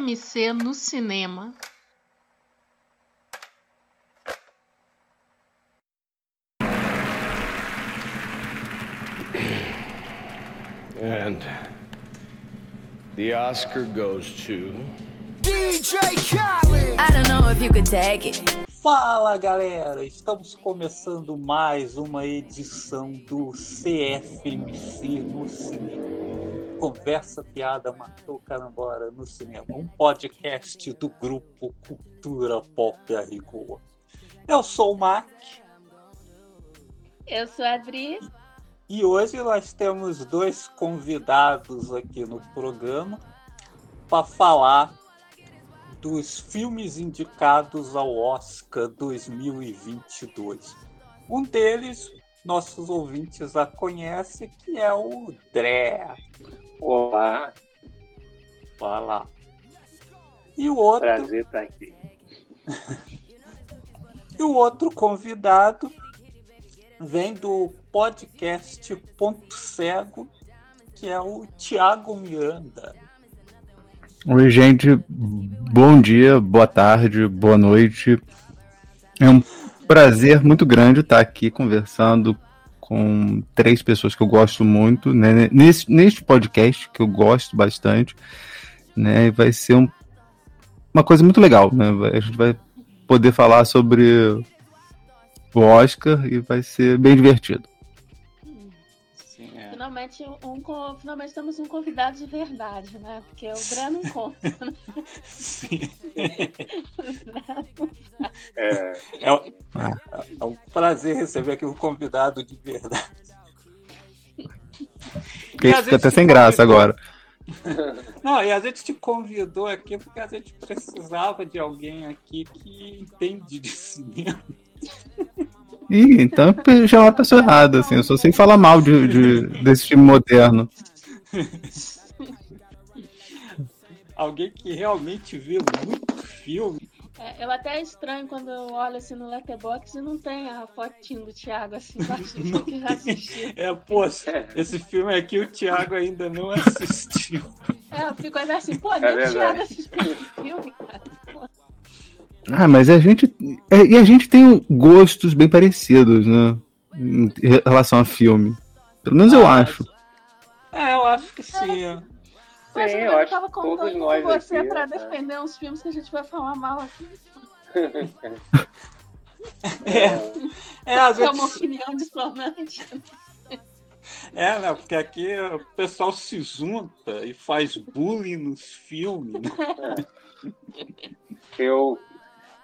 CFMC no cinema. And the Oscar goes to. DJ Khaled. I don't know if you could take it. Fala galera, estamos começando mais uma edição do CFMC no cinema. Conversa Piada Matou Carambora no cinema, um podcast do grupo Cultura Pop a Rigor. Eu sou o Mac. Eu sou a Adri. E hoje nós temos dois convidados aqui no programa para falar dos filmes indicados ao Oscar 2022. Um deles, nossos ouvintes já conhecem, que é o Dré. Olá. Olá. E o outro. Prazer estar aqui. e o outro convidado vem do podcast Ponto Cego, que é o Tiago Miranda. Oi, gente. Bom dia, boa tarde, boa noite. É um prazer muito grande estar aqui conversando com três pessoas que eu gosto muito, né? Nesse, neste podcast, que eu gosto bastante, né? Vai ser um, uma coisa muito legal, né? A gente vai poder falar sobre o Oscar e vai ser bem divertido. Finalmente, um, finalmente temos um convidado de verdade, né? Porque o Breno não conta. Né? Sim. é, é, um, é um prazer receber aqui um convidado de verdade. Fica até sem graça agora. Não, e a gente te convidou aqui porque a gente precisava de alguém aqui que entende de cinema. Ih, então já é uma pessoa errada, assim. Eu só sei falar mal de, de desse filme moderno. Alguém que realmente vê muito filme. É, eu até estranho quando eu olho assim no Letterboxd e não tem a fotinho do Thiago assim, não, que já assistiu. É, poxa, esse filme aqui o Thiago ainda não assistiu. É, eu fico assim, pô, nem é o Thiago assistiu esse filme, cara. Ah, mas a gente. É, e a gente tem gostos bem parecidos, né? Em relação a filme. Pelo menos ah, eu acho. É, eu acho que sim. É. Sim, eu, eu acho tava contando com você aqui, pra né? defender uns filmes que a gente vai falar mal aqui. é, é, às vezes... é uma opinião dissonante. É, né? Porque aqui o pessoal se junta e faz bullying nos filmes. Né? É. Eu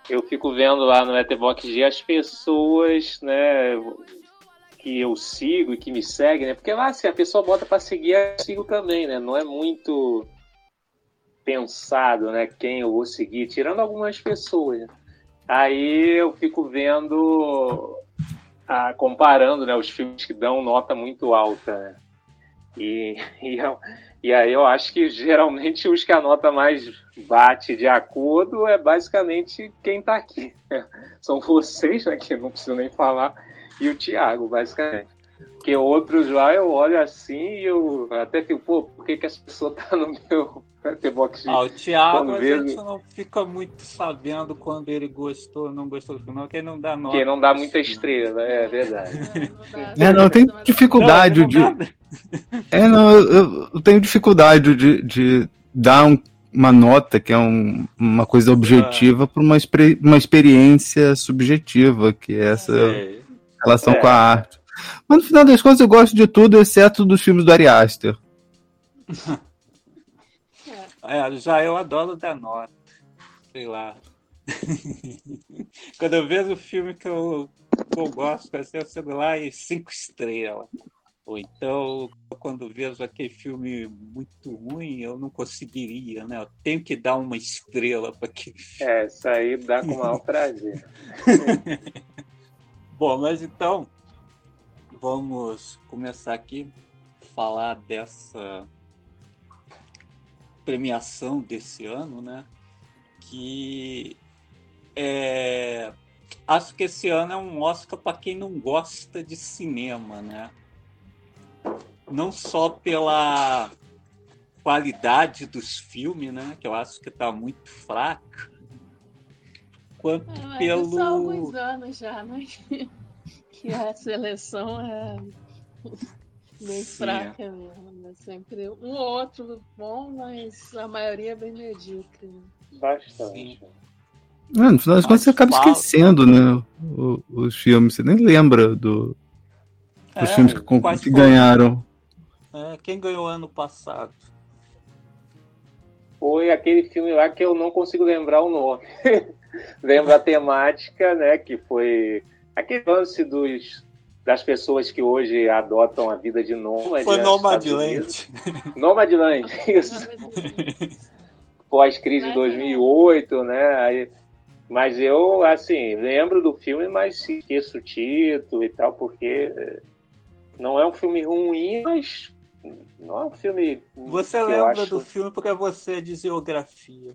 eu fico vendo lá no Letterboxd as pessoas, né, que eu sigo e que me seguem, né? Porque lá, se a pessoa bota para seguir, eu sigo também, né? Não é muito pensado, né, quem eu vou seguir, tirando algumas pessoas. Né? Aí eu fico vendo, ah, comparando, né, os filmes que dão nota muito alta, né? E, e, eu, e aí eu acho que geralmente os que a nota mais bate de acordo é basicamente quem está aqui. São vocês, né, que não preciso nem falar, e o Thiago, basicamente. Porque outros lá eu olho assim e eu até fico, pô, por que, que essa pessoa tá no meu Letterboxd? Ah, o Thiago a gente não fica muito sabendo quando ele gostou ou não gostou do filme, porque ele não dá nota. Porque não dá muita estrela, é verdade. É, não, tem dificuldade não, de. É, não, eu, eu tenho dificuldade de, de dar um uma nota que é um, uma coisa objetiva ah. para uma, uma experiência subjetiva, que é essa é. relação é. com a arte. Mas no final das contas eu gosto de tudo, exceto dos filmes do Ari Aster. É, já eu adoro dar nota. Sei lá. Quando eu vejo o filme que eu, que eu gosto, vai ser o celular e cinco estrelas. Ou então, quando vejo aquele filme muito ruim, eu não conseguiria, né? Eu tenho que dar uma estrela para aquele filme. É, isso aí dá com maior prazer. Bom, mas então, vamos começar aqui a falar dessa premiação desse ano, né? Que é, acho que esse ano é um Oscar para quem não gosta de cinema, né? não só pela qualidade dos filmes, né? Que eu acho que está muito fraca. Quanto É, pelo. Isso há alguns anos já, né? Que a seleção é bem Sim. fraca mesmo. Né? Sempre um ou outro bom, mas a maioria é bem medíocre. né? Bastante. Ah, no final das contas você acaba fala- esquecendo, né? os filmes. Você nem lembra do, dos É, filmes que, que foram? ganharam. É, quem ganhou ano passado? Foi aquele filme lá que eu não consigo lembrar o nome. Lembro a temática, né? Que foi aquele lance dos, das pessoas que hoje adotam a vida de nômade. Foi né. Nomadland. Nomadland, isso. Pós-crise de 2008, né? Aí, mas eu, assim, lembro do filme, mas esqueço o título e tal, porque não é um filme ruim, mas não é um filme. Você lembra acho- do filme porque você é de geografia.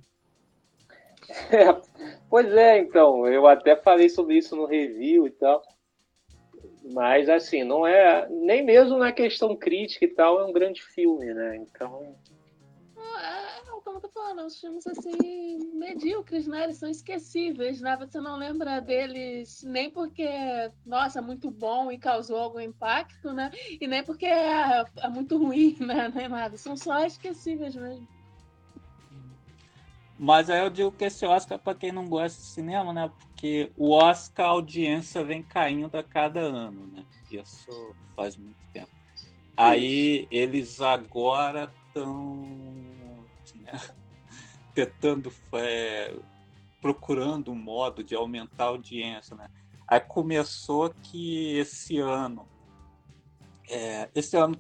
Pois é, então, eu até falei sobre isso no review e tal. Mas assim, não é. Nem mesmo na questão crítica e tal, é um grande filme, né? Então. É, como eu tô falando, os filmes assim, medíocres, né? Eles são esquecíveis, né? Você não lembra deles nem porque, nossa, é muito bom e causou algum impacto, né? E nem porque é, é muito ruim, né? Nem nada. São só esquecíveis mesmo. Mas aí eu digo que esse Oscar é para quem não gosta de cinema, né? Porque o Oscar, a audiência vem caindo a cada ano, né? Isso faz muito tempo. Aí eles agora estão tentando, é, procurando um modo de aumentar a audiência, né? Aí começou que esse ano, é, esse ano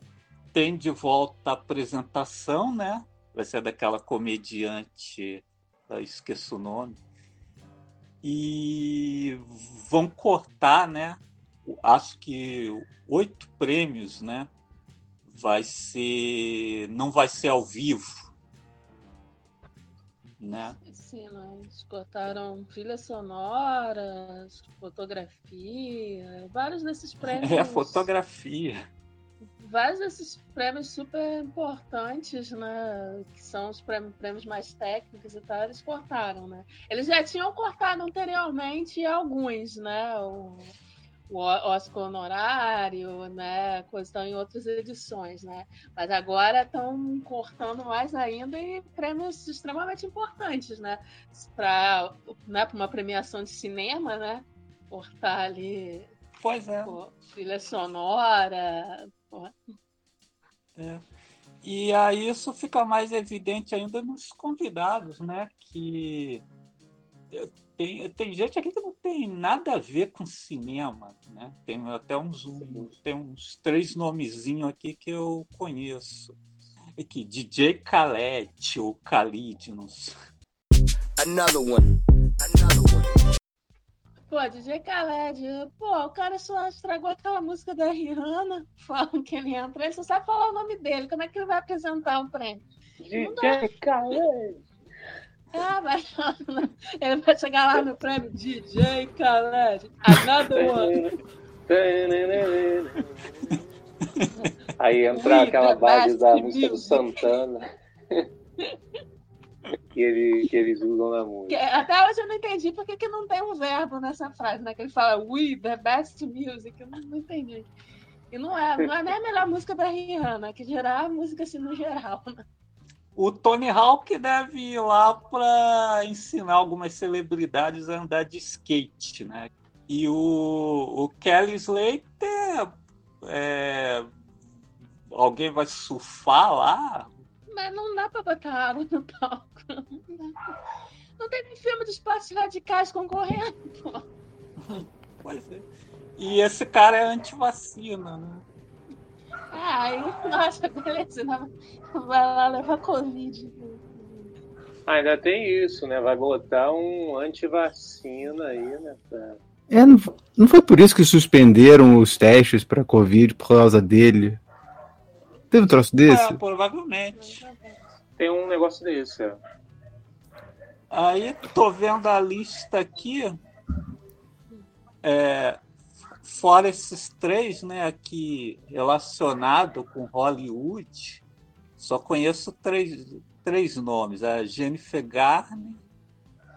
tem de volta a apresentação, né? Vai ser daquela comediante, esqueço o nome. E vão cortar, né? Acho que oito prêmios, né? Vai ser, não vai ser ao vivo, né? Sim, nós cortaram trilhas sonoras, fotografia, vários desses prêmios. É fotografia. Vários desses prêmios super importantes, né? Que são os prêmios, prêmios mais técnicos e tal, eles cortaram, né? Eles já tinham cortado anteriormente alguns, né? O, o Oscar honorário, né? Coisa estão em outras edições, né? Mas agora estão cortando mais ainda e prêmios extremamente importantes, né? Para né, pra uma premiação de cinema, né? Cortar ali Pois é. pô, trilha sonora, É. E aí isso fica mais evidente ainda nos convidados, né? Que tem, tem gente aqui que não tem nada a ver com cinema, né? Tem até uns, tem uns três nomezinhos aqui que eu conheço. Aqui, DJ Khaled ou Khalid, não sei. Another one. Another one. Pô, DJ Khaled, pô, o cara só estragou aquela música da Rihanna, falam que ele entra, ele só sabe falar o nome dele, como é que ele vai apresentar um prêmio? DJ Khaled. Ah, vai, ele vai chegar lá no prêmio DJ Khaled, another one. Aí entra We aquela base da música do. Santana. que, ele, que eles usam na Que música. Até hoje eu não entendi porque que não tem um verbo nessa frase, né? Que ele fala We, the best music. Eu não, não entendi. E não é, não é nem a melhor música da Rihanna, que gerar a música assim no geral. Né? O Tony Hawk deve ir lá para ensinar algumas celebridades a andar de skate, né? E o, o Kelly Slater, é, alguém vai surfar lá? Mas não dá pra botar água no palco. Não, dá. não tem nem filme dos passos radicais concorrendo, pô. Pois é. E esse cara é anti-vacina, né? Ah, aí, nossa, beleza. não- Vai lá levar Covid. Ah, ainda tem isso, né? Vai botar um antivacina aí, né? pra- É, não, não foi por isso que suspenderam os testes pra Covid por causa dele? Teve um troço desse? É, provavelmente. Tem um negócio desse, é. Aí tô vendo a lista aqui. É, fora esses três, né, aqui relacionado com Hollywood, Só conheço três, três nomes: a Jennifer Garner,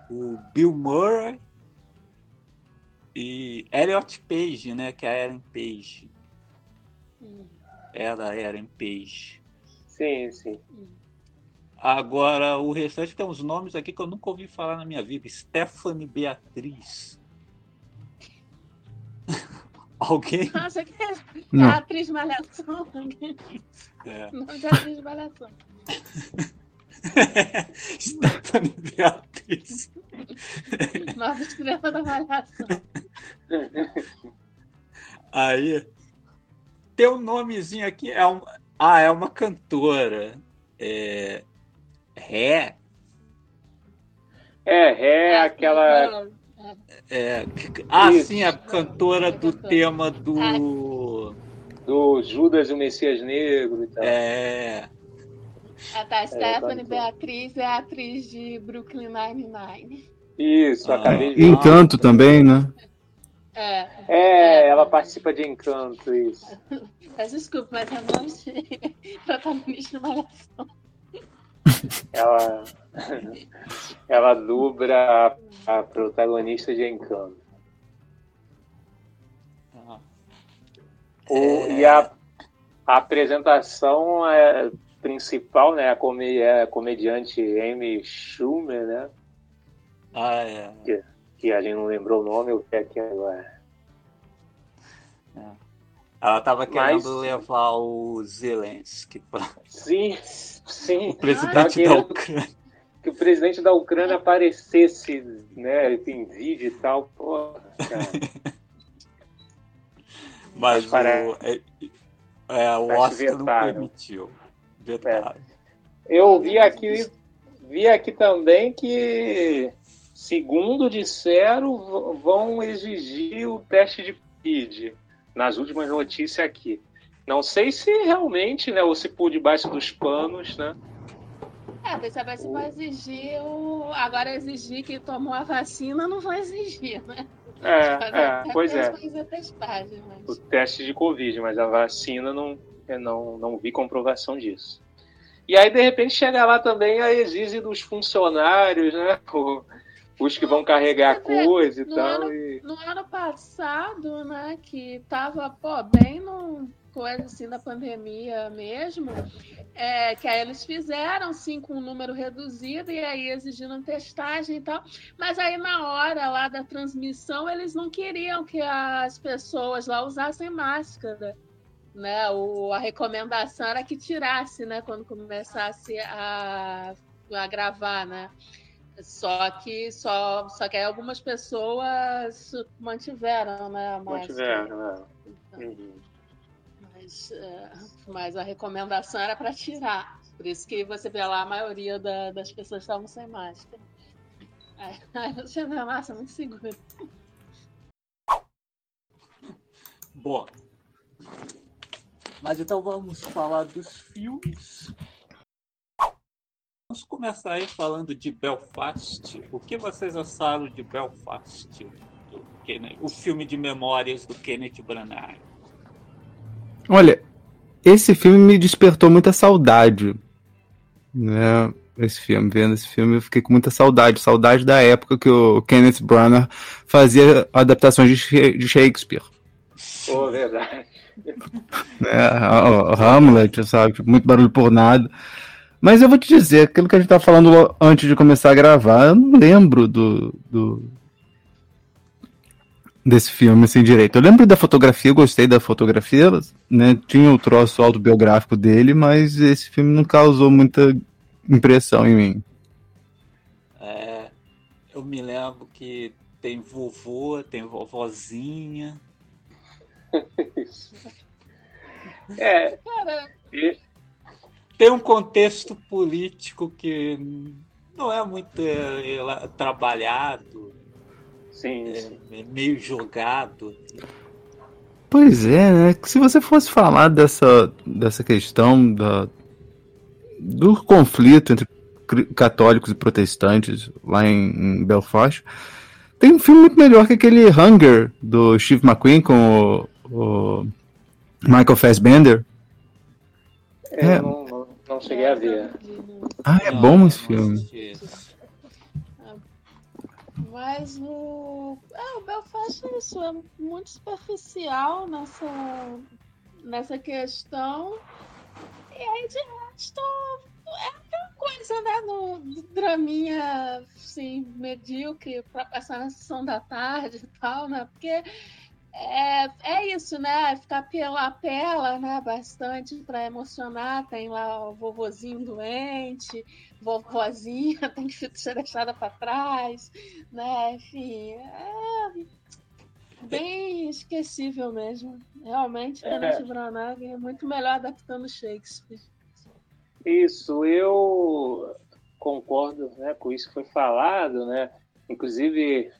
o Bill Murray e Elliot Page, né? Que é a Ellen Page. Hum, Era a Ellen Page. Sim, sim. Agora, o restante tem uns nomes aqui que eu nunca ouvi falar na minha vida. Stephanie Beatriz. Alguém? Nossa, que é Não. a atriz malhação. É. Nome de atriz malhação. Stephanie Beatriz. Nova estrela da malhação. Aí, tem um nomezinho aqui. É um, ah, é uma cantora. É. Ré. É, é aquela. É, ah, Isso. sim, a cantora do tema do. do Judas e o Messias Negro e tal. É. A da Stephanie cantor. Beatriz é a atriz de Brooklyn Nine-Nine. Isso, Ah. acabei de ver. Encanto também, né? É, É, ela participa de Encanto, isso. mas desculpa, mas eu não achei protagonista de malhação. Ela, ela dubra a, a protagonista de Encanto. Ah, O- É. E a, a apresentação é, principal, né? A, é a comediante Amy Schumer, né? Ah, é. Que a gente não lembrou o nome, o que é que é agora? Ela tava querendo Mas- levar o Zelensky para Sim, sim. o presidente Ah, da que- Ucrânia. Que o presidente da Ucrânia aparecesse, né? Em vídeo e tal. Porra, cara. Mas Mas parece- o, é, é, o Oscar não vetaram. permitiu. Vetaram. Eu vi aqui, vi aqui também que, segundo disseram, vão exigir o teste de PID nas últimas notícias aqui. Não sei se realmente, né, ou se por debaixo dos panos, né? É, vai saber se vai exigir o. Agora exigir que tomou a vacina, não vai exigir, né? É, é, pois é, testagem, o mas... teste de Covid, mas a vacina não, não, não vi comprovação disso. E aí, de repente, chega lá também a exige dos funcionários, né? o- Os que vão carregar dizer, coisa e no tal. ano- E... No ano passado, né, que tava, pô, bem no coisa assim da pandemia mesmo, é, que aí eles fizeram, sim, com um número reduzido, e aí exigiram testagem e tal, mas aí na hora lá da transmissão, eles não queriam que as pessoas lá usassem máscara, né, o, a recomendação era que tirasse, né, quando começasse a, a gravar, né, só que só, só que aí algumas pessoas mantiveram, né? a máscara. Mantiveram, né? Então, Uhum. mas, é, mas a recomendação era para tirar. Por isso que você vê lá a maioria da- das pessoas estavam sem máscara. Aí, aí você vê, nossa, muito seguro. Bom. Mas então vamos falar dos filmes. Vamos começar aí falando de Belfast. O que vocês acharam de Belfast? Do Kenneth- o filme de memórias do Kenneth Branagh. Olha, esse filme me despertou muita saudade. Né? Esse filme, vendo esse filme, eu fiquei com muita saudade. Saudade da época que o Kenneth Branagh fazia adaptações de Sha- de Shakespeare. Pô, verdade. né? O- o Hamlet, sabe? Muito barulho por nada. Mas eu vou te dizer, aquilo que a gente tava falando antes de começar a gravar, eu não lembro do, do- desse filme assim direito. Eu lembro da fotografia, eu gostei da fotografia, né? Tinha o troço autobiográfico dele, mas esse filme não causou muita impressão em mim. É, eu me lembro que tem vovô, tem vovozinha. É, Cara, Tem um contexto político que não é muito é, ela- trabalhado, sim, é, sim. é meio jogado. Pois é, né? Se você fosse falar dessa, dessa questão da, do conflito entre católicos e protestantes lá em, em Belfast, tem um filme muito melhor que aquele Hunger do Steve McQueen com o, o Michael Fassbender. É, É. Não, não, cheguei a ver. Ah, é bom esse filme. assisti. Mas o. É, o Belfast é isso, é muito superficial nessa, nessa questão. E aí de resto é aquela coisa, né? No, draminha assim, medíocre pra passar na sessão da tarde e tal, né? Porque é, é isso, né? Ficar pela pela, né? Bastante para emocionar. Tem lá o vovozinho doente, vovozinha tem que ser deixada para trás, né? Enfim, é bem esquecível mesmo. Realmente, Kenneth Branagh é muito melhor adaptando Shakespeare. Isso, eu concordo né, com isso que foi falado, né? Inclusive,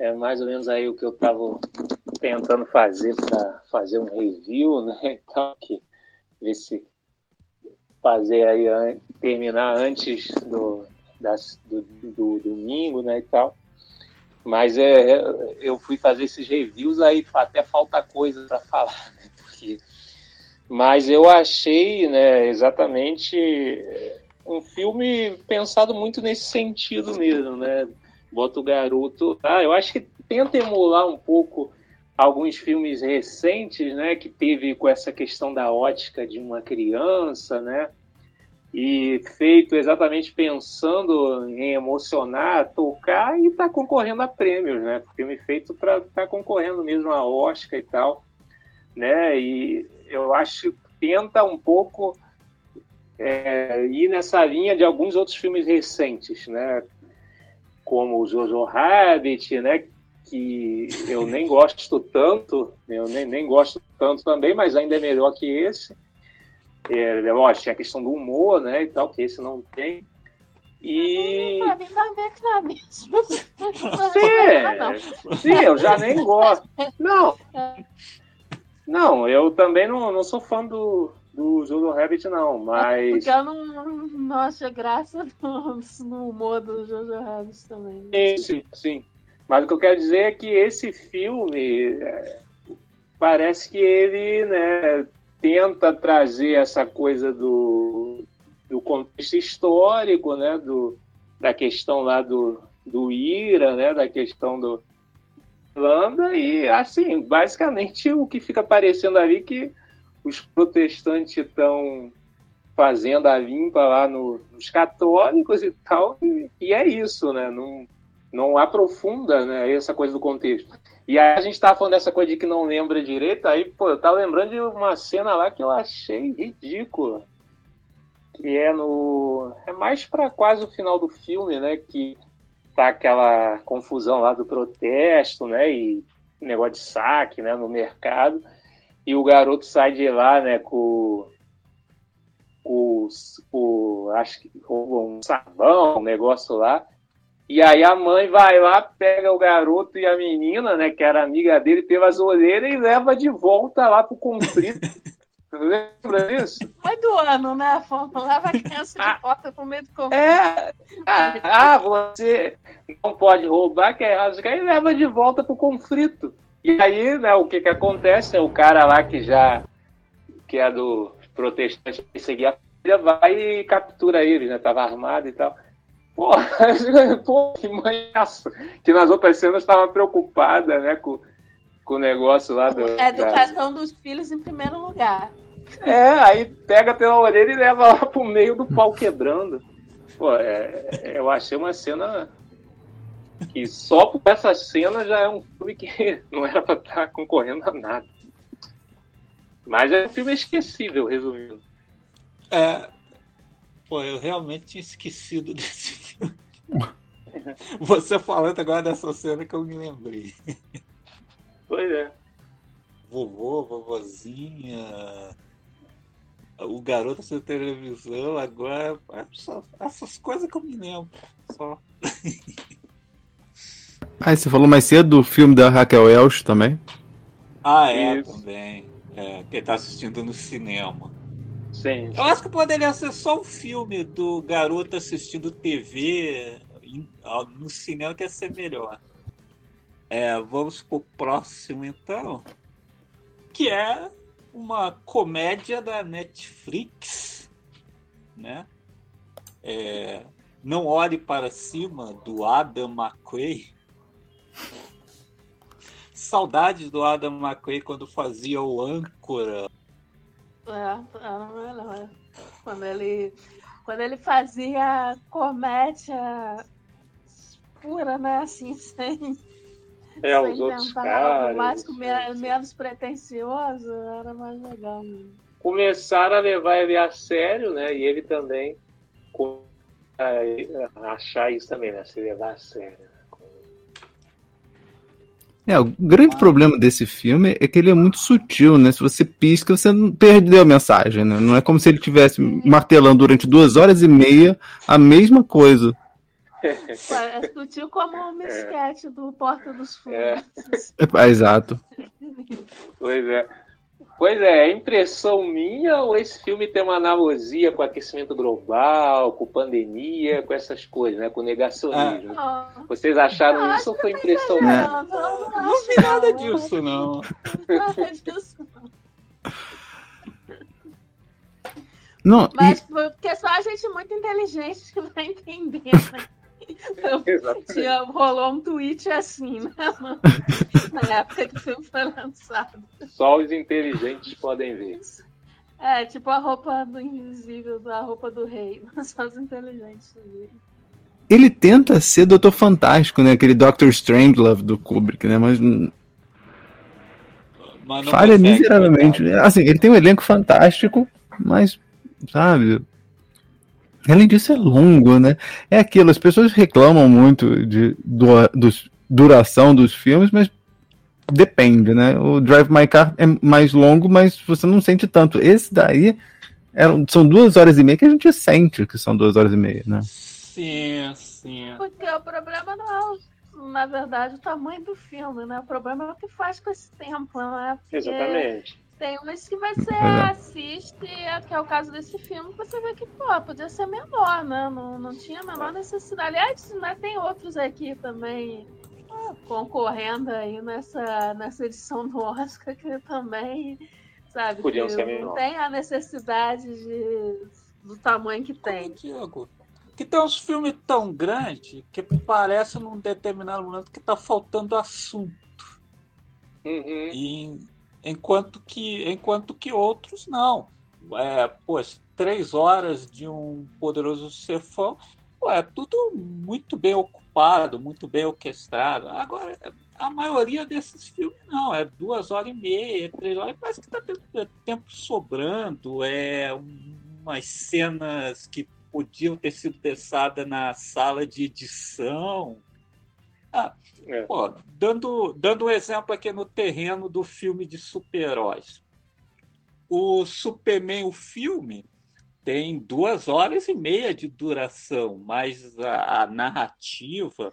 é mais ou menos aí o que eu estava tentando fazer para fazer um review, né? Então, que, ver se fazer aí, terminar antes do, das, do, do domingo, né, e tal. Mas é, é, eu fui fazer esses reviews aí, até falta coisa para falar, né? Porque mas eu achei, né, exatamente é, um filme pensado muito nesse sentido mesmo, né? Bota o garoto. Ah, eu acho que tenta emular um pouco alguns filmes recentes, né, que teve com essa questão da ótica de uma criança, né? E feito exatamente pensando em emocionar, tocar e tá concorrendo a prêmios, né? Filme feito para estar tá concorrendo mesmo a Oscar e tal, né? E eu acho que tenta um pouco é, ir nessa linha de alguns outros filmes recentes, né? Como o Jojo Rabbit, né? Que eu nem gosto tanto, eu nem, nem gosto tanto também, mas ainda é melhor que esse. É, lógico, tem a questão do humor, né? E tal, que esse não tem. E. Sim, sim, eu já nem gosto. Não, não, eu também não, não sou fã do, do Jojo Rabbit, não, mas. Porque eu não, não acho graça no, no humor do Jojo Rabbit também. Sim, sim, sim. Mas o que eu quero dizer é que esse filme é, parece que ele né, tenta trazer essa coisa do, do contexto histórico, né, do, da questão lá do, do IRA, né, da questão do Irlanda, e assim, basicamente o que fica aparecendo ali é que os protestantes estão fazendo a limpa lá no, nos católicos e tal, e, e é isso, né? Não, não aprofunda né, essa coisa do contexto. E aí a gente tava falando dessa coisa de que não lembra direito, aí, pô, eu tava lembrando de uma cena lá que eu achei ridícula. Que é no. É mais para quase o final do filme, né? Que tá aquela confusão lá do protesto, né? E negócio de saque, né? No mercado. E o garoto sai de lá, né? Com. Com, com acho que com um sabão, um negócio lá. E aí a mãe vai lá, pega o garoto e a menina, né, que era amiga dele, pelas orelhas e leva de volta lá pro conflito. Lembra disso? Foi do ano, né? Leva a criança de volta pro meio do conflito. É. Ah, ah, você não pode roubar, que é errado. Aí leva de volta pro conflito. E aí, né, o que que acontece? É o cara lá que já, que é do protestante, que seguia a filha, vai e captura ele, né? Tava armado e tal. Porra, pô, que manhaço. Que nas outras cenas estava preocupada, né, com, com o negócio lá do. A educação da... dos filhos em primeiro lugar. É, aí pega pela orelha e leva lá pro meio do pau quebrando. Pô, é, eu achei uma cena que só por essa cena já é um filme que não era pra estar concorrendo a nada. Mas é um filme esquecível, resumindo. É, Pô, eu realmente tinha esquecido desse filme. Você falando agora dessa cena que eu me lembrei. Pois é. Vovô, vovozinha, o garoto sem televisão, agora. Essas coisas que eu me lembro. Só. Ah, você falou mais cedo do filme da Raquel Welch também? Ah, é, Isso. também. É, que tá assistindo no cinema. Sim. Eu acho que poderia ser só um filme do garoto assistindo TV no cinema que ia ser melhor. É, vamos pro próximo então. Que é uma comédia da Netflix né? É, Não Olhe para Cima, do Adam McQuay. Saudades do Adam McQuay quando fazia o âncora. É, era melhor. Quando ele, quando ele fazia comédia pura, né? Assim, sem, É, sem os outros caras. mais, me- menos pretencioso, era mais legal. né? começaram a levar ele a sério, né? E ele também a- achar isso também, né? Se levar a sério. É, o grande problema desse filme é que ele é muito sutil, né? Se você pisca, você não perdeu a mensagem, né? Não é como se ele estivesse martelando durante duas horas e meia a mesma coisa. É sutil como uma esquete do Porta dos Fundos. É. É, exato. Pois é. Pois é, é impressão minha ou esse filme tem uma analogia com o aquecimento global, com pandemia, com essas coisas, né? Com negacionismo. Não, Vocês acharam Ah, isso ou foi impressão minha? não, não, não, Não vi nada disso, não. nada disso. Não, e- Mas porque só a gente muito inteligente que vai entender, né? Então, tinha- rolou um tweet assim, né? Na época que o filme foi lançado. Só os inteligentes podem ver. É, tipo a roupa do invisível, a roupa do rei. Só os inteligentes viram. ele tenta ser Doutor Fantástico, né? Aquele Doctor Strangelove do Kubrick, né? Mas Mas não falha consegue, miseravelmente. coitado. Assim, ele tem um elenco fantástico, mas, sabe... Além disso, é longo, né? É aquilo, as pessoas reclamam muito de do, dos- duração dos filmes, mas depende, né? O Drive My Car é mais longo, mas você não sente tanto. Esse daí eram- são duas horas e meia que a gente sente que são duas horas e meia, né? Sim, sim. Porque o problema não é, na verdade, o tamanho do filme, né? O problema é o que faz com esse tempo, né? Porque Exatamente. Tem uns que você É. assiste, que é o caso desse filme, que você vê que, pô, podia ser menor, né? Não, não tinha a menor necessidade. Aliás, né, tem outros aqui também ah, concorrendo aí nessa, nessa edição do Oscar que também, sabe, Podiam que ser não menor. tem a necessidade de, do tamanho que tem. Diego, que tem uns filmes tão grandes que parece num determinado momento que tá faltando assunto. Uhum. E, enquanto, que, enquanto que outros não. É, pois, três horas de um poderoso chefão, pô, é tudo muito bem ocupado, muito bem orquestrado. Agora, a maioria desses filmes não, é duas horas e meia, três horas, parece que está tempo sobrando, é umas cenas que podiam ter sido pensadas na sala de edição. Ah, É. Pô, dando, dando um exemplo aqui no terreno do filme de super-heróis. O Superman, o filme, tem duas horas e meia de duração, mas a, a narrativa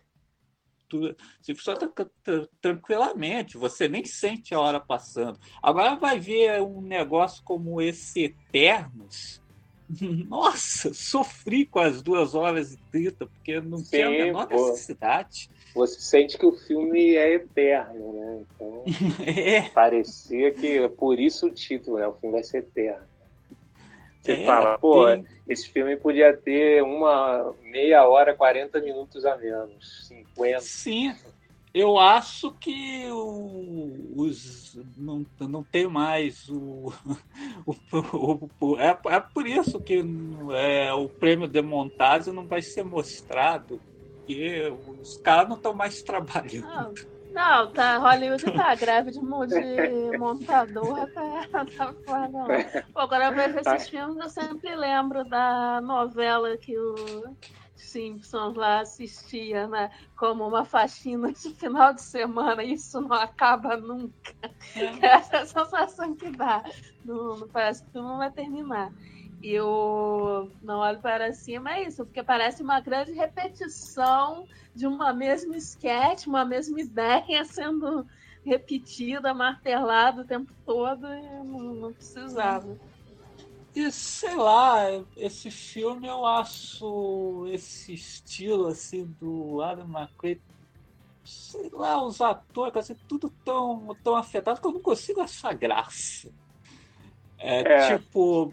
tu, se funciona tra- tra- tranquilamente, você nem sente a hora passando. Agora vai ver um negócio como esse Eternos. Nossa, sofri com as duas horas e trinta, porque não tinha a Sim, menor pô. necessidade. Você sente que o filme é eterno, né? Então, É. parecia que por isso o título, né? O filme vai ser eterno. Você É, fala, pô, tem- esse filme podia ter uma meia hora, 40 minutos a menos, 50. Sim, eu acho que o- os não, não tem mais o, o, o- o- é, é por isso que é, o prêmio de montagem não vai ser mostrado, porque os caras não estão mais trabalhando. Não, não, tá, Hollywood tá, greve de, de montador tá, tá foda, não. Pô, agora eu vejo esses filmes, eu sempre lembro da novela que o Simpsons lá assistia, né? Como uma faxina de final de semana, isso não acaba nunca. Essa é a sensação que dá. Não, não parece que não vai terminar. E eu não olho para cima, é isso, porque parece uma grande repetição de uma mesma esquete, uma mesma ideia sendo repetida, martelada o tempo todo, e não, não precisava. E sei lá, esse filme eu acho esse estilo assim do Adam McQuay, sei lá, os atores, assim, tudo tão, tão afetado que eu não consigo achar graça. É, É. tipo,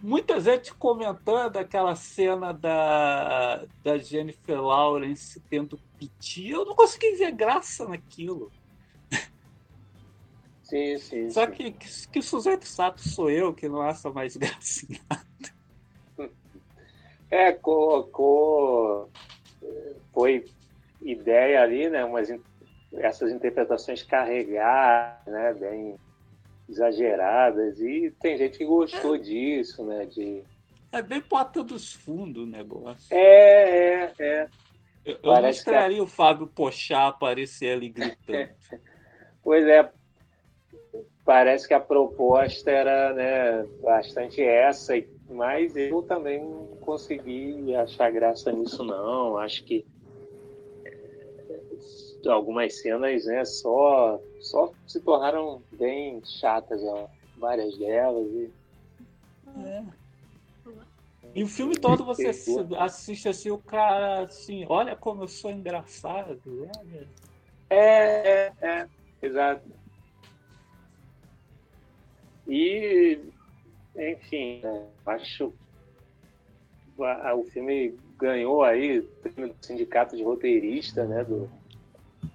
muita gente comentando aquela cena da, da Jennifer Lawrence tendo piti. Eu não consegui ver graça naquilo. Sim, sim. Só sim. que, que, que Suzette Sato sou eu que não acha mais graça. em nada. É, colocou. Foi ideia ali, né? Umas, essas interpretações carregadas, né? Bem exageradas. E tem gente que gostou disso, né? De... É bem porta dos fundos o negócio. É, é, é. Eu, eu não que é- o Fábio Pochá aparecer ali gritando. Pois é. Parece que a proposta era né, bastante essa, mas eu também não consegui achar graça nisso, não. Acho que é, algumas cenas né, só, só se tornaram bem chatas, ó, várias delas. E... É. E o filme todo você assi- assiste assim, o cara assim, olha como eu sou engraçado. olha. É, é, é, exato. E, enfim, acho a- o filme ganhou aí o prêmio do sindicato de roteirista, né? Do,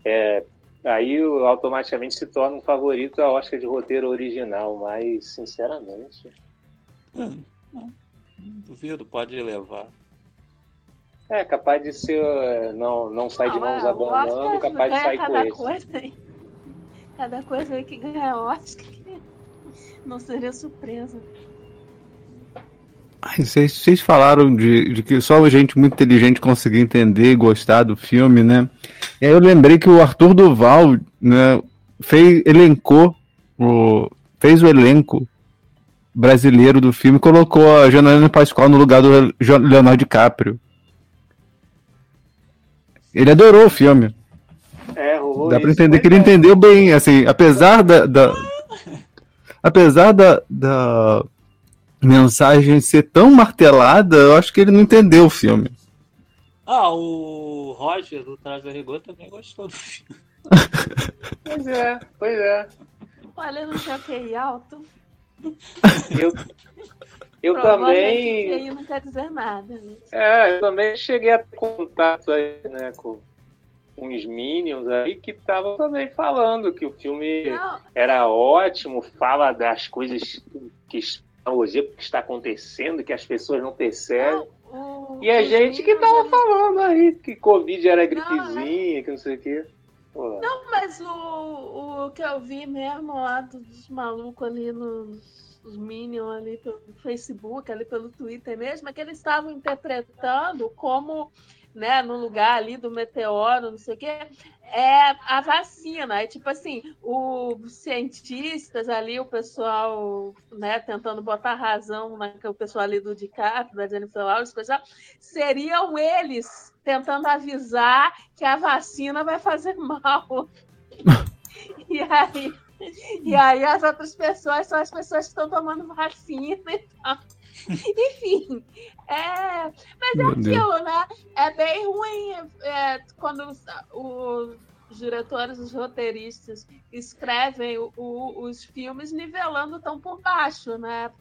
é, aí automaticamente se torna um favorito a Oscar de roteiro original, mas sinceramente. Hum, hum, Duvido, pode levar. É capaz de ser. Não, não sai de mãos é, o abanando, Oscar capaz de sair com esse. coisa aí. Cada coisa aí que ganha Oscar não seria surpresa. Ai, Vocês, vocês falaram de, de que só gente muito inteligente conseguia entender e gostar do filme, né? E aí eu lembrei que o Arthur Duval, né, fez, elencou, o, fez o elenco brasileiro do filme, colocou a Janaína Pascoal no lugar do Leonardo DiCaprio. Ele adorou o filme. É, rolou Dá pra entender que ele é. entendeu bem, assim, apesar da, da- apesar da, da mensagem ser tão martelada, eu acho que ele não entendeu o filme. Ah, o Roger do Traje a Rigor também gostou do filme. Pois é, pois é. Olha, no jockey alto. Eu, eu também. Aí não quer dizer nada. Né? É, eu também cheguei a ter contato aí, né, com uns Minions aí que estavam também falando que o filme Não, era ótimo, fala das coisas que tecnologia que está acontecendo, que as pessoas não percebem. não, o- E a gente que tava eles- falando aí que Covid era Não, gripezinha, que não sei o quê. Pô, Não, mas o, o que eu vi mesmo lá dos malucos ali nos os Minions ali pelo Facebook, ali pelo Twitter mesmo, é que eles estavam interpretando como, né, no lugar ali do meteoro, não sei o quê, é a vacina. É tipo assim, os cientistas ali, o pessoal, né, tentando botar razão naquele pessoal ali do DiCaprio, da Jennifer Lawrence, coisa, seriam eles tentando avisar que a vacina vai fazer mal. E aí, e aí as outras pessoas são as pessoas que estão tomando vacina e tal. Enfim, é, mas é Meu Deus. aquilo, né? É bem ruim é, quando os, os diretores, os roteiristas escrevem o- o- os filmes nivelando tão por baixo, né?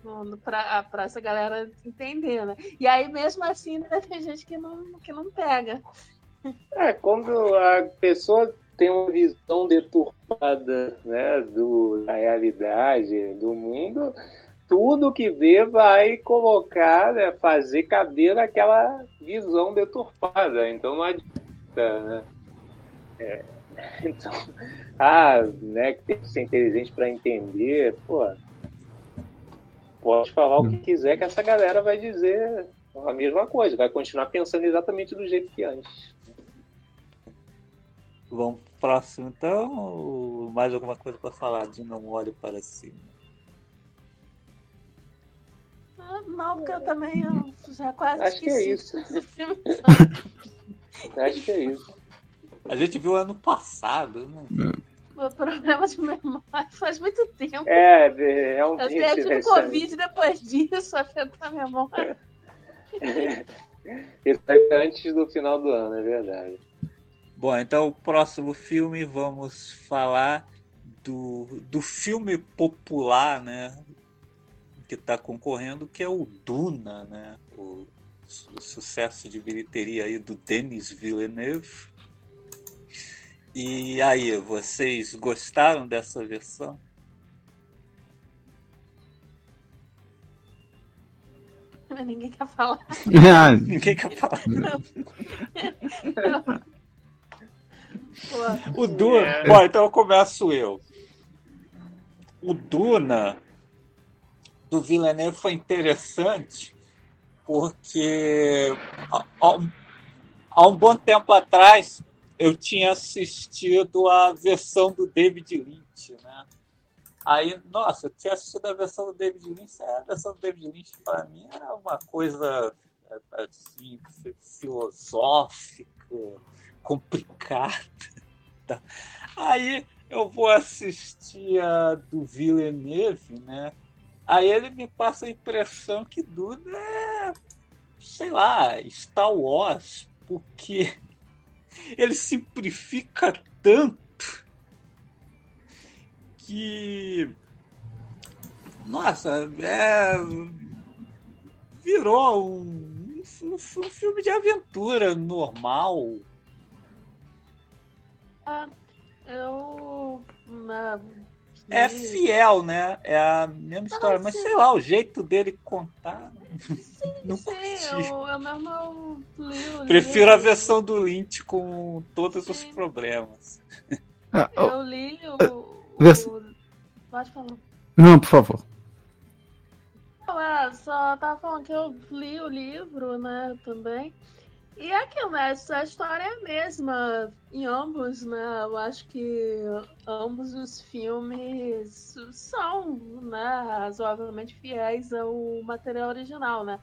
Para essa galera entender, né? E aí, mesmo assim, ainda tem gente que não, que não pega. É, quando a pessoa tem uma visão deturpada né, do, da realidade, do mundo, tudo que vê vai colocar, né, fazer caber naquela visão deturpada. Então não adianta, né? É, então, ah, né, que tem que ser inteligente para entender, pô, pode falar o que quiser que essa galera vai dizer a mesma coisa, vai continuar pensando exatamente do jeito que antes. Vamos próximo então? Mais alguma coisa para falar de Não Olhe para Cima? Não, porque eu também eu já quase Acho que é esqueci isso. Acho que é isso. A gente viu ano passado, né? Meu problema de memória faz muito tempo. É, eu realmente. até tive né, Covid depois disso, afetou a memória. Isso é antes do final do ano, é verdade. Bom, então o próximo filme vamos falar do, do filme popular, né? Que está concorrendo, que é o Duna, né? O, o sucesso de bilheteria aí do Denis Villeneuve. E aí, vocês gostaram dessa versão? Ninguém quer falar. Ninguém quer falar. O Duna. É. Bom, então eu começo eu. O Duna do Villeneuve foi interessante porque há- um- há um bom tempo atrás eu tinha assistido a versão do David Lynch, né? Aí, nossa, eu tinha assistido a versão do David Lynch, é, a versão do David Lynch para mim era uma coisa é, assim, filosófica, complicada. Aí eu vou assistir a do Villeneuve, né? Aí ele me passa a impressão que Duna é, sei lá, Star Wars, porque ele simplifica tanto que. Nossa, é, virou um, um- filme de aventura normal. Ah, eu. na- É fiel, né? É a mesma história, mas sei lá, o jeito dele contar. Não Sim, curti. eu, eu mesmo li o Prefiro a versão do Lynch com todos os problemas. ah, oh, Eu li o. Vers- o... Pode falar. não, por favor. Não, é, só tava falando que eu li o livro, né, também. E é aquilo, né, essa história é a mesma em ambos, né? Eu acho que ambos os filmes são, né, razoavelmente fiéis ao material original, né?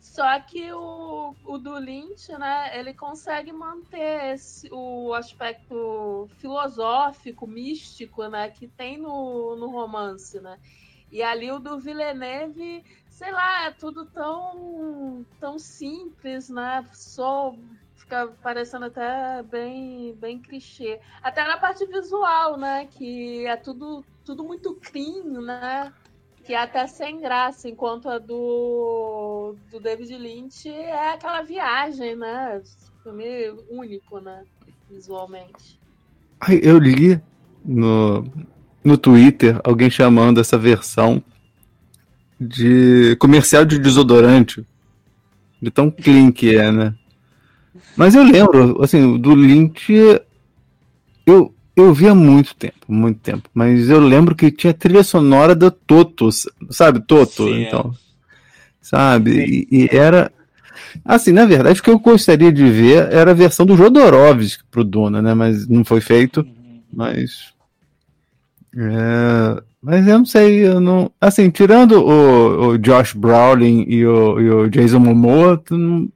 Só que o, o do Lynch, né, ele consegue manter esse, o aspecto filosófico, místico, né, que tem no, no romance, né? E ali o do Villeneuve, sei lá, é tudo tão, tão simples, né? Só fica parecendo até bem, bem clichê. Até na parte visual, né? Que é tudo, tudo muito clean, né? Que é até sem graça, enquanto a do, do David Lynch é aquela viagem, né? Filme único, né? Visualmente. Ai, eu li no, no Twitter alguém chamando essa versão de comercial de desodorante. De tão clean que é, né? Mas eu lembro, assim, do Lynch. Eu, eu vi há muito tempo, muito tempo. Mas eu lembro que tinha trilha sonora da Toto, sabe? Toto, Sim, é. então. Sabe? E, e era. Assim, na verdade, o que eu gostaria de ver era a versão do Jodorowsky pro Duna, né? Mas não foi feito. Uhum. Mas. É, mas eu não sei, eu não. Assim, tirando o, o Josh Brolin e o, e o Jason Momoa, não-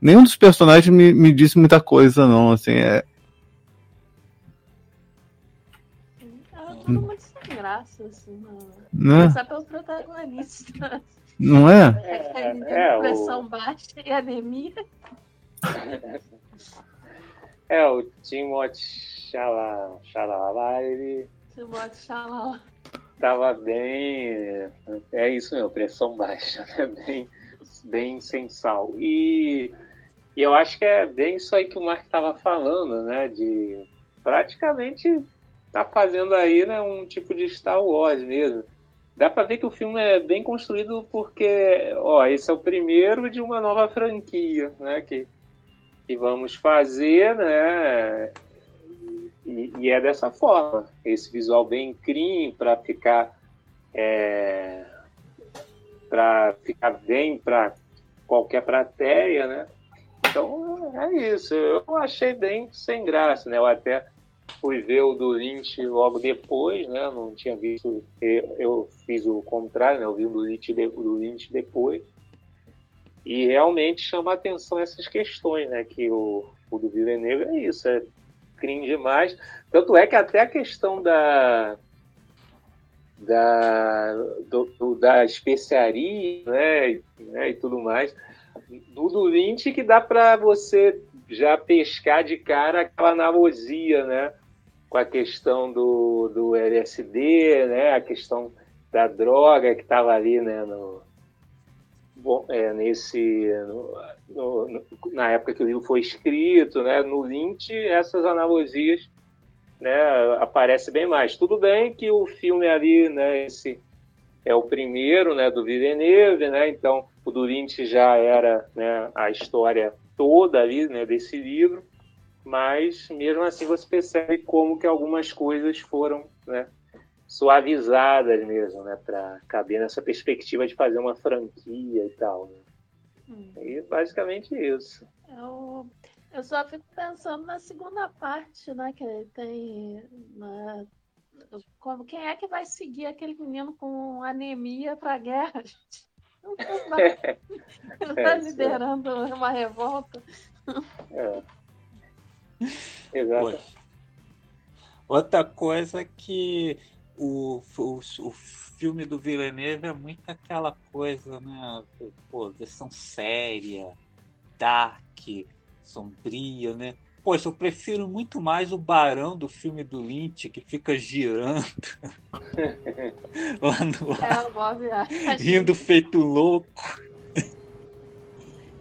nenhum dos personagens me, me disse muita coisa, não. Assim, é, É tudo muito sem graça, assim, né? né? Começar pelo protagonista. Não é? É, Ele é, tem o- pressão baixa e anemia. É, o Timothée Chala- Chalamet, ele Timóteo Xalala. Tava bem. É isso mesmo, pressão baixa, né? Bem, bem sem sal. E, e eu acho que é bem isso aí que o Mark estava falando, né? De praticamente tá fazendo aí né, um tipo de Star Wars mesmo. Dá para ver que o filme é bem construído porque, ó, esse é o primeiro de uma nova franquia, né? Que, que vamos fazer, né? E, e é dessa forma, esse visual bem clean para ficar é, para ficar bem para qualquer plateia, né? Então é isso. Eu achei bem sem graça, né? Eu até fui ver o do Lynch logo depois, né? Não tinha visto. Eu, eu fiz o contrário, né? Eu vi o do Lynch, do Lynch depois. E realmente chama atenção essas questões, né? Que o, o do Villeneuve é isso, é clean demais. Tanto é que até a questão da da, do, do- da especiaria né, né, e tudo mais, do, do Lynch que dá para você já pescar de cara aquela analogia, né? Com a questão do, do LSD, né? A questão da droga que estava ali, né, no, bom, é, nesse no, no, na época que o livro foi escrito, né, no Lynch essas analogias, né, aparece bem mais. Tudo bem que o filme ali, né, esse é o primeiro, né, do Villeneuve, né, então o do Lynch já era, né, a história toda ali, né, desse livro, mas mesmo assim você percebe como que algumas coisas foram, né, suavizadas mesmo, né, para caber nessa perspectiva de fazer uma franquia e tal. Né? Hum. E basicamente isso. Eu, eu só fico pensando na segunda parte, né, que tem né, como quem é que vai seguir aquele menino com anemia para a guerra? Não vai, ele está é, liderando é. uma revolta. É. Exato. Outra coisa que o, o, o filme do Villeneuve é muito aquela coisa, né? Pô, versão séria, dark, sombria, né? Poxa, eu prefiro muito mais o Barão do filme do Lynch, que fica girando lá no ar, é, rindo feito louco.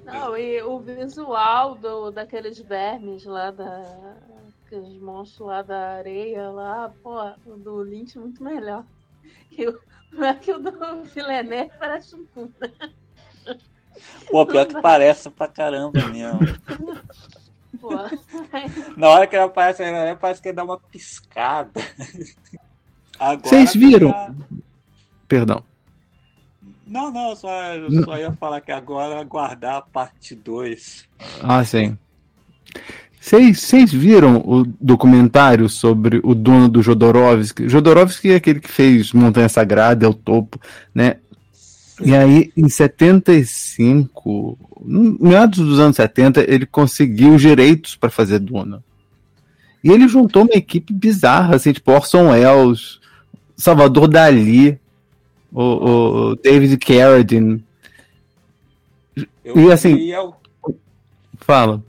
Não, e o visual do, daqueles vermes lá da, aqueles monstros lá da areia lá, pô, o do Lynch é muito melhor. E o, é que o do Villeneuve parece um puta. Pô, pior que parece pra caramba mesmo. Pô. Na hora que ele aparece, parece que ele dá uma piscada. Vocês viram? Tá... Perdão. Não, não, só, só ia falar que agora aguardar a parte 2. Ah, sim. Vocês viram o documentário sobre o dono do Jodorowsky? Jodorowsky é aquele que fez Montanha Sagrada, é o topo, né? E aí, em 75, no meados dos anos 70, ele conseguiu os direitos para fazer Duna. E ele juntou uma equipe bizarra, assim, tipo Orson Welles, Salvador Dali, o, o David Carradine. Eu e assim. Fala.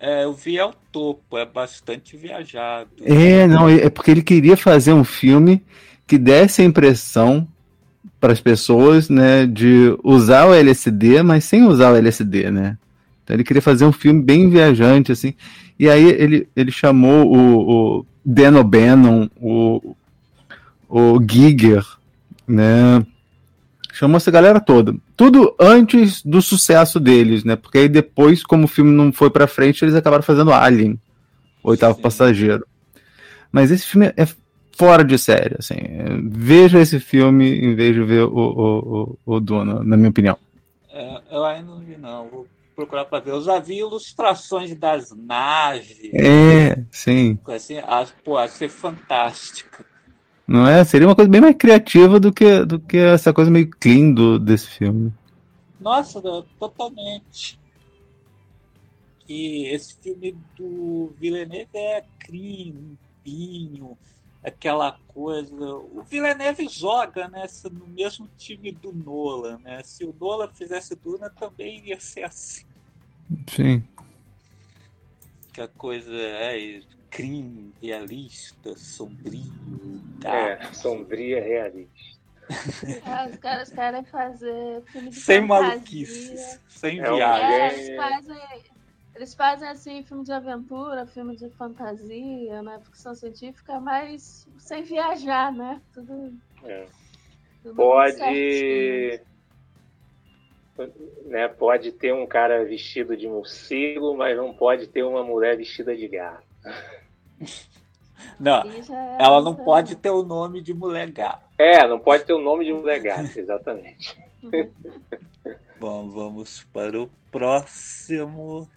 É, eu vi ao topo, é bastante viajado. É, não, é porque ele queria fazer um filme que desse a impressão para as pessoas, né, de usar o LSD, mas sem usar o LSD, né? Então ele queria fazer um filme bem viajante, assim. E aí ele, ele chamou o, o Dan O'Bannon, o, o Giger, né? Chamou essa galera toda. Tudo antes do sucesso deles, né? Porque aí depois, como o filme não foi pra frente, eles acabaram fazendo Alien, Oitavo Sim. Passageiro. Mas esse filme é fora de série, assim. Veja esse filme em vez de ver o, o, o, o Duna, na minha opinião. É, eu ainda não vi, não. Vou procurar para ver. Eu já vi ilustrações das naves. É, sim. Assim, acho, pô, acho ser fantástico. Não é? Seria uma coisa bem mais criativa do que, do que essa coisa meio clean do, desse filme. Nossa, totalmente. E esse filme do Villeneuve é clean, limpinho, aquela coisa. O Villeneuve joga né, no mesmo time do Nolan. Né? Se o Nolan fizesse Duna, também iria ser assim. Sim. Que a coisa é crime realista, sombrio. Tá? É, sombria realista. É, os caras querem fazer filme de Sem fantasia. maluquices, sem é viagem. É, eles, fazem, eles fazem assim, filme de aventura, filme de fantasia, né? Ficção científica, mas sem viajar, né? Tudo. É. tudo Pode. Né, pode ter um cara vestido de morcego, mas não pode ter uma mulher vestida de gato. Não, é ela não pode ter o nome de mulher gato. É, não pode ter o nome de mulher gato, exatamente. Bom, vamos para o próximo.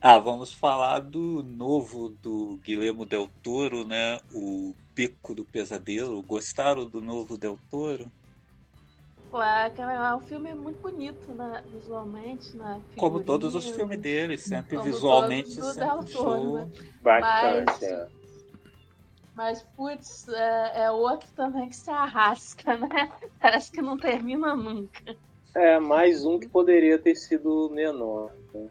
Ah, vamos falar do novo do Guilherme Del Toro, né? O Beco do Pesadelo. Gostaram do novo Del Toro? Pô, é, é um filme muito bonito, né? Visualmente, né? Como todos os filmes dele, sempre visualmente sempre show. Né? Mas, é. mas, putz, é, é outro também que se arrasca, né? Parece que não termina nunca. É, mais um que poderia ter sido menor. Né?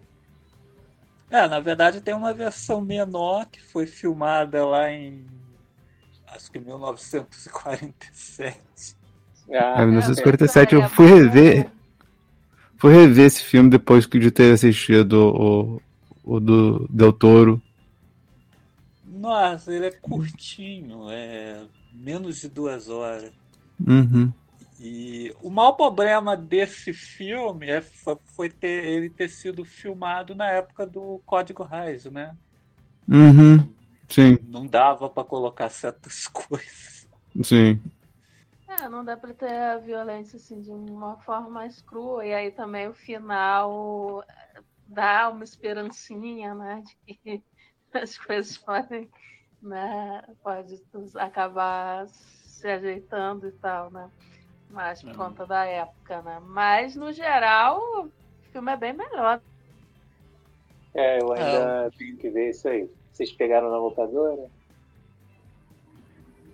É, na verdade tem uma versão menor que foi filmada lá em acho que 1947. Ah, é, 1947 eu fui rever. Fui rever esse filme depois de ter assistido o, o do Del Toro. Nossa, ele é curtinho, é menos de duas horas. Uhum. E o maior problema desse filme é, foi ter, ele ter sido filmado na época do Código Raiz, né? Uhum. Sim. Não dava para colocar certas coisas. Sim. É, não dá para ter a violência assim de uma forma mais crua. E aí também o final dá uma esperancinha, né? De que as coisas podem, né? Pode acabar se ajeitando e tal, né? Mas por conta da época, né? Mas no geral, o filme é bem melhor. É, eu ainda é. tenho que ver isso aí. Vocês pegaram na locadora?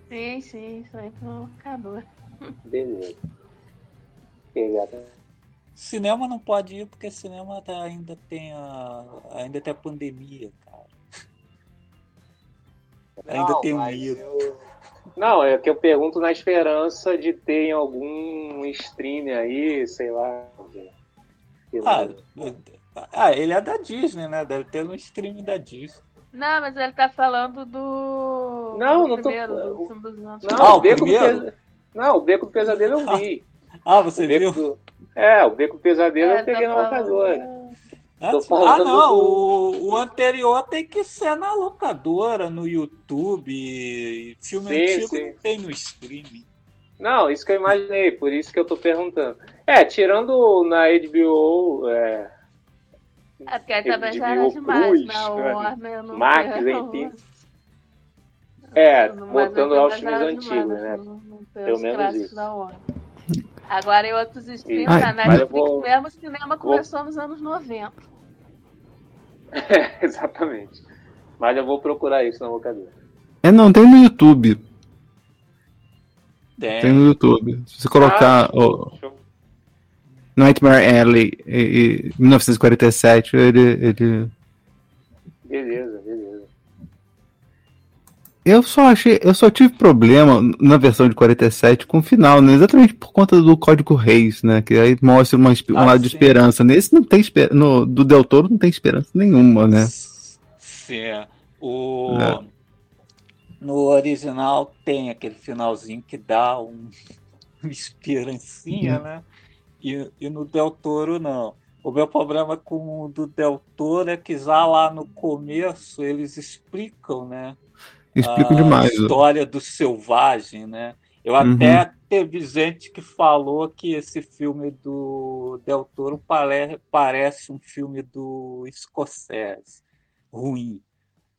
Sim, sim, isso aí foi um locador. Beleza. Cinema não pode ir porque cinema tá, ainda tem a. ainda tem a pandemia, cara. Ainda não, tem um medo. Eu... Não, é que eu pergunto na esperança de ter em algum stream aí, sei lá. Ah, ah, ele é da Disney, né? Deve ter no stream da Disney. Não, mas ele tá falando do. Não, do não primeiro, tô. Do não, ah, o do Pesadelo. Não, o Beco do Pesadelo eu vi. Ah, você viu? Do... É, o Beco do Pesadelo é, eu peguei tá na locadora. Ah, não, o, o, anterior tem que ser na locadora, no YouTube. Filme sim, antigo sim. não tem no streaming. Não, isso que eu imaginei, por isso que eu tô perguntando. É, tirando na HBO. É, é porque aí também já era demais, na né? Warner. Max, enfim. É, botando lá os filmes antigos, né? Pelo menos isso. Agora em outros streams, a Netflix vou... mesmo, o cinema começou vou... nos anos 90. É, exatamente. Mas eu vou procurar isso na locadora. É, não, tem no YouTube. Tem, tem no YouTube. Se você colocar ah, o Nightmare Alley em 1947, ele, ele. Beleza. Eu só achei, eu só tive problema na versão de 47 com o final, né? Exatamente por conta do código Reis, né? Que aí mostra uma, um ah, lado sim. de esperança. Nesse não tem esperança, no do Del Toro não tem esperança nenhuma, né? Sim. É. O é. no original tem aquele finalzinho que dá um uma esperancinha, hum. né? E, e no Del Toro não. O meu problema com o do Del Toro é que já lá no começo eles explicam, né? Explicam demais. A história do selvagem, né? Eu uhum. até teve gente que falou que esse filme do Del Toro pare, parece um filme do Scorsese. Ruim.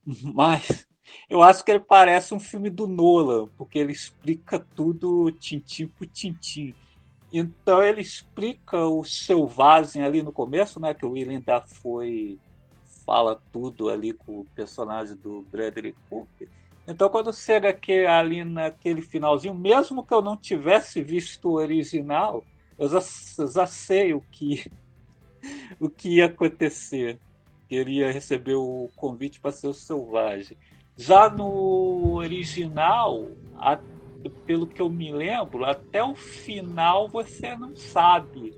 Mas eu acho que ele parece um filme do Nolan, porque ele explica tudo tintim por tintim. Então ele explica o selvagem ali no começo, né? Que o William foi fala tudo ali com o personagem do Bradley Cooper. Então, quando chega aqui, ali naquele finalzinho, mesmo que eu não tivesse visto o original, eu já, já sei o que, o que ia acontecer. Queria receber o convite para ser o selvagem. Já no original, a, pelo que eu me lembro, até o final você não sabe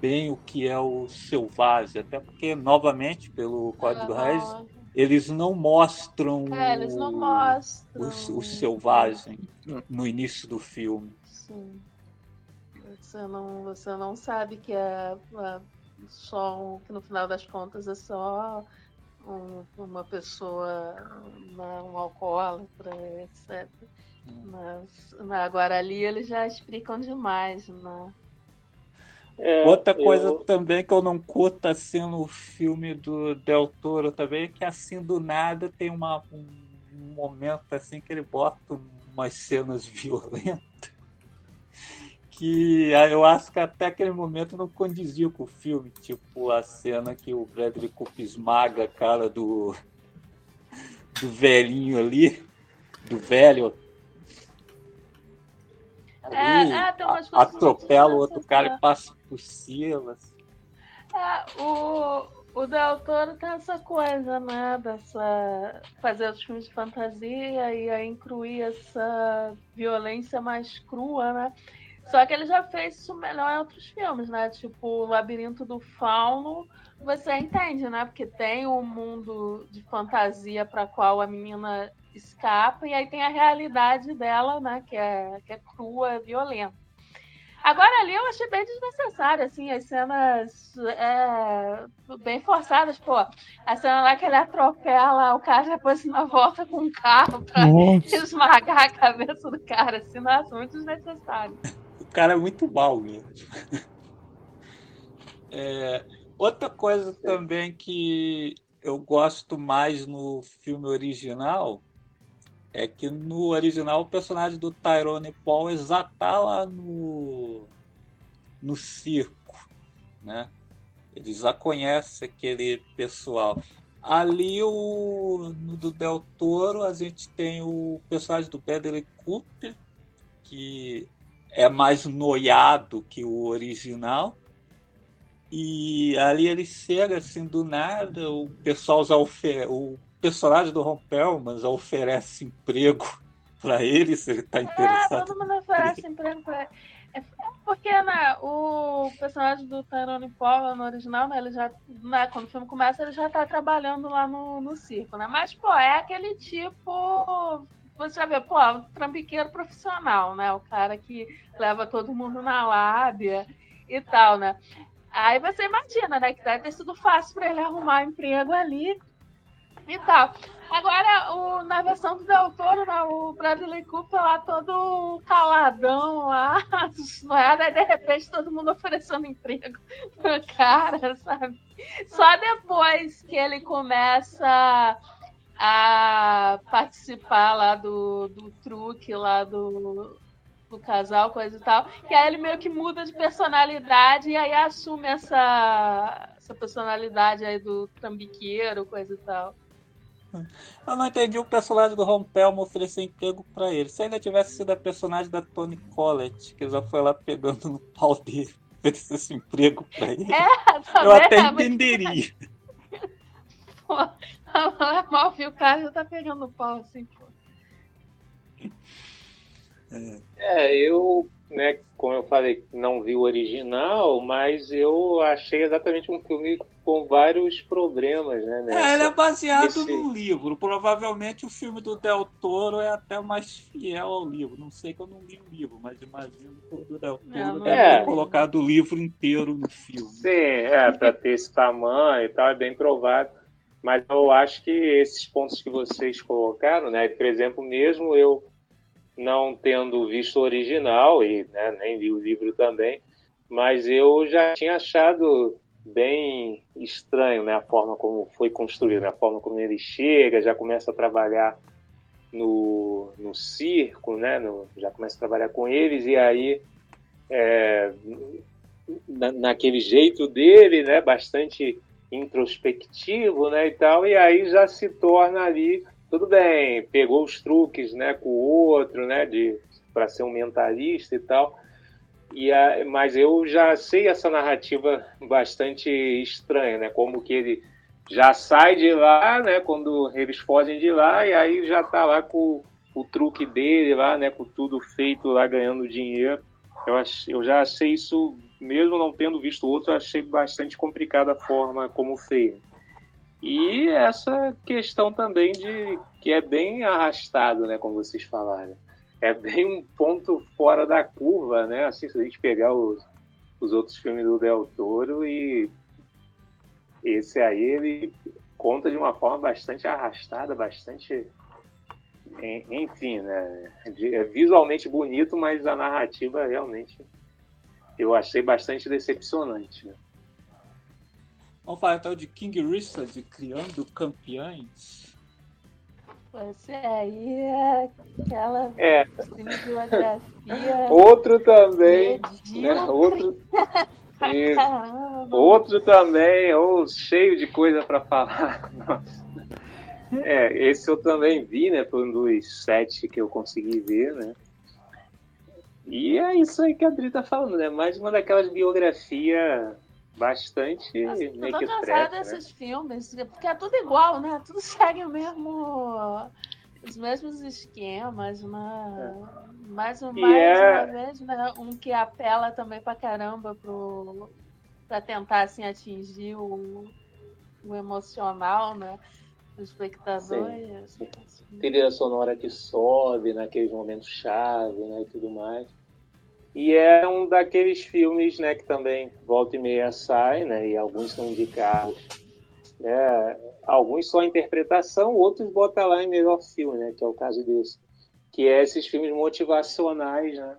bem o que é o selvagem, até porque, novamente, pelo Código Reis, eles não mostram, é, eles não mostram. O, o, selvagem no início do filme. Sim. Você não, você não sabe que é, é só que no final das contas é só um, uma pessoa, uma, um alcoólatra, etc. Hum. Mas, agora ali eles já explicam demais, né? É, Outra coisa eu... também que eu não curto assim no filme do Del Toro também é que assim do nada tem uma, um, momento assim que ele bota umas cenas violentas que eu acho que até aquele momento não condizia com o filme, tipo a cena que o Bradley Cooper esmaga a cara do do velhinho ali, do velho. É, é, tem atropela o outro cara e passa por. Assim. É, o, O Del Toro tem essa coisa, né? Dessa. fazer os filmes de fantasia e aí incluir essa violência mais crua, né? Só que ele já fez isso melhor em outros filmes, né? Tipo, o Labirinto do Fauno, você entende, né? Porque tem o um mundo de fantasia para qual a menina escapa, e aí tem a realidade dela, né? Que é, que é crua, violenta. Agora ali eu achei bem desnecessário, assim, as cenas é, bem forçadas, pô. A cena lá que ele atropela o cara depois na volta com um carro pra nossa. esmagar a cabeça do cara, assim, nossa, muito desnecessário. O cara é muito mal mesmo. É, outra coisa também que eu gosto mais no filme original é que no original o personagem do Tyrone Paul já tá lá no, no circo, né? Ele já conhece aquele pessoal. Ali o, no do Del Toro a gente tem o personagem do Bradley Cooper, que é mais noiado que o original. E ali ele chega assim do nada, o pessoal já oferece, o personagem do Ron Perlman já oferece emprego para ele, se ele está interessado. É, todo mundo oferece emprego para ele. É porque né, o personagem do Tyrone Paul no original, né, ele já, né, quando o filme começa, ele já está trabalhando lá no, no circo, né? Mas, pô, é aquele tipo. Você já vê, pô, um trambiqueiro profissional, né? O cara que leva todo mundo na lábia e tal, né? Aí você imagina, né, que deve ter sido fácil para ele arrumar emprego ali e tal. Agora, o, na versão do Del Toro, né, o Bradley Cooper lá todo caladão lá, é? Daí, de repente todo mundo oferecendo emprego pro cara, sabe? Só depois que ele começa a participar lá do, do truque lá do, do casal, coisa e tal, que aí ele meio que muda de personalidade e aí assume essa, essa personalidade aí do trambiqueiro, coisa e tal. Eu não entendi o personagem do Ron Pelmo oferecer emprego para ele. Se ainda tivesse sido a personagem da Tony Collette, que já foi lá pegando no pau dele, oferecesse emprego para ele, é, eu até entenderia. Pô, é mal viu o cara já tá pegando no pau assim, pô. É. é, eu, né, como eu falei, não vi o original, mas eu achei exatamente um filme com vários problemas, né? Nessa, é, ele é baseado nesse... no livro. Provavelmente o filme do Del Toro é até mais fiel ao livro. Não sei que eu não li o livro, mas imagino que o Del Toro é, deve é. ter colocado o livro inteiro no filme. Sim, é, para ter esse tamanho e tal, é bem provável. Mas eu acho que esses pontos que vocês colocaram, né? Por exemplo, mesmo eu não tendo visto o original e né, nem li o livro também, mas eu já tinha achado bem estranho né, a forma como foi construído, né, a forma como ele chega, já começa a trabalhar no, no circo, né, no, já começa a trabalhar com eles e aí é, na, naquele jeito dele, né, bastante introspectivo, né, e tal, e aí já se torna ali tudo bem, pegou os truques, né, com o outro, né, de para ser um mentalista e tal. E a, mas eu já sei essa narrativa bastante estranha, né, como que ele já sai de lá, né, quando eles fogem de lá e aí já tá lá com o truque dele lá, né, com tudo feito lá ganhando dinheiro. Eu, eu já achei isso, mesmo não tendo visto outro, achei bastante complicada a forma como fez. E essa questão também de que é bem arrastado, né, como vocês falaram. É bem um ponto fora da curva, né? Assim, se a gente pegar os, os outros filmes do Del Toro e esse aí ele conta de uma forma bastante arrastada, bastante enfim, né? É visualmente bonito, mas a narrativa realmente eu achei bastante decepcionante. Né? Vamos falar então de King Richard criando campeões. Você aí é aquela é. Outro também. Né? Outro. Outro também, ou cheio de coisa para falar. Nossa. É, esse eu também vi, né? Foi um dos sete que eu consegui ver, né? E é isso aí que a Adri tá falando, né? Mais uma daquelas biografias bastante Nossa, eu tô cansada né? desses filmes, porque é tudo igual, né? Tudo segue o mesmo. Os mesmos esquemas, né? Mais, um, E mais é- uma vez, né? Um que apela também pra caramba pro, pra tentar assim, atingir o, o emocional, né? Do espectador. e assim, trilha sonora que sobe naqueles momentos chave, né, e tudo mais. E é um daqueles filmes, né, que também volta e meia sai, né, e alguns são indicados, né, alguns só interpretação, outros bota lá em melhor filme, né, que é o caso desse, que é esses filmes motivacionais, né,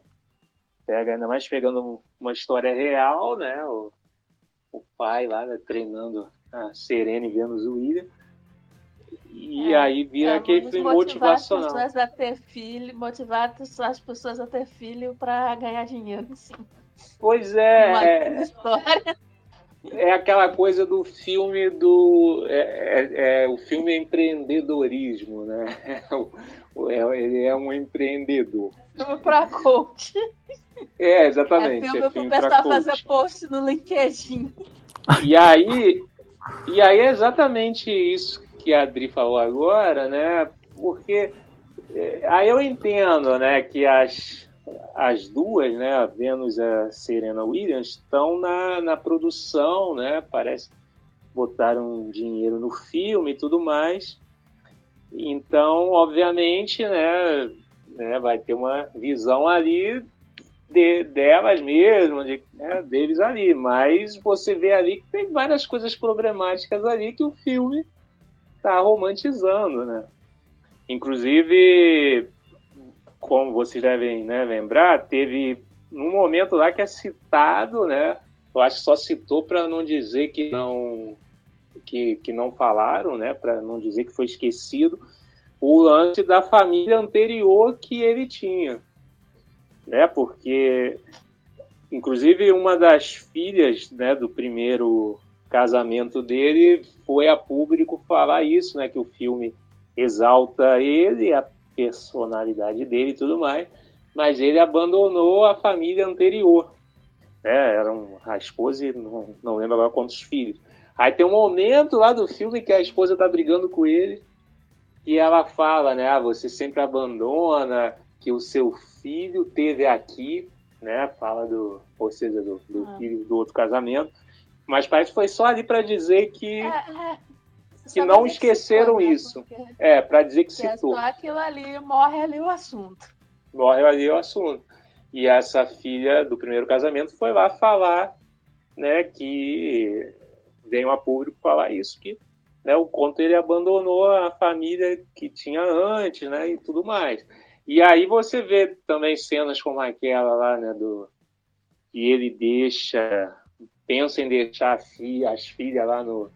pega ainda mais pegando uma história real, né, o, o pai lá né, treinando a Serena e vendo o William, e É, aí vira É, aquele filme motivar motivacional. As pessoas a ter filho, motivar as pessoas a ter filho para ganhar dinheiro, sim. Pois é, história. é, é aquela coisa do filme do. É, é- é o filme empreendedorismo, né? É- ele é um empreendedor. Filme pra coach. É, É exatamente. filme É pro filme pra pessoal coach. fazer post no LinkedIn. E aí, e aí é exatamente isso que a Adri falou agora, né? Porque é, aí eu entendo, né, que as, as duas, né, a Venus e a Serena Williams, estão na, na produção, né? Parece que botaram dinheiro no filme e tudo mais. Então, obviamente, né, né, vai ter uma visão ali de, delas mesmo, de, né, deles ali. Mas você vê ali que tem várias coisas problemáticas ali que o filme está romantizando, né? Inclusive, como vocês devem né, lembrar, teve um momento lá que é citado, né? Eu acho que só citou para não dizer que não que, que não falaram, né? Para não dizer que foi esquecido o lance da família anterior que ele tinha, né? Porque inclusive uma das filhas, né, do primeiro casamento dele foi a público falar isso, né, que o filme exalta ele, a personalidade dele e tudo mais, mas ele abandonou a família anterior, né, eram a esposa e não, não lembro agora quantos filhos. Aí tem um momento lá do filme que a esposa tá brigando com ele e ela fala, né, ah, você sempre abandona que o seu filho teve aqui, né, fala do, ou seja, do, do Ah. filho do outro casamento, mas parece que foi só ali para dizer que É, é. Que não esqueceram citou, né? isso. Porque é para dizer que se é citou, só aquilo ali, morre ali o assunto. morre ali o assunto. E essa filha do primeiro casamento foi lá falar, né, que veio a público falar isso que né, o conto ele abandonou a família que tinha antes, né, e tudo mais. E aí você vê também cenas como aquela lá, né, do que ele deixa, pensa em deixar as filhas lá no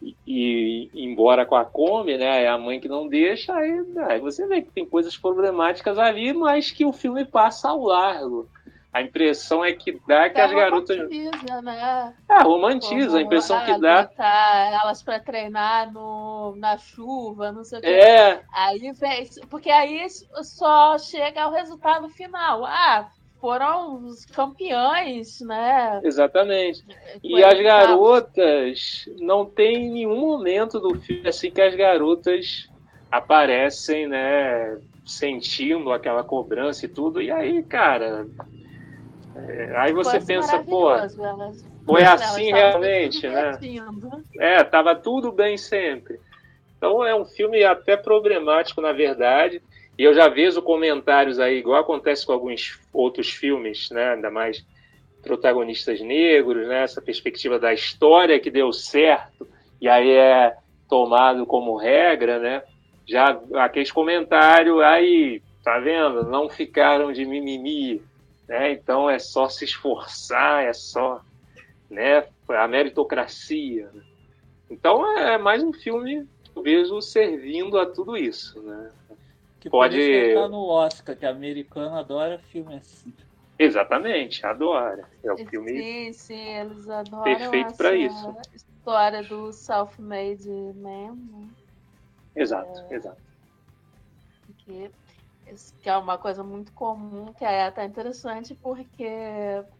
e, e ir embora com a Kombi, né? É a mãe que não deixa, aí, aí você vê que tem coisas problemáticas ali, mas que o filme passa ao largo. A impressão é que dá que Até as garotas. romantiza, né? É, romantiza, a impressão que dá. Botar elas para treinar no, na chuva, não sei o que. É, Aí vem, porque aí só chega ao resultado final. Ah, foram os campeões, né? exatamente. E Foi as garotas, não tem nenhum momento do filme assim que as garotas aparecem, né, sentindo aquela cobrança e tudo. E aí, cara, é, aí você Foi pensa, pô, elas- foi assim realmente, né? É, tava tudo bem sempre. Então é um filme até problemático, na verdade. E eu já vejo comentários aí, igual acontece com alguns outros filmes, né? Ainda mais protagonistas negros, né? Essa perspectiva da história que deu certo e aí é tomado como regra, né? Já aqueles comentários aí, tá vendo? Não ficaram de mimimi, né? Então é só se esforçar, é só, né? A meritocracia. né? Então é mais um filme que eu vejo servindo a tudo isso, né? Que Pode- por isso que tá no Oscar, que americano adora filme assim. Exatamente, adora. É o filme Sim, sim, eles adoram perfeito pra isso. história do self-made man, né? exato, exato. Porque que é uma coisa muito comum, que é até interessante, porque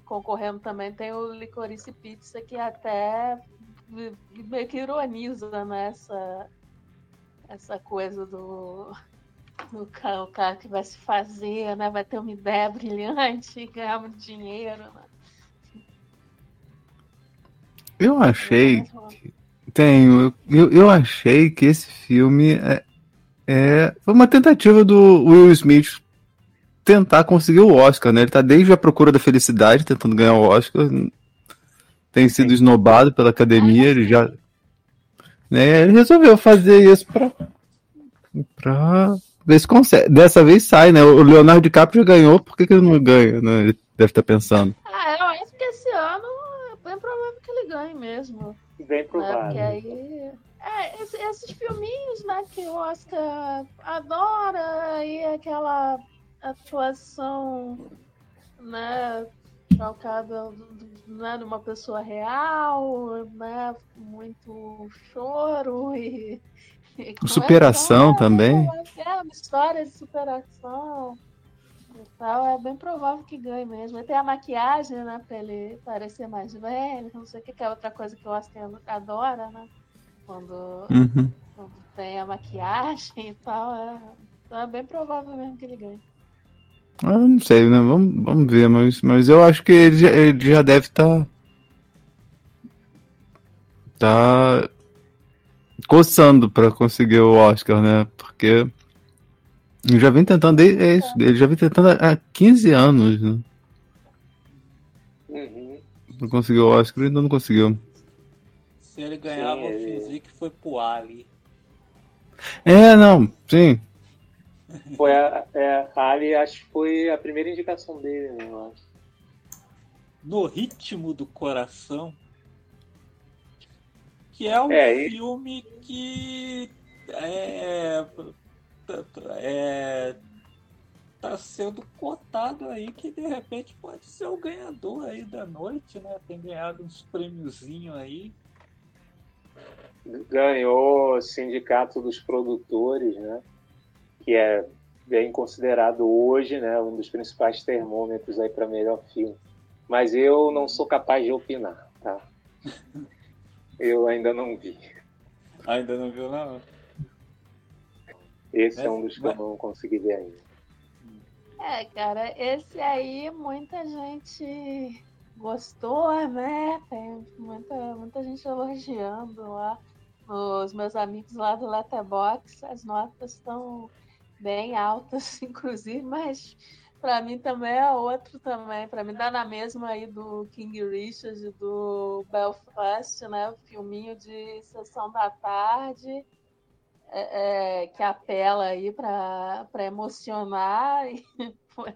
concorrendo também tem o Licorice Pizza, que até meio que ironiza nessa né, essa coisa do, cara, o cara que vai se fazer, né? Vai ter uma ideia brilhante e ganhar muito dinheiro, né? Eu achei. Que, tenho. Eu, eu achei que esse filme é, é, foi uma tentativa do Will Smith tentar conseguir o Oscar, né? Ele tá desde a procura da felicidade, tentando ganhar o Oscar. Tem sido esnobado pela academia, ele já. Né, ele resolveu fazer isso pra, pra se consegue. Dessa vez sai, né? O Leonardo DiCaprio já ganhou, por que, que ele não ganha? Né? Ele deve estar pensando. Ah, eu acho que esse ano é bem provável que ele ganhe mesmo. Bem provável. Né? Porque aí é, esses, esses filminhos, né, que o Oscar adora, e aquela atuação, né, calcada né, numa pessoa real, né, muito choro e... e superação é, também. É, uma história de superação e tal, é bem provável que ganhe mesmo. E tem a maquiagem, né, pra ele parecer mais velho, não sei o que, que é outra coisa que o Oscar adora, né? Quando, uhum. quando tem a maquiagem e tal, é, então é bem provável mesmo que ele ganhe. Ah, não sei, né? Vamos, vamos ver, mas, mas eu acho que ele já, ele já deve estar. Tá, tá coçando para conseguir o Oscar, né? Porque ele já vem tentando, é isso, ele já vem tentando há 15 anos, né? Uhum. Não conseguiu o Oscar, ainda não conseguiu. Se ele ganhava sim, o Physique, foi pro Ali. É, não, sim. Foi a, é, a Ali, acho que foi a primeira indicação dele, né, eu acho. No Ritmo do Coração, que é um é, filme e... que é, é, tá sendo cotado aí que de repente pode ser o ganhador aí da noite, né? Tem ganhado uns prêmiozinhos aí ganhou Sindicato dos Produtores, né? Que é bem considerado hoje, né, um dos principais termômetros aí para melhor filme. Mas eu não sou capaz de opinar, tá? Eu ainda não vi. Ainda não viu não? Esse é, é um dos que eu não consegui ver ainda. É, cara, esse aí muita gente gostou, né? Tem muita, muita gente elogiando lá os meus amigos lá do Letterbox, as notas estão bem altas, inclusive, mas para mim também é outro também. Para mim dá na mesma aí do King Richard e do Belfast, né? O filminho de sessão da tarde. É, é, que apela aí para emocionar. E,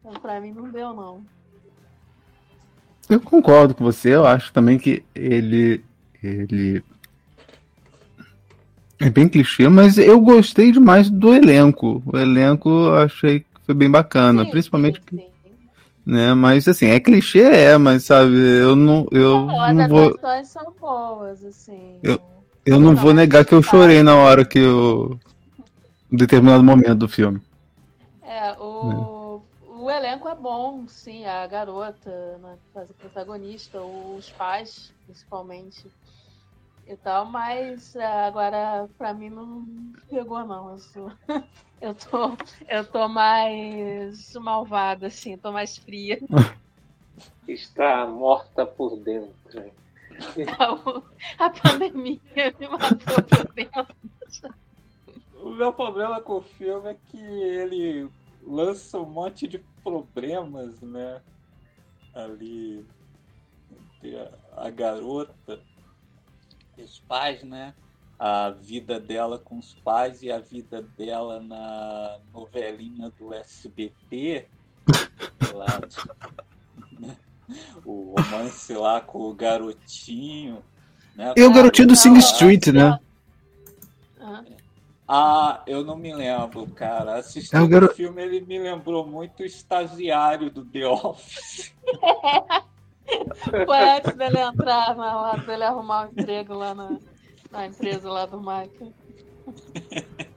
então, para mim não deu, não. Eu concordo com você, eu acho também que ele, ele é bem clichê, mas eu gostei demais do elenco. O elenco eu achei foi bem bacana, sim, principalmente. Sim, sim. Né, mas assim, é clichê, é, mas sabe, eu não. Eu não, não vou... são boas, assim. Eu, eu não, não vou negar que eu chorei na hora que eu. Em determinado momento do filme. É, o, é. o elenco é bom, sim, a garota, né, a protagonista, os pais, principalmente e tal, mas é, agora para mim não pegou não. Eu, sou... eu, tô, eu tô mais malvada, assim, tô mais fria. Está morta por dentro. A pandemia me matou por dentro. O meu problema com o filme é que ele lança um monte de problemas, né? Ali a garota os pais, né? A vida dela com os pais e a vida dela na novelinha do SBT. lá, né? O romance lá com o garotinho. Né? E o garotinho do Sing Street, né? Ah, eu não me lembro, cara. Assistindo é o garo... filme, ele me lembrou muito o estagiário do The Office. Foi antes dele entrar na, lá, dele arrumar um emprego lá na, na empresa lá do Mike.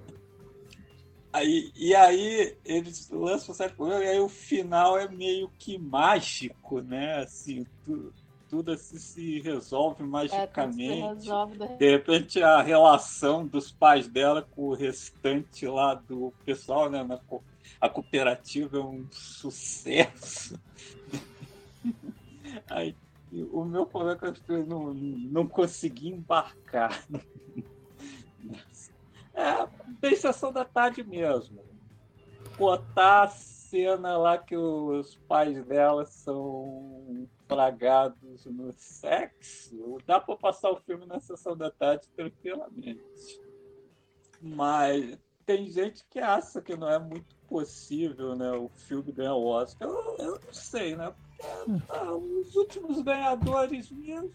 Aí, e aí eles lançam certo problema, e aí o final é meio que mágico, né? Assim, tudo, tudo assim se resolve magicamente. É, se resolve de... de repente a relação dos pais dela com o restante lá do pessoal, né? Na, a cooperativa é um sucesso. Aí, o meu problema é que eu não, não consegui embarcar. É, bem sessão da tarde mesmo. Botar a cena lá que os pais dela são plagados no sexo, dá para passar o filme na sessão da tarde tranquilamente. Mas tem gente que acha que não é muito possível né, o filme ganhar o Oscar. Eu, eu não sei, né? Ah, os últimos ganhadores mesmo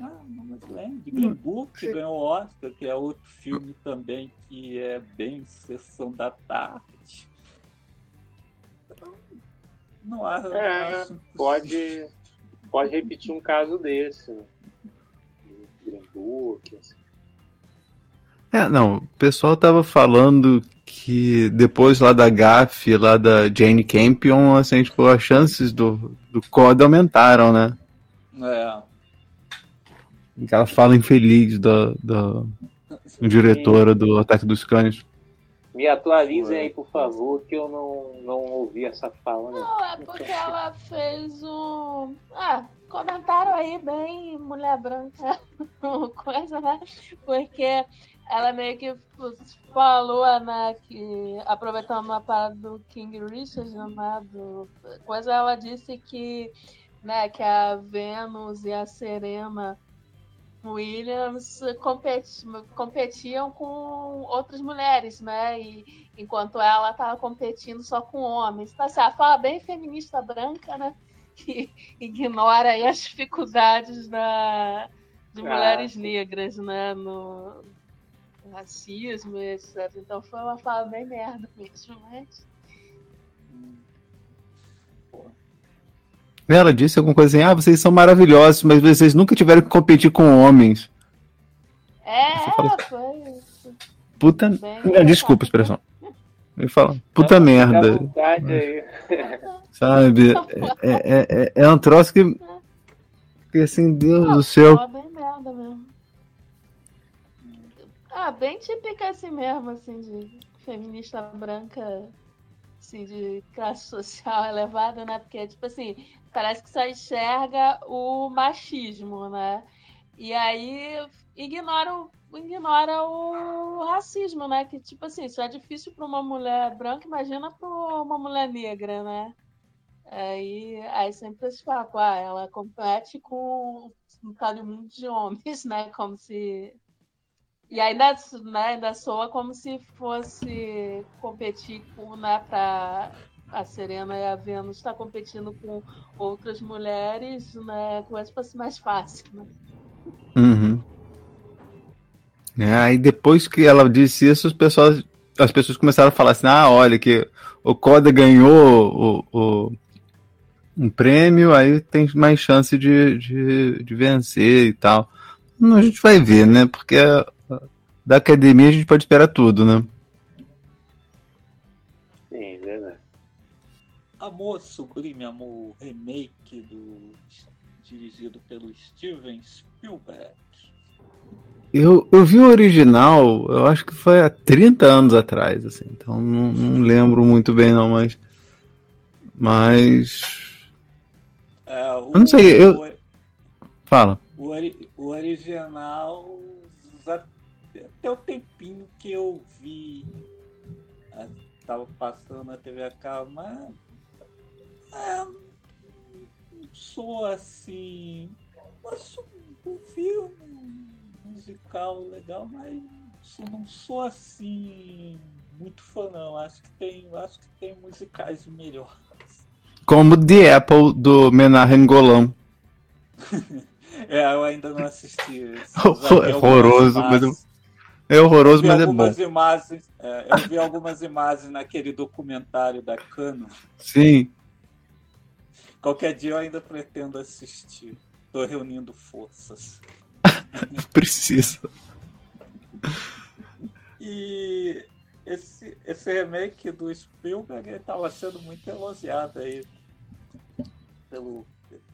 ah, Nomadland, Green Book ganhou o Oscar, que é outro filme também que é bem sessão da tarde. Então, não há. É, pode, pode repetir um caso desse. Né? Green Book, assim. É, não, o pessoal tava falando que depois lá da GAF, lá da Jane Campion, assim, tipo, as chances do, do COD aumentaram, né? É. Aquela fala infeliz da, da diretora do Ataque dos Cães. Me atualizem aí, por favor, que eu não, não ouvi essa fala. Né? Não, é porque ela fez um. Ah, comentário aí bem mulher branca, coisa, né? Porque ela meio que falou, né, que aproveitando a parada do King Richard, né, do, coisa ela disse que, né, que a Venus e a Serena Williams competi competiam com outras mulheres, né? E enquanto ela estava competindo só com homens. Tá certo, fala bem feminista branca, né? Que ignora as dificuldades da, de ah, mulheres negras, né? No racismo, etc. Então foi uma fala bem merda mesmo, mas. Ela disse alguma coisa assim, ah, vocês são maravilhosos, mas vocês nunca tiveram que competir com homens. É, fala, foi isso. Puta. Não, desculpa a expressão. Eu falo, puta não, merda. Sabe? É, é, é, é, um troço que. Que assim, Deus não, do céu. Bem Ah, bem típica assim mesmo, assim, de feminista branca, assim, de classe social elevada, né? Porque, tipo assim, parece que só enxerga o machismo, né? E aí ignora, ignora o racismo, né? Que, tipo assim, isso é difícil para uma mulher branca, imagina para uma mulher negra, né? Aí, aí sempre se fala, ah, ela compete com um tal de mundo de homens, né? Como se. E ainda, né, ainda soa como se fosse competir com, né, para a Serena e a Vênus estar tá competindo com outras mulheres, né? Com isso fosse mais fácil, né? Uhum. É, aí depois que ela disse isso, as pessoas, as pessoas começaram a falar assim: ah, olha, que o Coda ganhou o, o, um prêmio, aí tem mais chance de, de, de vencer e tal. A gente vai ver, né? Porque da academia a gente pode esperar tudo, né? Amor Sublime, Amor remake do, dirigido pelo Steven Spielberg. Eu, eu vi o original, eu acho que foi há 30 anos atrás, assim, então não, não lembro muito bem não, mas. Mas. É, o, eu não sei, eu. O, Fala. O, o original. Até o tempinho que eu vi. Estava passando na TV a cabo, mas é, sou assim. Acho um filme musical legal, mas não sou assim muito fã não. Acho que tem, acho que tem musicais melhores. Como The Apple do Menahem Golan. é, eu ainda não assisti. horroroso, mas eu... é horroroso, mas é bom. Imagens, é, eu vi algumas imagens naquele documentário da Cano. Sim. Qualquer dia eu ainda pretendo assistir. Tô reunindo forças. Precisa. E esse, esse remake do Spielberg estava sendo muito elogiado aí pelo,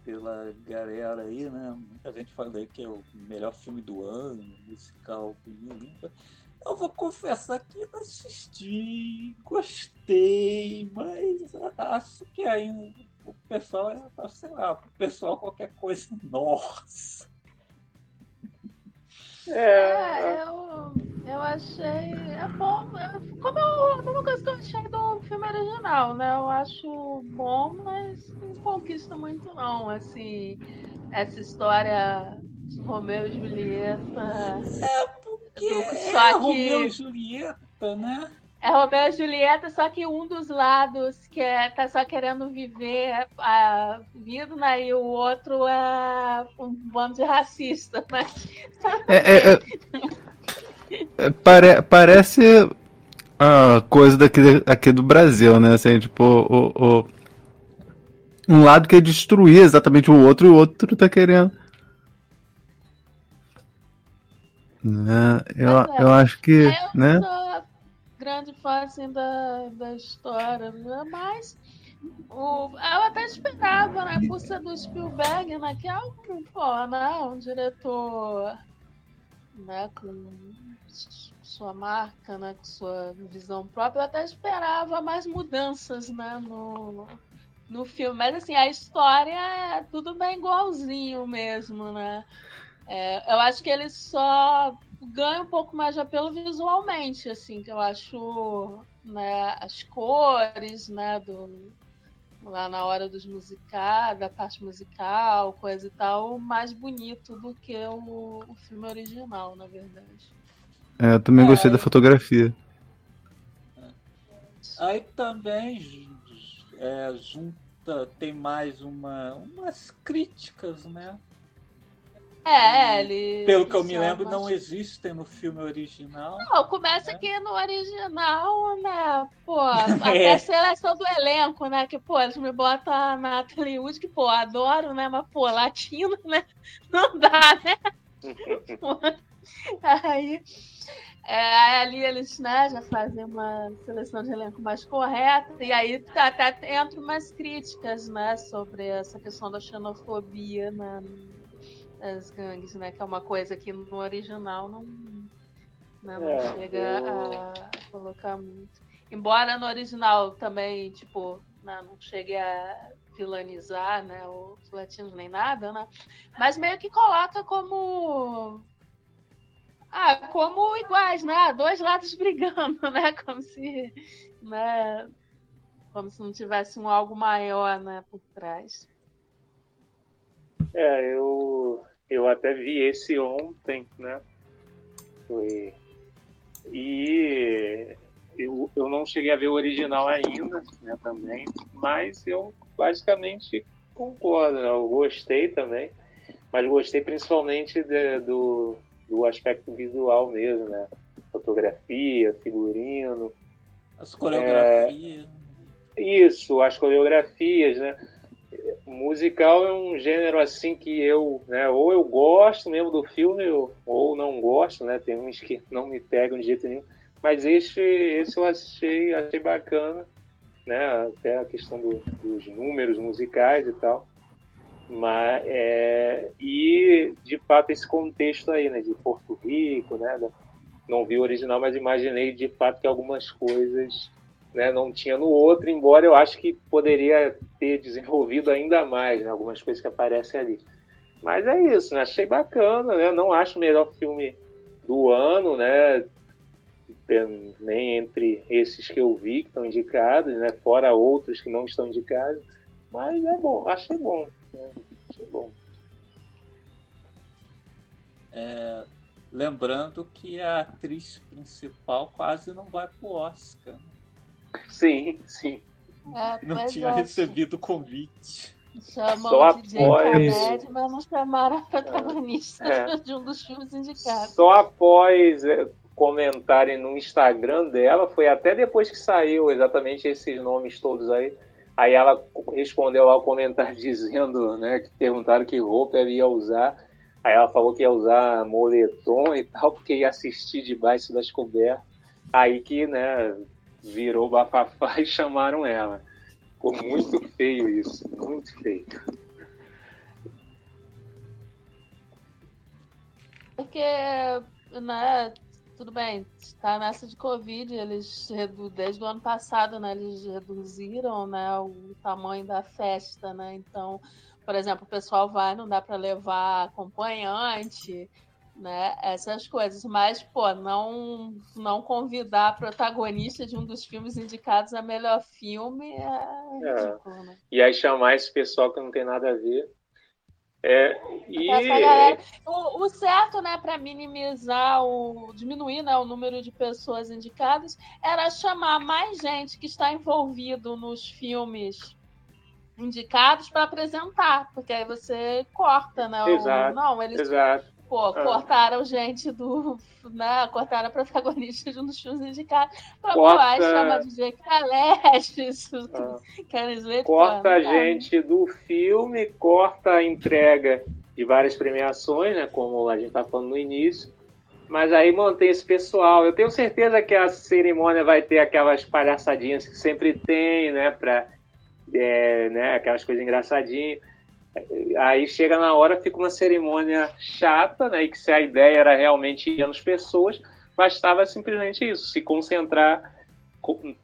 pela galera aí, né? Muita gente falou que é o melhor filme do ano, musical. Eu vou confessar que assisti, gostei, mas acho que ainda o pessoal sei lá, o pessoal qualquer coisa, nossa. É, é eu, eu achei. É bom. Como eu, a mesma coisa que eu achei do filme original, né? Eu acho bom, mas não conquista muito, não. Assim, essa história de Romeu e Julieta. É, porque é só é que... Romeu e Julieta, né? É Romeu e Julieta, só que um dos lados que é, tá só querendo viver a vida, né? E o outro é um bando de racista, né? É, é, é, é pare, parece a coisa daqui, aqui do Brasil, né? Assim, tipo, o, o, um lado quer destruir exatamente o outro e o outro tá querendo. Né? Eu, é, eu acho que. Né? Grande fã assim, da, da história, né? mas o, eu até esperava, né, por ser do Spielberg, né, que é um, pô, né, um diretor né, com sua marca, né, com sua visão própria, eu até esperava mais mudanças né, no, no filme. Mas assim, a história é tudo bem igualzinho mesmo, né? É, eu acho que ele só ganha um pouco mais de apelo visualmente, assim, que eu acho né, as cores, né, do, lá na hora dos musicais, da parte musical, coisa e tal, mais bonito do que o, o filme original, na verdade. É, eu também é, gostei da fotografia. Aí também é, junta, tem mais uma, umas críticas, né? É, ele. Pelo que eu me lembro, não existem no filme original. Não, começa né? aqui no original, né? Pô, até é. a seleção do elenco, né? Que, pô, eles me botam a Natalie Wood, que, pô, adoro, né? Mas, pô, latino, né? Não dá, né? aí, é, ali eles né, já fazem uma seleção de elenco mais correta, e aí até tá, entram umas críticas né, sobre essa questão da xenofobia né, as gangues, né? Que é uma coisa que no original não, né, não é, chega eu... a colocar muito. Embora no original também, tipo, né, não chegue a vilanizar né, os latinos nem nada, né? Mas meio que coloca como. Ah, como iguais, né? Dois lados brigando, né? Como se. Né, como se não tivesse um algo maior né, por trás. É, eu eu até vi esse ontem, né? Foi... E eu, eu não cheguei a ver o original ainda, né, também, mas eu basicamente concordo, né? eu gostei também, mas gostei principalmente de, do, do aspecto visual mesmo, né? Fotografia, figurino. As coreografias. É, isso, as coreografias, né? Musical é um gênero assim que eu, né, ou eu gosto mesmo do filme ou não gosto, né? Tem uns que não me pegam de jeito nenhum, mas esse, esse eu achei, achei bacana, né? Até a questão do, dos números musicais e tal. Mas é, e de fato esse contexto aí, né, de Porto Rico, né? Não vi o original, mas imaginei de fato que algumas coisas né, não tinha no outro, embora eu acho que poderia ter desenvolvido ainda mais né, algumas coisas que aparecem ali. Mas é isso, né? achei bacana, né? não acho o melhor filme do ano, né? nem entre esses que eu vi que estão indicados, né? fora outros que não estão indicados, mas é bom, achei bom. Né? Achei bom. É, lembrando que a atriz principal quase não vai para o Oscar. Né? Sim, sim. É, não tinha é. recebido o convite. Chamam Só de após... Comédia, mas não chamaram a protagonista é. de um dos filmes indicados. Só após é, comentarem no Instagram dela, foi até depois que saiu exatamente esses nomes todos aí. Aí ela respondeu lá o comentário dizendo, né, que perguntaram que roupa ela ia usar. Aí ela falou que ia usar moletom e tal, porque ia assistir debaixo das cobertas. Aí que, né, virou bafafá e chamaram ela. Ficou muito feio isso, muito feio. Porque, né, tudo bem, está nessa de Covid, eles desde o ano passado, né, eles reduziram, né, o tamanho da festa, né, então, por exemplo, o pessoal vai, não dá para levar acompanhante, né? Essas coisas. Mas, pô, não, não convidar a protagonista de um dos filmes indicados a melhor filme é, é. ridículo, né? E aí chamar esse pessoal que não tem nada a ver. É, e... Galera, o, o, certo, né, para minimizar o diminuir né, o número de pessoas indicadas, era chamar mais gente que está envolvido nos filmes indicados para apresentar, porque aí você corta, né? Exato, o, não, eles exato. Pô, ah. cortaram gente do. Né, cortaram a protagonista de um dos filmes indicados pra Corta... pô, chama de Jake Caleste, isso. Querem ver? Corta a gente do filme, corta a entrega de várias premiações, né? Como a gente está falando no início. Mas aí mantém esse pessoal. Eu tenho certeza que a cerimônia vai ter aquelas palhaçadinhas que sempre tem, né? Pra, é, né aquelas coisas engraçadinhas. Aí chega na hora, fica uma cerimônia chata, né? E que se a ideia era realmente ir as pessoas, bastava simplesmente isso, se concentrar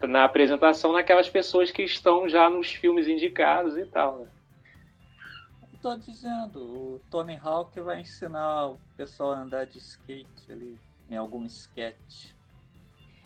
na apresentação naquelas pessoas que estão já nos filmes indicados e tal. Né? Estou dizendo, o Tony Hawk vai ensinar o pessoal a andar de skate ali em algum sketch.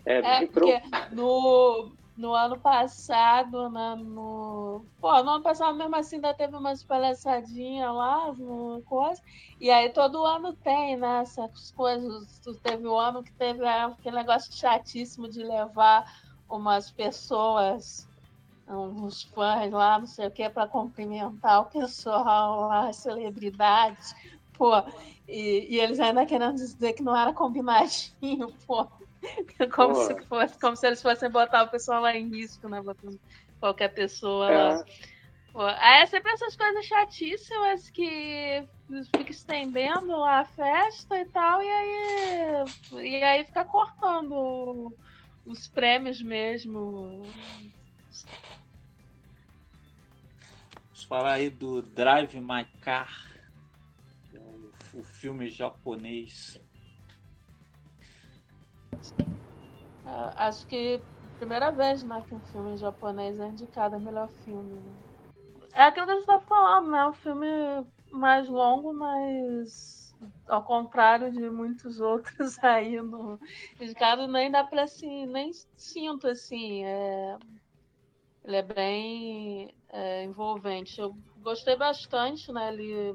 É, é porque no, no ano passado, né, no... Pô, no ano passado mesmo assim ainda teve umas palhaçadinhas lá, no coisa. E aí todo ano tem, né, essas coisas. Teve o ano que teve aquele negócio chatíssimo de levar umas pessoas, uns fãs lá, não sei o que, para cumprimentar o pessoal lá, as celebridades. Pô, e, e eles ainda querendo dizer que não era combinadinho, pô. como, se fosse, como se eles fossem botar o pessoal lá em risco, né? Botando qualquer pessoa é. lá. Pô, é sempre essas coisas chatíssimas que fica estendendo a festa e tal, e aí, e aí fica cortando os prêmios mesmo. Vamos falar aí do Drive My Car, o filme japonês Uh, acho que primeira vez né, que um filme japonês é indicado a melhor filme. Né? É aquilo que a gente tá falando, né? Um filme mais longo, mas ao contrário de muitos outros aí no indicado, nem dá pra assim, nem sinto assim. É... Ele é bem é, envolvente. Eu gostei bastante, né? Ele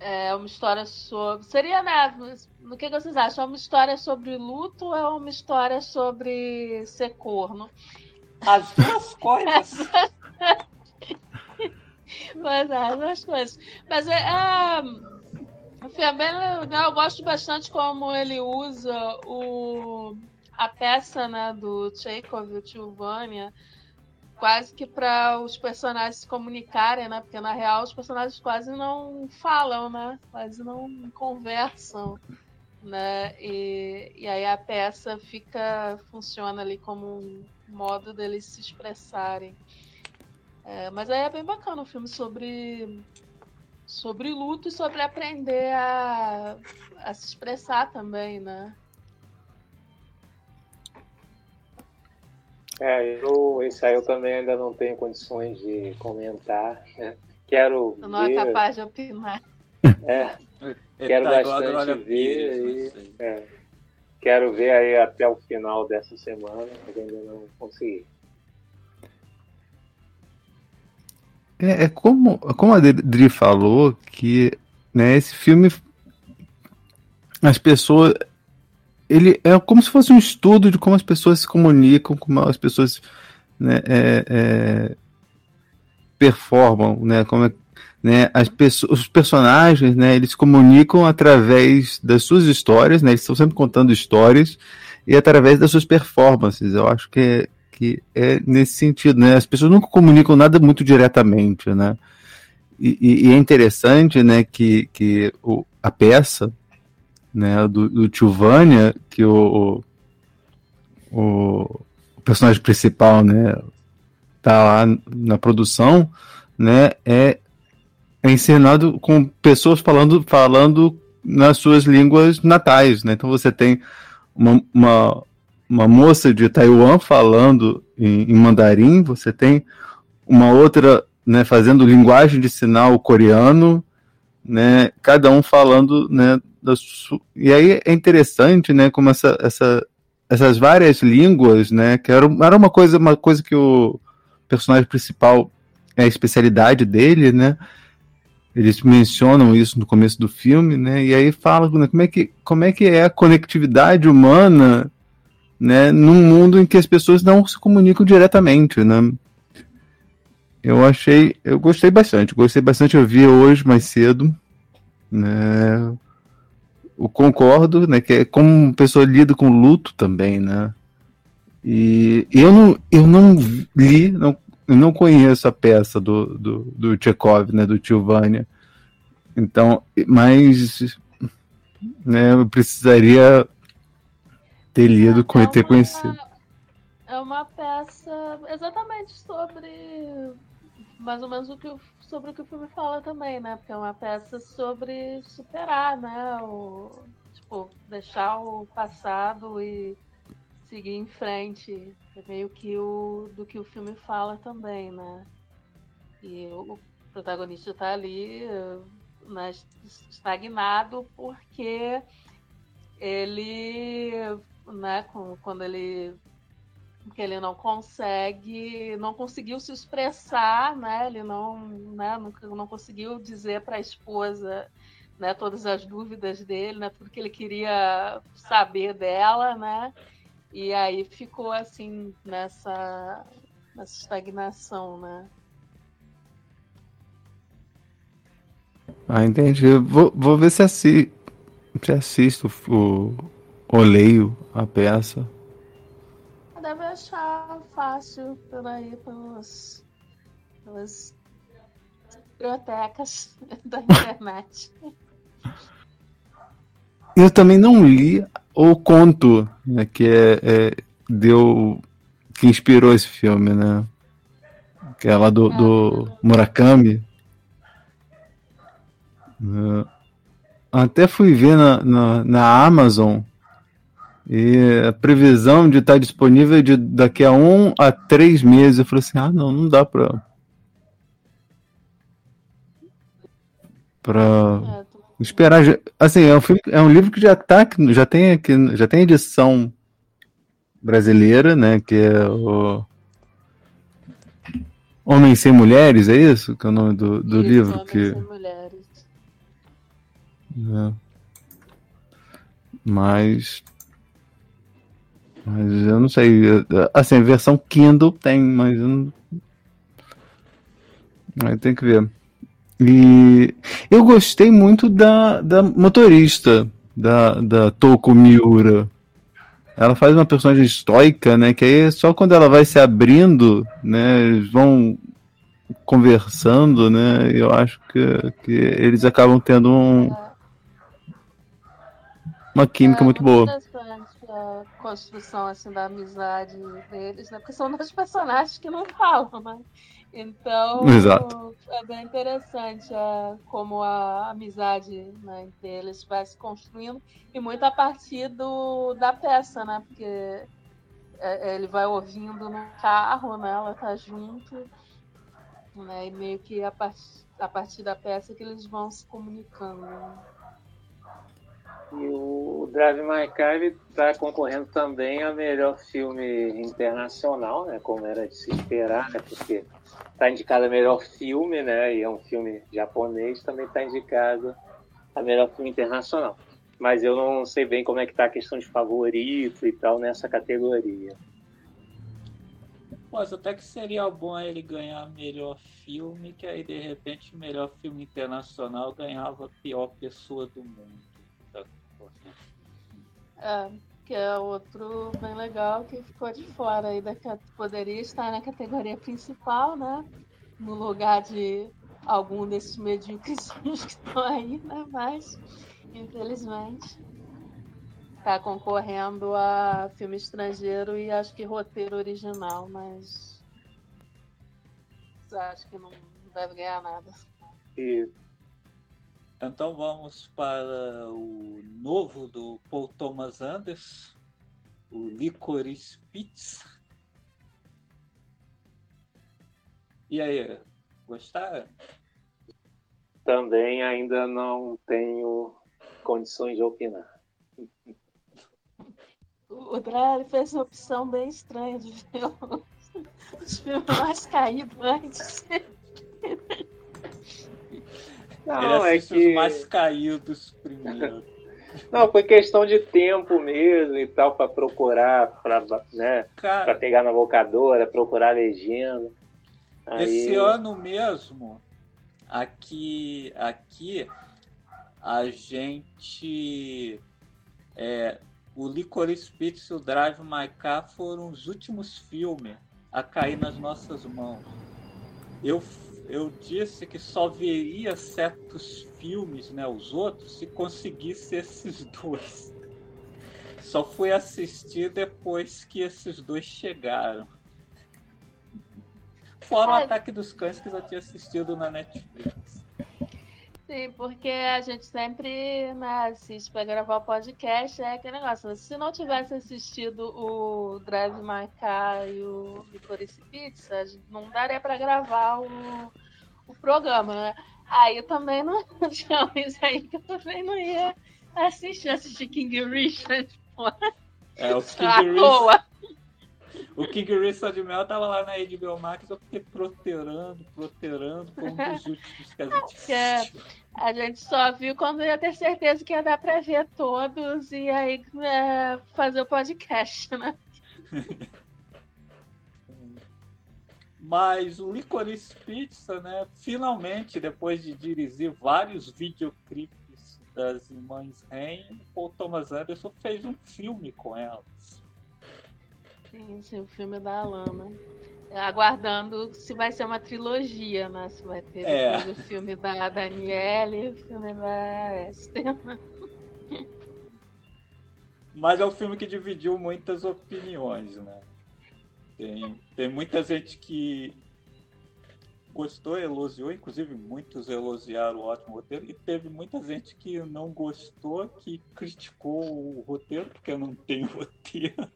é uma história sobre. Seria, né? O que vocês acham? É uma história sobre luto ou é uma história sobre ser corno? As duas coisas. Mas é, as duas coisas. Mas é, é, é legal. Eu gosto bastante como ele usa o, a peça né, do Chekhov, o Tio Vânia quase que para os personagens se comunicarem, né? Porque na real os personagens quase não falam, né? Quase não conversam, né? E, e aí a peça fica funciona ali como um modo deles se expressarem. É, mas aí é bem bacana o filme sobre sobre luto e sobre aprender a, a se expressar também, né? É, eu, esse aí eu também ainda não tenho condições de comentar. Né? Quero não ver... é capaz de opinar. É, quero tá bastante ver. E, é, quero ver aí até o final dessa semana, mas ainda não consegui. É, é como, como a Dri falou, que né, esse filme as pessoas ele é como se fosse um estudo de como as pessoas se comunicam, como as pessoas né, é, é, performam, né, como é, né, as pessoas, os personagens, né, eles se comunicam através das suas histórias, né, eles estão sempre contando histórias e através das suas performances. Eu acho que é, que é nesse sentido, né, as pessoas nunca comunicam nada muito diretamente, né, e, e é interessante, né, que, que o, a peça né, do, do Tio Vânia, que o, o, o personagem principal, né, tá lá na produção, né, é, é ensinado com pessoas falando, falando nas suas línguas natais, né? Então você tem uma, uma, uma moça de Taiwan falando em, em, mandarim, você tem uma outra né, fazendo linguagem de sinal coreano, né? Cada um falando, né? Da su... E aí é interessante, né? Como essa, essa, essas várias línguas, né? Que era, era uma coisa, uma coisa que o personagem principal é a especialidade dele, né? Eles mencionam isso no começo do filme, né? E aí falam né, como, é que, como é que é a conectividade humana, né? Num mundo em que as pessoas não se comunicam diretamente, né? Eu achei, eu gostei bastante, gostei bastante. Eu vi hoje mais cedo, né? Eu concordo, né? Que é como pessoa lida com luto também, né? E eu não, eu não li, não eu não conheço a peça do, do, do Tchekov, né, do Tio Vânia. Então, mas né, eu precisaria ter lido, é, ter conhecido. É uma peça exatamente sobre mais ou menos o que sobre o que o filme fala também, né? Porque é uma peça sobre superar, né? O, tipo, deixar o passado e seguir em frente. É meio que o do que o filme fala também, né? E o protagonista está ali né, estagnado porque ele, né, quando ele que ele não consegue, não conseguiu se expressar, né? Ele não, né, não, não conseguiu dizer para a esposa, né, todas as dúvidas dele, né, tudo que ele queria saber dela, né? E aí ficou assim nessa, nessa estagnação, né? Ah, entendi. Vou, vou ver se, assi se assisto o, ou leio a peça. Deve achar fácil por aí pelas, pelas bibliotecas da internet. Eu também não li o conto, né, que é, é, deu que inspirou esse filme, né? Que é lá do, do Murakami. Uh, até fui ver na, na, na, Amazon e a previsão de estar disponível de daqui a um a três meses. Eu falei assim, ah não, não dá pra. Pra Esperar. Assim, é um, filme, é um livro que já tá, já tem aqui, já tem edição brasileira, né? Que é o Homens sem Mulheres, é isso? Que é o nome do, do isso, livro? Homens que... sem Mulheres. É. Mas. Mas eu não sei. Assim, a versão Kindle tem, mas eu não. Aí tem que ver. E eu gostei muito da, da motorista, da, da Toko Miura. Ela faz uma personagem estoica, né? Que aí só quando ela vai se abrindo, né? Eles vão conversando, né? Eu acho que, que eles acabam tendo um, uma química é, muito boa. Construção assim da amizade deles, né? Porque são dois personagens que não falam, né? Então, Exato. é bem interessante é, como a amizade né, entre eles vai se construindo e muito a partir do, da peça, né? Porque é, é, ele vai ouvindo no carro, né? Ela tá junto, né? E meio que a, part, a partir da peça que eles vão se comunicando. Né? E o Drive My Car está concorrendo também a melhor filme internacional, né? Como era de se esperar, né? Porque está indicado a melhor filme, né? E é um filme japonês, também está indicado a melhor filme internacional. Mas eu não sei bem como é que tá a questão de favorito e tal nessa categoria. Mas até que seria bom ele ganhar melhor filme, que aí de repente o melhor filme internacional ganhava a pior pessoa do mundo. É, que é outro bem legal que ficou de fora aí da poderia estar na categoria principal, né? No lugar de algum desses medíocres que estão aí, né? Mas, infelizmente. tá concorrendo a filme estrangeiro e acho que roteiro original, mas acho que não deve ganhar nada. E Então vamos para o novo do Paul Thomas Anderson, o Licorice Pizza. E aí, gostaram? também ainda não tenho condições de opinar. O Drelli fez uma opção bem estranha de ver os filmes mais caídos antes. Não, é que. os mais caídos primeiro. Não, foi questão de tempo mesmo e tal, para procurar, para né, pra Cara, pegar na locadora, procurar a legenda. Aí, esse ano mesmo, aqui, aqui a gente. É, o Licorice Pizza e o Drive My Car foram os últimos filmes a cair nas nossas mãos. Eu, eu disse que só veria certos filmes, né, os outros, se conseguisse esses dois. Só fui assistir depois que esses dois chegaram. Fora o. Ataque dos Cães que eu já tinha assistido na Netflix. Sim, porque a gente sempre né, assiste para gravar o podcast, é aquele negócio. Se não tivesse assistido o Drive My Car e o Licorice Pizza, não daria para gravar o, o programa, né? Aí eu também não tinha isso aí que eu também não ia assistir, assistir King Richard, pô, É, o à King toa. o King Reese de Mel tava lá na HBO Max, eu fiquei proterando, proterando, foi um dos últimos que a gente é- assistiu. A gente só viu quando ia ter certeza que ia dar para ver todos e aí é, fazer o podcast, né? Mas o Licorice Pizza, né, finalmente, depois de dirigir vários videoclipes das irmãs Rain, o Thomas Anderson fez um filme com elas. Sim, sim, o filme da Alana. Aguardando se vai ser uma trilogia, né? Se vai ter É. o filme da Daniele o filme da Esther. Mas é um filme que dividiu muitas opiniões, né? Tem, tem muita gente que gostou, elogiou, inclusive muitos elogiaram o ótimo roteiro, e teve muita gente que não gostou, que criticou o roteiro, porque não tem roteiro.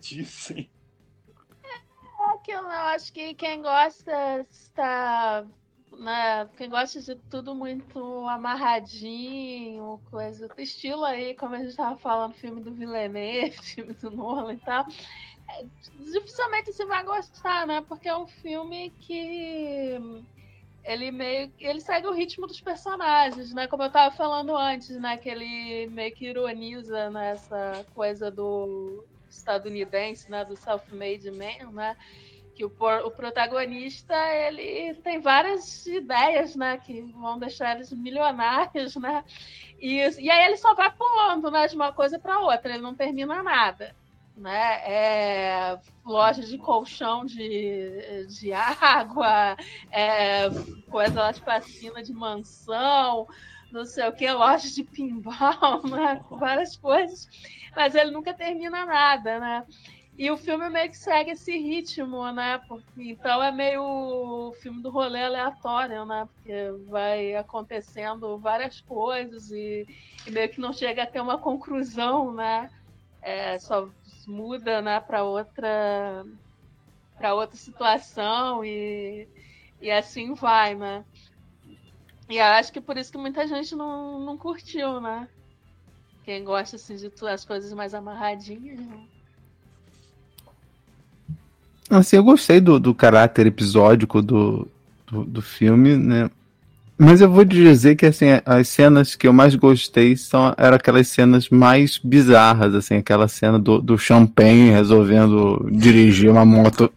Dizem. Aquilo, eu acho que quem gosta está. Né, quem gosta de tudo muito amarradinho, coisa do estilo aí, como a gente estava falando, filme do Villeneuve, filme do Nolan e tal. é, dificilmente você vai gostar, né? Porque é um filme que ele meio ele segue o ritmo dos personagens, né? Como eu tava falando antes, né? Que ele meio que ironiza nessa coisa do estadunidense, né? Do self-made man, né? Que o, por- o protagonista ele tem várias ideias, né? Que vão deixar eles milionários, né? E, e aí ele só vai pulando, né? De uma coisa para outra. Ele não termina nada né? É, loja de colchão de, de água, é, coisa lá de piscina de mansão, não sei o que, loja de pinball, né? várias coisas, mas ele nunca termina nada, né? E o filme meio que segue esse ritmo, né? Porque, então é meio o filme do rolê aleatório, né? Porque vai acontecendo várias coisas e, e meio que não chega a ter uma conclusão, né? É, só muda né, para outra para outra situação e, e assim vai, né? E acho que por isso que muita gente não, não curtiu, né? Quem gosta assim, de as coisas mais amarradinhas, né? Assim, eu gostei do, do caráter episódico do, do, do filme, né? Mas eu vou dizer que assim, as cenas que eu mais gostei são eram aquelas cenas mais bizarras, assim, aquela cena do, do Champagne resolvendo dirigir uma moto,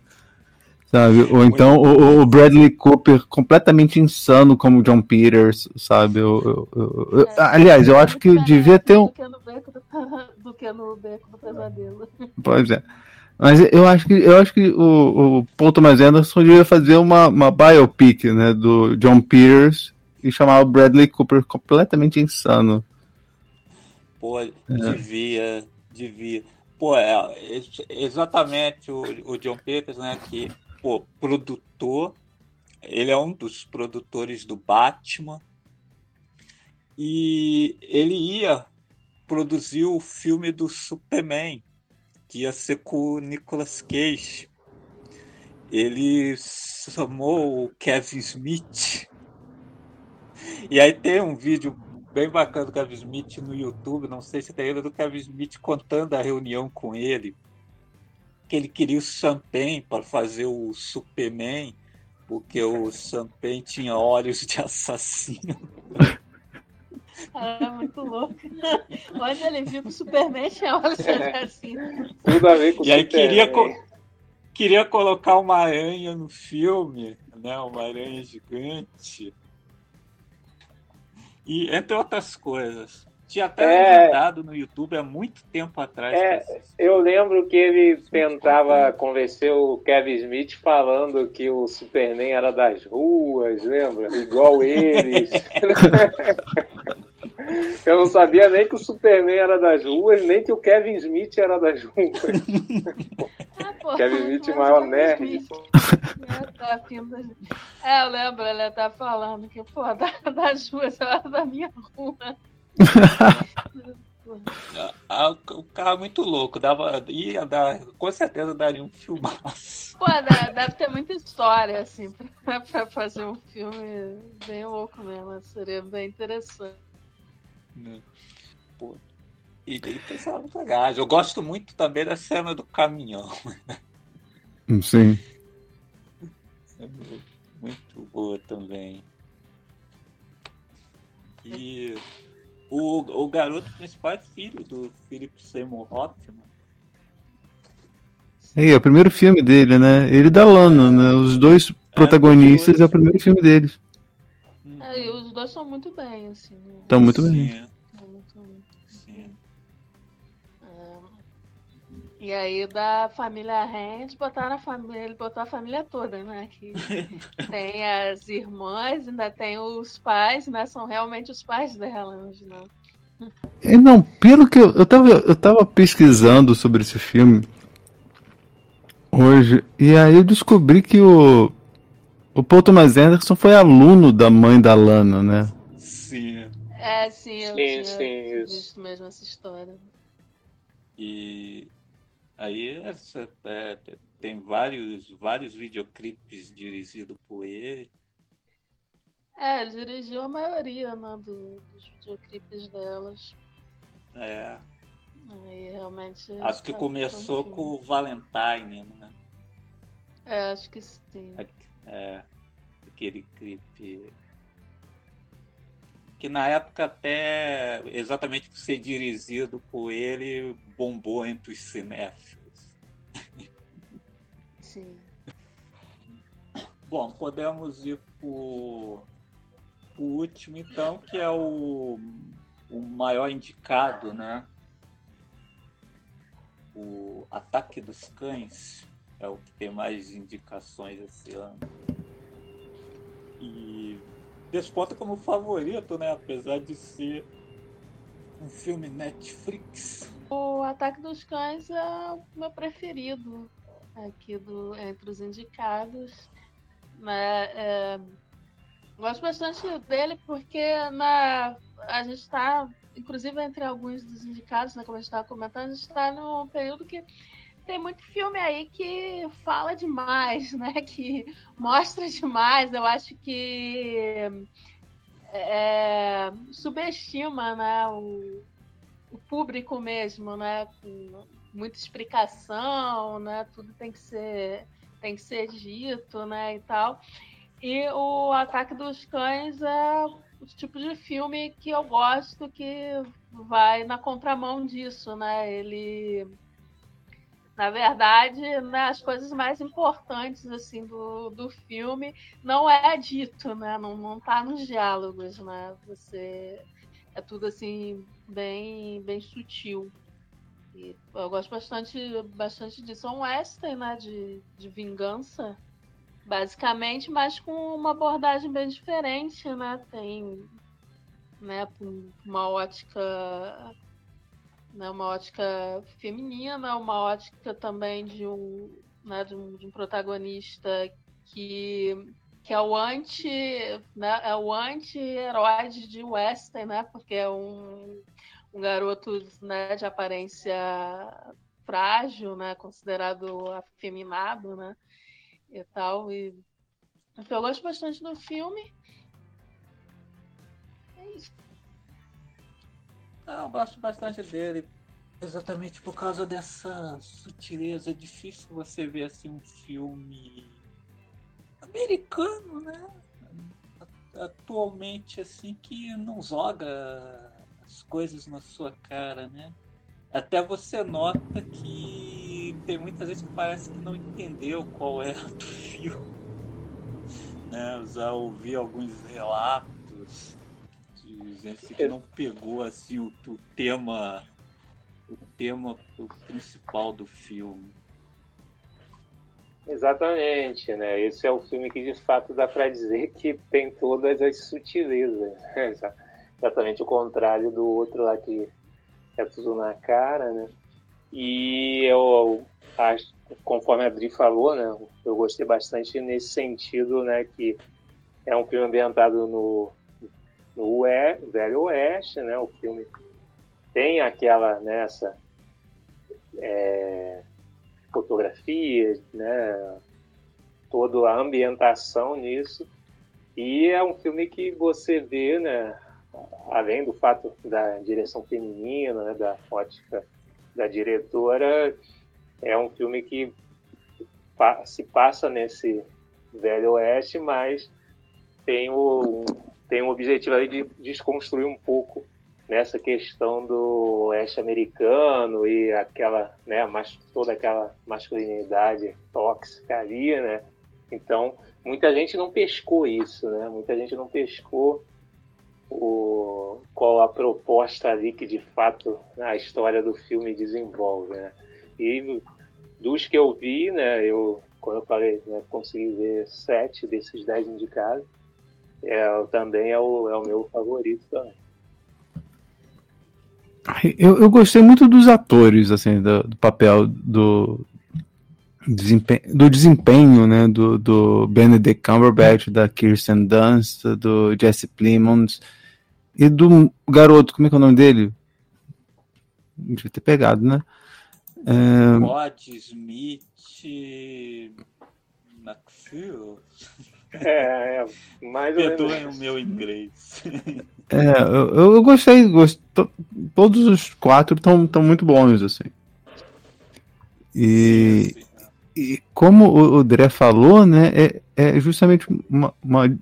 sabe? Ou então o, o Bradley Cooper completamente insano como John Peters, sabe? Eu, eu- eu- eu- aliás, eu acho que devia ter um, Do que no beco do, do, que no beco do pesadelo. Pois é. Mas eu acho que eu acho que o, o Paul Thomas Anderson devia fazer uma, uma biopic, né, do John Peters e chamar o Bradley Cooper completamente insano. Pô, devia, devia. Pô, é, exatamente o, o John Peters, né? Que, pô, produtor, ele é um dos produtores do Batman. E ele ia produzir o filme do Superman, que ia ser com o Nicolas Cage. Ele chamou o Kevin Smith. E aí tem um vídeo bem bacana do Kevin Smith no YouTube, não sei se tem ele, do Kevin Smith contando a reunião com ele, que ele queria o Champagne para fazer o Superman, porque o Champagne tinha olhos de assassino. É muito louco. Onde ele viu que o Superman tinha olhos de assassino. Tudo a ver com o E aí queria, co- queria colocar uma aranha no filme, né? Uma aranha gigante. E entre outras coisas. Tinha até É. legendado no YouTube há muito tempo atrás. É. Eu lembro que ele tentava convencer o Kevin Smith falando que o Superman era das ruas, lembra? Igual eles. Eu não sabia nem que o Superman era das ruas, nem que o Kevin Smith era das ruas. Ah, pô, Kevin Smith, maior nerd. Né, tá É, eu lembro, ele tá falando que, pô, da- das ruas, era da minha rua. Ah, o o cara é muito louco. Dava, ia dar, com certeza daria um filmaço. Pô, deve, deve ter muita história, assim, pra, pra fazer um filme bem louco mesmo. Seria bem interessante. né? Pô. E pensava muito legal. Eu gosto muito também da cena do caminhão. Sim. É mu- muito boa também. E o, o garoto principal é filho do Philip Seymour Hoffman. É, é o primeiro filme dele, né? Ele e da Lana, né? Os dois protagonistas é o primeiro filme deles. É, e os dois são muito bem, assim. né? Estão muito bem. E aí da família Hand botaram a família, ele botou a família toda, né? Que tem as irmãs, ainda tem os pais, né? São realmente os pais dela, né? É, não, pelo que eu, eu tava, eu tava pesquisando sobre esse filme hoje, e aí eu descobri que o, o Paul Thomas Anderson foi aluno da mãe da Lana, né? Sim. É, sim, eu Sim, tinha sim, isso. visto mesmo essa história. E aí essa, é, tem vários, vários videoclipes dirigidos por ele. É, ele dirigiu a maioria né, do- dos videoclipes delas. É, Aí realmente. acho que tá começou com o Valentine, né? É, acho que sim. É, aquele clipe. Que na época até exatamente por ser dirigido por ele bombou entre os cinéfilos. Sim. Bom, podemos ir pro, pro último então, que é o, o maior indicado, né? O Ataque dos Cães é o que tem mais indicações esse ano. E desponta como favorito, né? Apesar de ser um filme Netflix. O Ataque dos Cães é o meu preferido aqui do, entre os indicados. Né? É, gosto bastante dele porque na, a gente está, inclusive entre alguns dos indicados, né, como a gente estava comentando, a gente está num período que tem muito filme aí que fala demais, né? Que mostra demais. Eu acho que é, subestima né, o, o público mesmo, né? Muita explicação, né? Tudo tem que ser tem que ser dito, né? E tal. E o Ataque dos Cães é o tipo de filme que eu gosto que vai na contramão disso, né? Ele na verdade, né, as coisas mais importantes assim do, do filme não é dito, né? Não, não tá nos diálogos, né? Você é tudo assim bem bem sutil. E eu gosto bastante bastante disso. É um western, né, de, de vingança, basicamente, mas com uma abordagem bem diferente, né? Tem né, uma ótica né, uma ótica feminina, uma ótica também de um, né, de um, de um protagonista que que é o anti, né, é o anti-herói de western, né, porque é um, um garoto né, de aparência frágil, né, considerado afeminado, né, e tal, e então, eu gosto bastante do filme. É isso. Eu gosto bastante dele, exatamente por causa dessa sutileza. É difícil você ver assim um filme americano, né? Atualmente, assim, que não joga as coisas na sua cara, né? Até você nota que tem muita gente que parece que não entendeu qual é do filme. Né? Já ouvi alguns relatos de gente que não pegou assim o, o tema o tema principal do filme. Exatamente, né? Esse é o filme que de fato dá para dizer que tem todas as sutilezas. Né? Exatamente o contrário do outro lá que é tudo na cara, né? E eu acho, conforme a Adri falou, né? Eu gostei bastante nesse sentido, né? Que é um filme ambientado no, no Velho Oeste, né? O filme tem aquela nessa né, é, fotografia, né? Toda a ambientação nisso. E é um filme que você vê, né? Além do fato da direção feminina, né, da ótica da diretora, é um filme que se passa nesse velho oeste, mas tem o tem o objetivo de desconstruir um pouco nessa questão do oeste americano e aquela, né, toda aquela masculinidade tóxica ali, né? Então, muita gente não pescou isso, né? Muita gente não pescou o, qual a proposta ali que de fato a história do filme desenvolve, né? E dos que eu vi, né, eu quando eu falei, né, consegui ver sete desses dez indicados, é, também é o, é o meu favorito também. Eu, eu gostei muito dos atores, assim, do, do papel do desempenho, do desempenho, né, do, do Benedict Cumberbatch, da Kirsten Dunst, do Jesse Plemons e do garoto, como é que é o nome dele? Devia ter pegado, né? É... Smith McPhil. É, é mais Perdoem o meu inglês. É, eu, eu gostei, gostou, todos os quatro estão muito bons, assim. E, e como o, o Dré falou, né, é, é justamente uma, uma,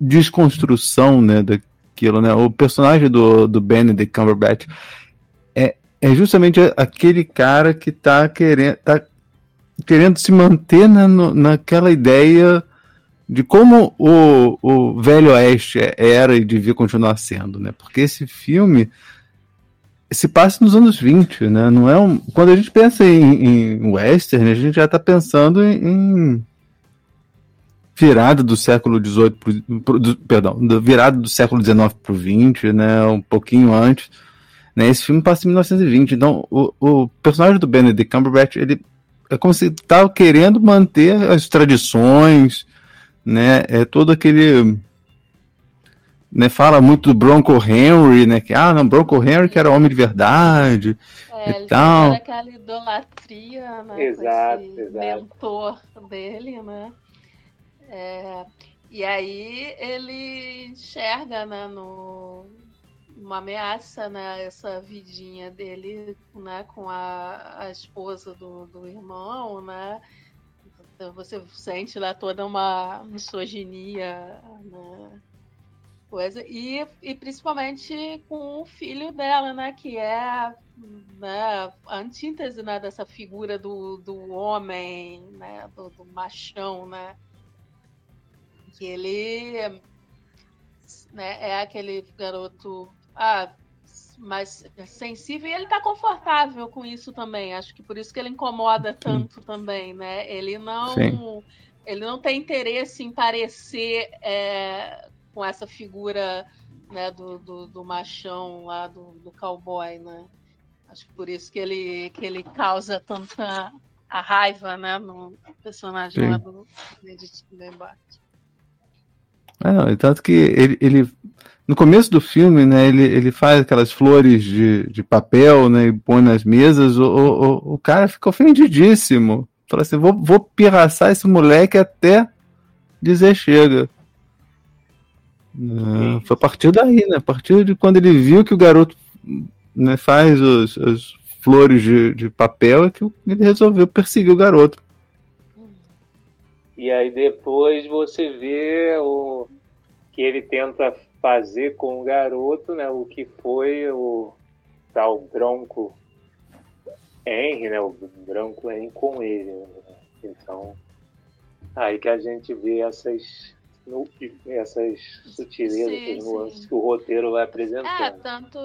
desconstrução, né, daquilo, né, o personagem do, do Benedict Cumberbatch é, é justamente aquele cara que tá querendo, tá querendo se manter na, naquela ideia de como o, o Velho Oeste era e devia continuar sendo, né? Porque esse filme se passa nos anos 20, né? Não é um... Quando a gente pensa em, em western, a gente já está pensando em, virada do século XVIII pro, pro, do, perdão, virada do século XIX para o XX, né? Um pouquinho antes. Né? Esse filme passa em 1920, então o, o personagem do Benedict Cumberbatch ele é como se estava querendo manter as tradições, né? É todo aquele né, fala muito do Bronco Henry, né? Que ah, não, Bronco Henry que era homem de verdade é, e tal. aquela idolatria, né? Exato, com esse exato. mentor dele, né? É, e aí ele enxerga, né, no, uma ameaça, né, essa vidinha dele, né, com a, a esposa do, do irmão, né? Então você sente lá toda uma misoginia, né? Coisa. E, e principalmente com o filho dela, né? Que é né, a antítese né, dessa figura do, do homem, né? Do, do machão, né? Que ele né, é aquele garoto. Ah, mais sensível e ele está confortável com isso também. Acho que por isso que ele incomoda tanto também, né? Ele não, Sim. ele não tem interesse em parecer é, com essa figura né, do, do, do, machão lá do, do cowboy, né? Acho que por isso que ele, que ele causa tanta a raiva, né, no personagem Sim. lá do Benedict Cumberbatch. É, tanto que ele, ele, no começo do filme, né, ele, ele faz aquelas flores de, de papel, né, e põe nas mesas, o, o, o cara fica ofendidíssimo. Fala assim, vou, vou pirraçar esse moleque até dizer chega. Uh, foi a partir daí, né? A partir de quando ele viu que o garoto né, faz os, as flores de, de papel, é que ele resolveu perseguir o garoto. E aí depois você vê o que ele tenta fazer com o garoto, né? O que foi o tal Bronco Henry, né? O Bronco Henry com ele. Né? Então, aí que a gente vê essas essas sutilezas, sim, essas nuances sim. que o roteiro vai apresentando. É, tanto,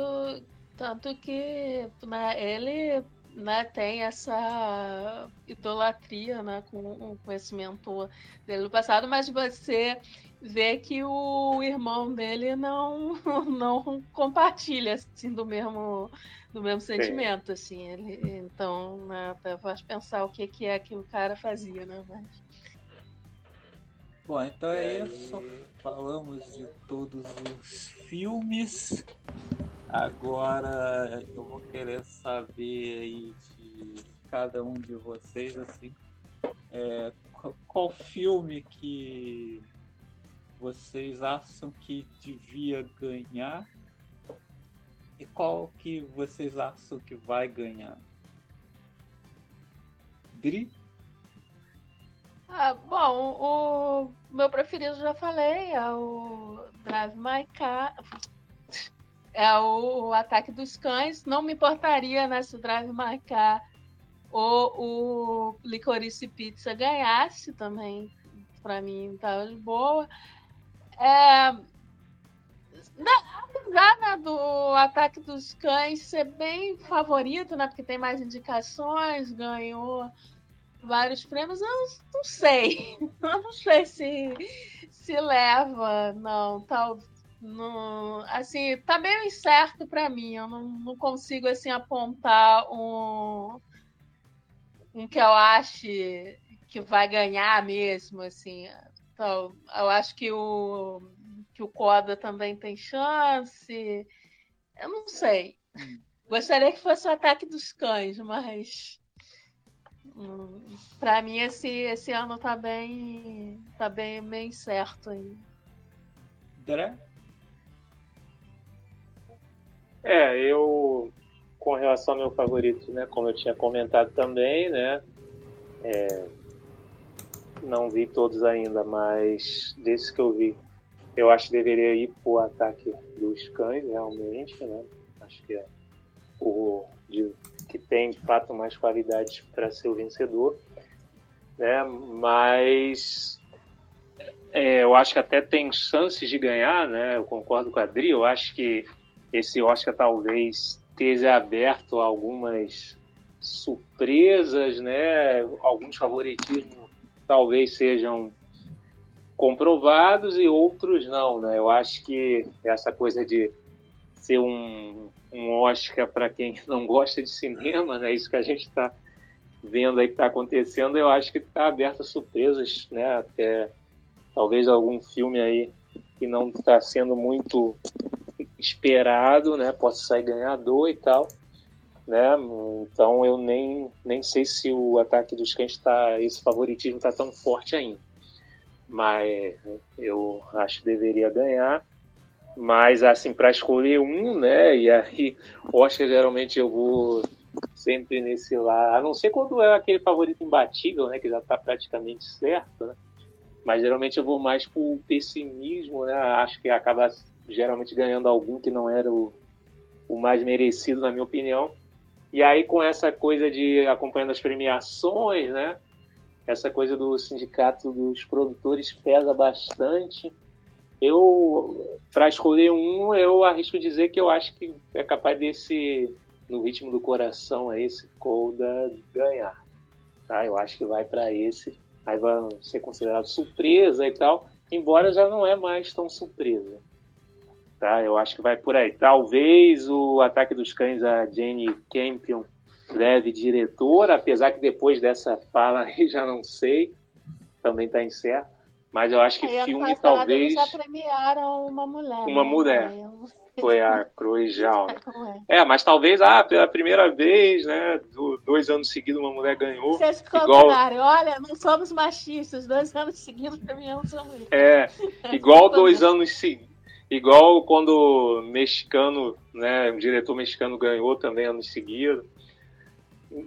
tanto que né, ele né, tem essa idolatria né, com o conhecimento dele do passado, mas você vê que o irmão dele não, não compartilha assim, do mesmo do mesmo sentimento, assim. Ele, então, né, até faz pensar o que, que é que o cara fazia, né? Mas... Bom, então é isso. Falamos de todos os filmes. Agora eu vou querer saber aí de cada um de vocês, assim, é, qual filme que vocês acham que devia ganhar e qual que vocês acham que vai ganhar? Dri? Ah, bom, o meu preferido já falei, é o Drive My Car. É o Ataque dos Cães. Não me importaria né, se o Drive My Car ou o Licorice Pizza ganhasse também. Para mim, tá de boa. É, apesar né, do Ataque dos Cães ser bem favorito, né? Porque tem mais indicações, ganhou vários prêmios, eu não sei. Eu não sei se, se leva, não. Tal, não, assim, tá meio incerto para mim. Eu não, não consigo assim apontar um, um que eu ache que vai ganhar mesmo, assim. Então, eu acho que o que o Coda também tem chance. Eu não sei. Gostaria que fosse o ataque dos cães, mas hum, para mim esse, esse ano tá bem tá bem bem certo aí. André? É, eu com relação ao meu favorito, né, como eu tinha comentado também, né, é, não vi todos ainda, mas desses que eu vi, eu acho que deveria ir pro ataque dos cães, realmente, né? Acho que é o de, que tem de fato mais qualidades para ser o vencedor, né? Mas é, eu acho que até tem chances de ganhar, né? Eu concordo com a Adri, eu acho que esse Oscar talvez esteja aberto a algumas surpresas, né? Alguns favoritismos talvez sejam comprovados e outros não, né? Eu acho que essa coisa de ser um, um Oscar para quem não gosta de cinema, né? Isso que a gente está vendo aí que está acontecendo, eu acho que está aberto a surpresas, né? Até talvez algum filme aí que não está sendo muito esperado, né? Possa sair ganhador e tal, né? Então eu nem, nem sei se o ataque dos cães está esse favoritismo está tão forte ainda mas eu acho que deveria ganhar. Mas, assim, para escolher um, né? E aí, Oscar geralmente eu vou sempre nesse lá, a não ser quando é aquele favorito imbatível, né? Que já está praticamente certo, né? Mas geralmente eu vou mais por pessimismo, né? Acho que acaba geralmente ganhando algum que não era o, o mais merecido, na minha opinião. E aí, com essa coisa de acompanhando as premiações, né? essa coisa do sindicato dos produtores pesa bastante. Eu, para escolher um, eu arrisco dizer que eu acho que é capaz desse, no ritmo do coração, esse Colda ganhar. Tá? Eu acho que vai para esse. Aí vai ser considerado surpresa e tal, embora já não é mais tão surpresa. Tá? Eu acho que vai por aí. Talvez o Ataque dos Cães, a Jane Campion, leve diretor, apesar que depois dessa fala aí já não sei, também está incerto. Mas eu acho que ano filme talvez. Eles já premiaram uma mulher. Uma né? mulher. Foi a Chloe Zhao. é? É, mas talvez, ah, pela primeira vez, né? do- dois anos seguidos uma mulher ganhou. Vocês Igual- combinaram. Olha, não somos machistas. Dois anos seguidos premiamos a mulher. É, igual dois anos seguidos. Igual quando o mexicano, né, um diretor mexicano ganhou também anos seguidos.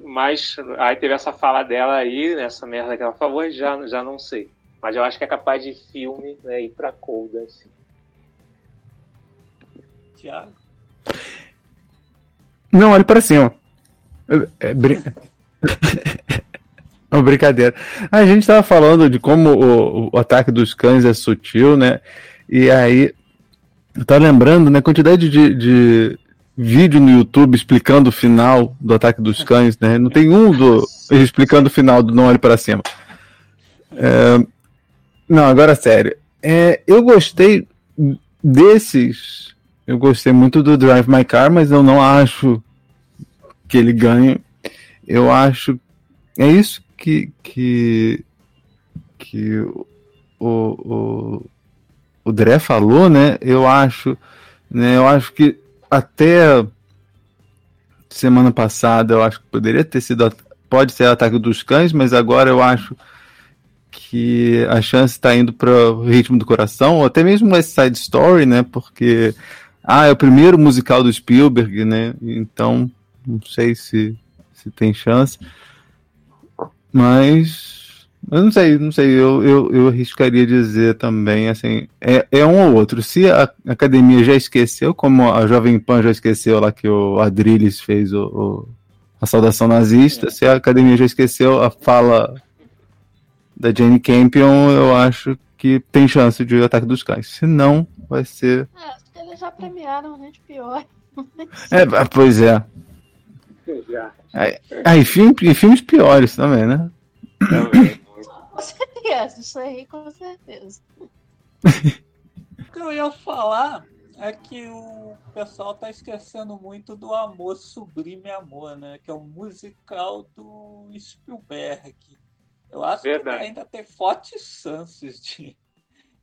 Mas aí teve essa fala dela aí, essa merda que ela falou, já, já não sei. Mas eu acho que é capaz de filme né, ir pra Cold, assim. Tiago. Não, olhe para cima. É, é brin- Não, brincadeira. A gente estava falando de como o, o ataque dos cães é sutil, né? E aí, tava lembrando, né? Quantidade de, de vídeo no YouTube explicando o final do ataque dos cães, né? Não tem um do explicando o final do Não Olhe para Cima. É, não, agora sério. É, eu gostei desses. Eu gostei muito do Drive My Car, mas eu não acho que ele ganhe. Eu acho. É isso que. que, que o, o, o Dré falou, né? Eu acho. Né, eu acho que até semana passada eu acho que poderia ter sido. Pode ser ataque dos cães, mas agora eu acho que a chance está indo para o ritmo do coração, ou até mesmo West Side Story, né? Porque ah, é o primeiro musical do Spielberg, né? Então não sei se, se tem chance, mas eu não sei, não sei. Eu, eu, eu arriscaria dizer também assim, é, é um ou outro. Se a academia já esqueceu, como a Jovem Pan já esqueceu lá que o Adrilles fez o, o- a saudação nazista, se a academia já esqueceu a fala da Jane Campion, eu acho que tem chance de Ataque dos Cães. Se não, vai ser. É, acho que eles já premiaram gente pior. É, ah, pois é. Já. Ah, e, filme, e filmes piores também, né? Também. Com certeza, isso aí com certeza. O que eu ia falar é que o pessoal tá esquecendo muito do Amor Sublime Amor, né? Que é um musical do Spielberg. Eu acho Verdade. que ainda tem fortes chances de,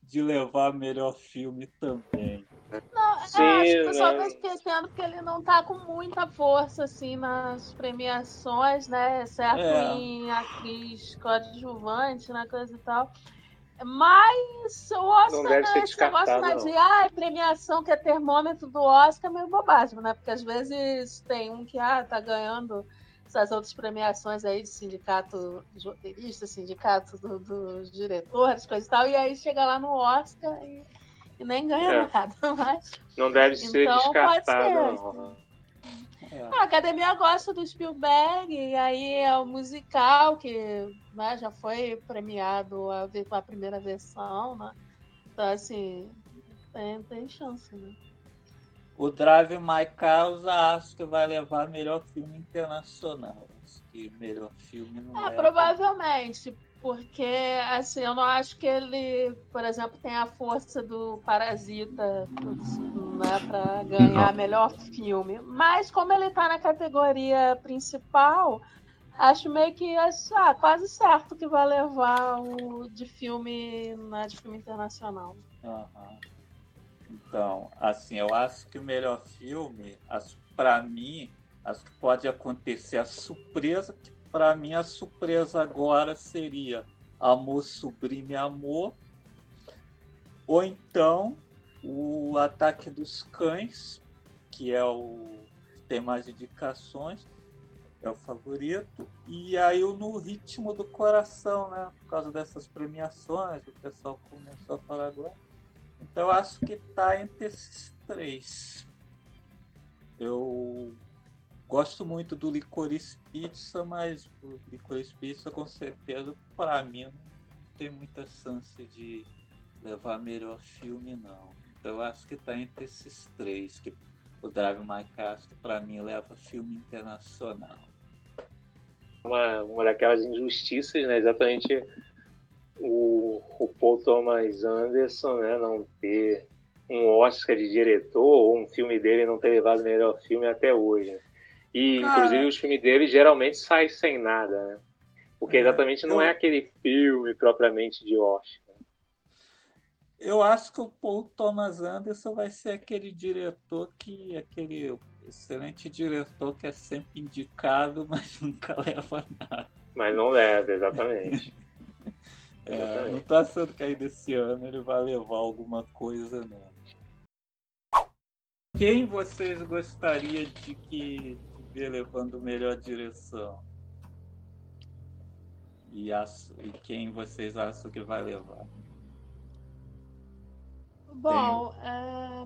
de levar melhor filme também. Não, Sim, é, acho que o pessoal né? tá esquecendo que ele não tá com muita força, assim, nas premiações, né? Exceto É. em atriz coadjuvante, né? Coisa e tal. Mas o Oscar, Não deve né, ser esse negócio né, de ah, premiação que é termômetro do Oscar é meio bobagem, né? Porque às vezes tem um que ah, tá ganhando essas outras premiações aí de sindicato dos roteiristas, sindicato do- dos diretores, coisa e tal, e aí chega lá no Oscar e, e nem ganha É. nada. Mas Não deve ser Então, pode descartado, não. É. a academia gosta do Spielberg, e aí é o musical que né, já foi premiado a, a primeira versão, né? Então, assim, tem, tem chance, né? O Drive My já acho que vai levar melhor filme internacional. Acho que melhor filme não É, é. provavelmente, porque assim, eu não acho que ele, por exemplo, tem a força do Parasita né, para ganhar melhor filme. Mas como ele tá na categoria principal, acho meio que ah, quase certo que vai levar o de filme, né, de filme internacional. Aham. Então, assim, eu acho que o melhor filme, para mim, acho que pode acontecer a surpresa, que para mim a surpresa agora seria Amor Sublime Amor, ou então o Ataque dos Cães, que é o tem mais indicações, é o favorito, e aí o No Ritmo do Coração, né? Por causa dessas premiações, o pessoal começou a falar agora. Então eu acho que tá entre esses três. Eu gosto muito do Licorice Pizza, mas o Licorice Pizza com certeza para mim não tem muita chance de levar melhor filme não. Então eu acho que tá entre esses três, que o Drive My Car para mim leva filme internacional. Uma, uma daquelas injustiças, né? Exatamente o, o Paul Thomas Anderson, né? Não ter um Oscar de diretor ou um filme dele não ter levado o melhor filme até hoje. E, Cara. inclusive, os filmes dele geralmente saem sem nada, né? Porque exatamente não é aquele filme propriamente de Oscar. Eu acho que o Paul Thomas Anderson vai ser aquele diretor que. aquele excelente diretor que é sempre indicado, mas nunca leva nada. Mas não leva, exatamente. É, não achando que aí desse ano ele vai levar alguma coisa, não. Quem vocês gostariam de que ver levando melhor direção? E, acho- e quem vocês acham que vai levar? Bom, é,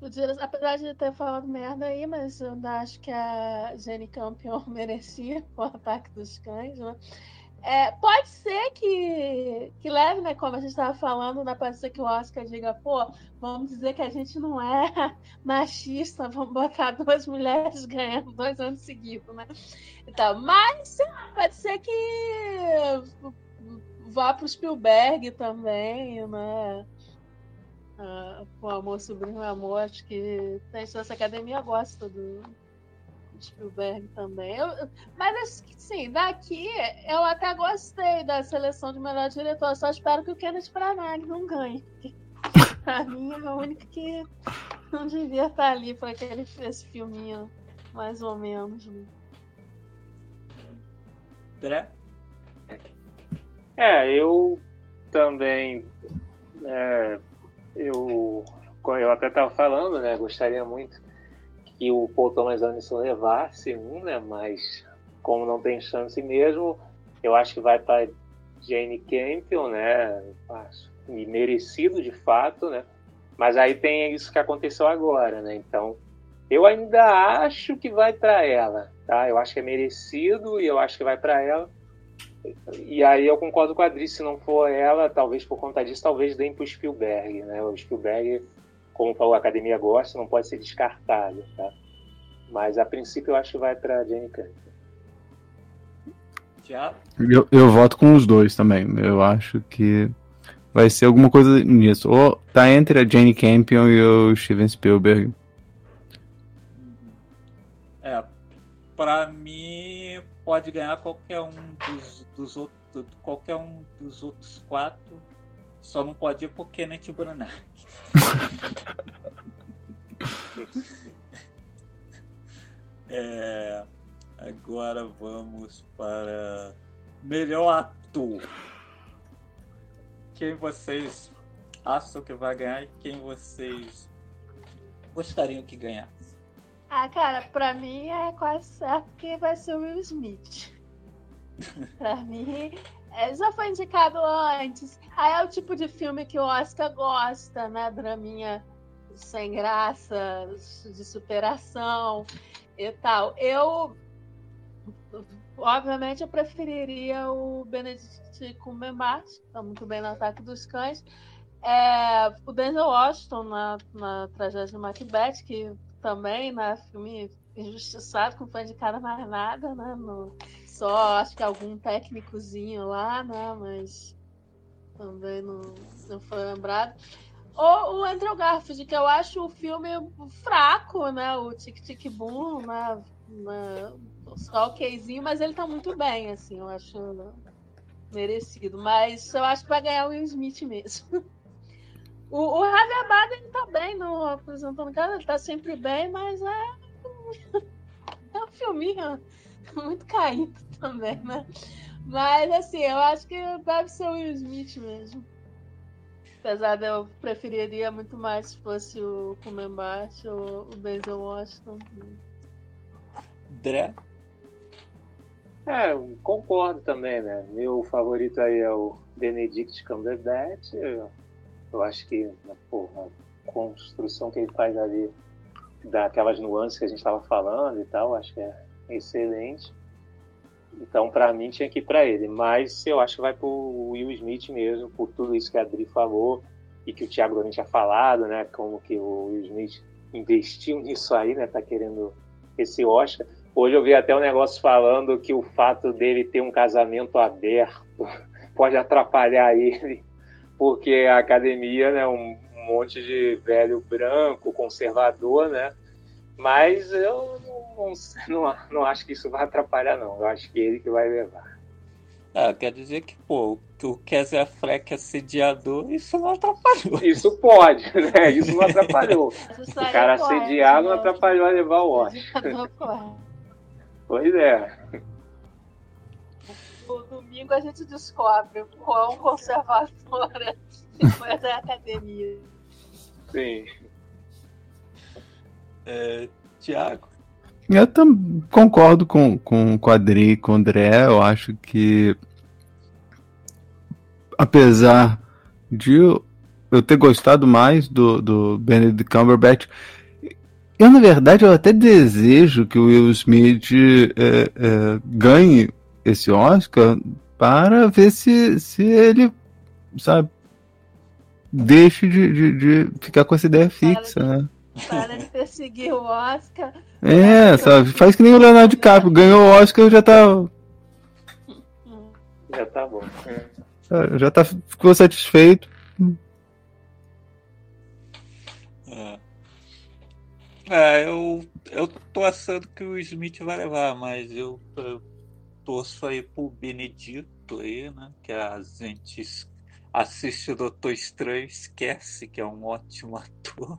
o dire- apesar de ter falado merda aí, mas eu ainda acho que a Jenny Campion merecia o ataque dos cães, né? É, pode ser que, que leve, né? Como a gente estava falando, né? Pode ser que o Oscar diga, pô, vamos dizer que a gente não é machista, vamos botar duas mulheres ganhando dois anos seguidos, né? Então, mas pode ser que vá para o Spielberg também, né? Ah, com Amor Sobrinho Amor, acho que tem chance. A academia gosta do Spielberg também. Eu- mas assim, daqui eu até gostei da seleção de melhor diretor. Só espero que o Kenneth Branagh não ganhe. Pra mim é o único que não devia estar ali para aquele esse filminho, mais ou menos. né? André? É, eu também. é, eu, eu até estava falando, né? Gostaria muito que o Paul Thomas Anderson levasse um, né? Mas como não tem chance mesmo, eu acho que vai para Jane Campion, né? Acho, e merecido de fato, né? Mas aí tem isso que aconteceu agora, né? Então, eu ainda acho que vai para ela, tá? Eu acho que é merecido e eu acho que vai para ela. E aí eu concordo com a Adri, se não for ela, talvez por conta disso, talvez deem pro Spielberg, né? O Spielberg, como a academia gosta, não pode ser descartado, tá? Mas a princípio eu acho que vai para Jane Campion. Já? Eu, eu voto com os dois também. Eu acho que vai ser alguma coisa nisso. Ou tá entre a Jane Campion e o Steven Spielberg. É, pra mim pode ganhar qualquer um dos, dos outros, qualquer um dos outros quatro. Só não pode ir pro Kenneth Branagh. É, agora vamos para melhor ator. Quem vocês acham que vai ganhar e quem vocês gostariam que ganhasse? Ah, cara, pra mim é quase certo que vai ser o Will Smith. pra mim, é, já foi indicado antes. Aí é o tipo de filme que o Oscar gosta, né? Draminha sem graça, de superação e tal. Eu, obviamente, eu preferiria o Benedict Cumberbatch, tá muito bem no Ataque dos Cães. É, o Denzel Washington na, na tragédia de Macbeth, que também, né, filme injustiçado, que não foi indicado mais nada, né? No, só acho que algum técnicozinho lá, né? Mas também não, não foi lembrado. Ou o Andrew Garfield, que eu acho o filme fraco, né? O Tic Tic Boom, né? né, Só okzinho, mas ele tá muito bem, assim, eu acho merecido. Mas eu acho que vai ganhar o Will Smith mesmo. O, o Javier Bardem tá bem no apresentando cara, ele tá sempre bem, mas é, é um filminho muito caído também, né? Mas assim, eu acho que deve ser o Will Smith mesmo. Apesar de eu preferiria muito mais se fosse o Cumberbatch ou o Denzel Washington. André? É, eu concordo também, né? Meu favorito aí é o Benedict Cumberbatch. Eu, eu acho que né, pô, a construção que ele faz ali, daquelas nuances que a gente estava falando e tal, acho que é excelente. Então, para mim, tinha que ir para ele. Mas eu acho que vai pro Will Smith mesmo, por tudo isso que a Adri falou e que o Thiago também tinha falado, né? Como que o Will Smith investiu nisso aí, né? Tá querendo esse Oscar. Hoje eu vi até um negócio falando que o fato dele ter um casamento aberto pode atrapalhar ele, porque a academia, né, um- monte de velho branco, conservador, né? Mas eu não, não, não acho que isso vai atrapalhar, não. Eu acho que ele que vai levar. Ah, quer dizer que, pô, que o Kézia Fleck é assediador, isso não atrapalhou. Isso pode, né? Isso não atrapalhou. o cara assediar não atrapalhou a levar o Oscar. pois é. No domingo a gente descobre quão conservadora foi da academia. Sim. É, Tiago? Eu tam, concordo com, com, com a Adri e com o André. Eu acho que, apesar de eu ter gostado mais do, do Benedict Cumberbatch, eu, na verdade, eu até desejo que o Will Smith é, é, ganhe esse Oscar para ver se, se ele, sabe, deixe de, de, de ficar com essa ideia fixa, né? Para de perseguir o Oscar. É, sabe? Faz que nem o Leonardo DiCaprio. Ganhou o Oscar já tá. Já tá bom. Já tá, ficou satisfeito. É. é, eu, eu tô achando que o Smith vai levar, mas eu, eu torço aí pro Benedito aí, né? Que a gente assiste o Doutor Estranho esquece que é um ótimo ator.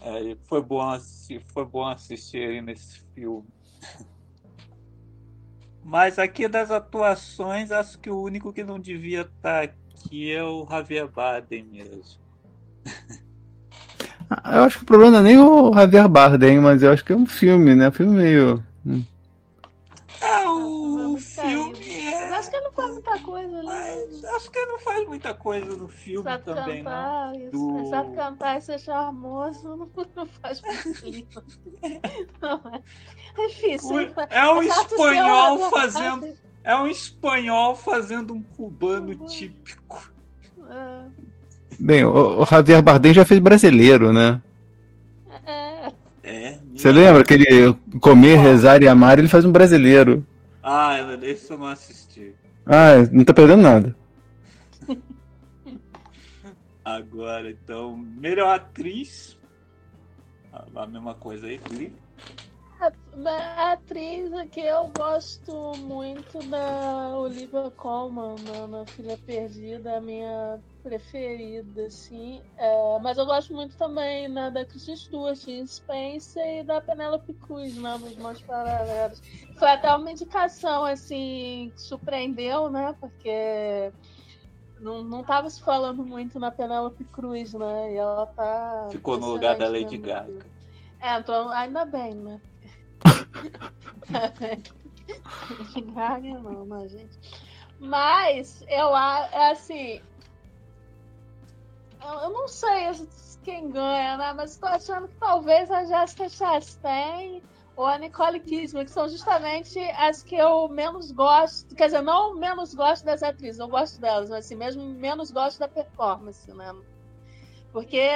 É, foi, bom assistir, foi bom assistir ele nesse filme. Mas aqui das atuações, acho que o único que não devia estar aqui é o Javier Bardem mesmo. Ah, eu acho que o problema não é nem o Javier Bardem, mas eu acho que é um filme, né? Um filme meio. Hum. Ah, o filme que não faz muita coisa ali. Mas acho que não faz muita coisa no filme sabe também, cantar, não. Do... Sabe cantar e ser charmoso, não, não faz muito Não é. É difícil. É um espanhol fazendo. É um espanhol fazendo um cubano uhum. típico. É. Bem, o, o Javier Bardem já fez brasileiro, né? É. É. Você lembra aquele comer, rezar e amar? Ele faz um brasileiro. Ah, esse eu não assisti. Ah, não tá perdendo nada. Agora, então, melhor atriz. A mesma coisa aí, Glee. A atriz aqui eu gosto muito da Olivia Colman na, Filha Perdida, a minha preferida, assim. É, mas eu gosto muito também né, da Kristen Stewart em Spencer e da Penelope Cruz, né, nos Mãos Paralelos. Foi até uma indicação, assim, que surpreendeu, né, porque não, não tava se falando muito na Penelope Cruz, né, e ela tá... Ficou no lugar da Lady Gaga. É, então, ainda bem, né. Gaga não, não. Mas eu é assim. Eu, não sei quem ganha, né? Mas estou achando que talvez a Jessica Chastain ou a Nicole Kidman, que são justamente as que eu menos gosto. Quer dizer, não menos gosto das atrizes, eu gosto delas, mas assim, mesmo menos gosto da performance, né? Porque.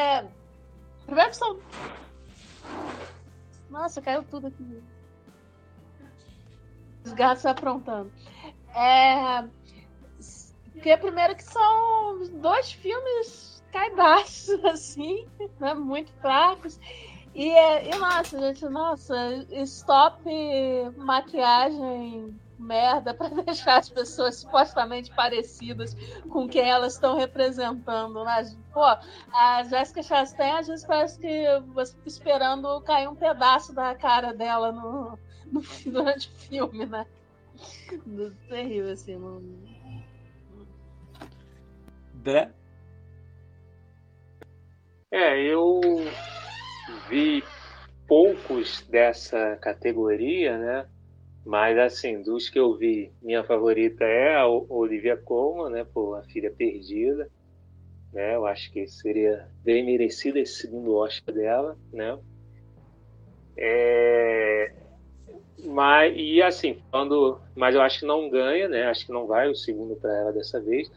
Primeiro que são. Nossa, caiu tudo aqui. Os gatos aprontando. É. Porque primeiro que são dois filmes caibaços, assim, né? Muito fracos. E, e nossa, gente, nossa, stop maquiagem merda para deixar as pessoas supostamente parecidas com quem elas estão representando. Né? Pô, a Jessica Chastain às vezes parece que você fica esperando cair um pedaço da cara dela no, no durante o filme, né? Terrível, assim. Não... Dé? É, eu vi poucos dessa categoria, né? Mas, assim, dos que eu vi, minha favorita é a Olivia Colman, né? Por A Filha Perdida. Né? Eu acho que seria bem merecido esse segundo Oscar dela, né? É... Mas, e assim, falando, mas eu acho que não ganha, né? Acho que não vai o segundo para ela dessa vez.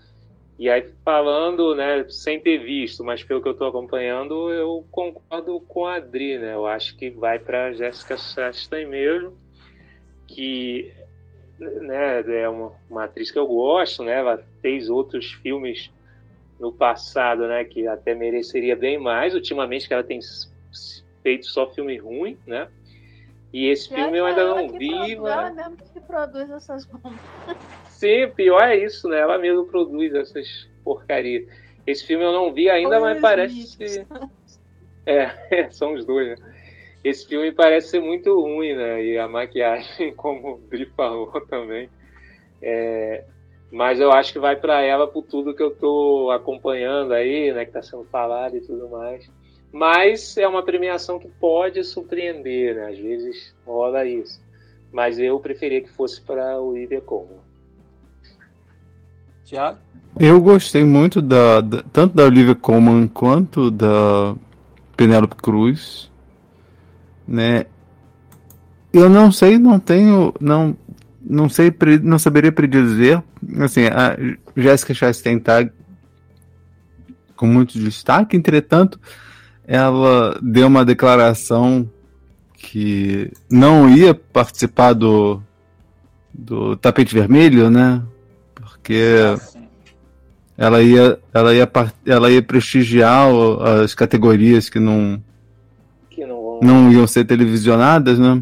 E aí, falando, né, sem ter visto, mas pelo que eu estou acompanhando, eu concordo com a Adri, né? Eu acho que vai para Jessica Chastain mesmo que né, é uma, uma, atriz que eu gosto, né? Ela fez outros filmes no passado, né? Que até mereceria bem mais. Ultimamente que ela tem feito só filme ruim, né? E esse filme eu ainda não vi. Produz, ela mesmo que produz essas bombas. Sim, pior é isso, né? Ela mesmo produz essas porcarias. Esse filme eu não vi ainda, mas parece. É, são os dois, né? Esse filme parece ser muito ruim, né? E a maquiagem, como o Dri falou também. É... Mas eu acho que vai para ela por tudo que eu tô acompanhando aí, né? Que tá sendo falado e tudo mais. Mas é uma premiação que pode surpreender, né? Às vezes rola isso. Mas eu preferia que fosse para o Olivia Colman. Tiago? Eu gostei muito da, da, tanto da Olivia Colman quanto da Penélope Cruz, né? Eu não sei, não tenho, não, não sei, não saberia predizer. Assim, a Jessica Chastain tá com muito destaque, entretanto, ela deu uma declaração que não ia participar do, do tapete vermelho, né? Porque ela ia, ela ia, ela ia prestigiar as categorias que não, não, iam ser televisionadas, né?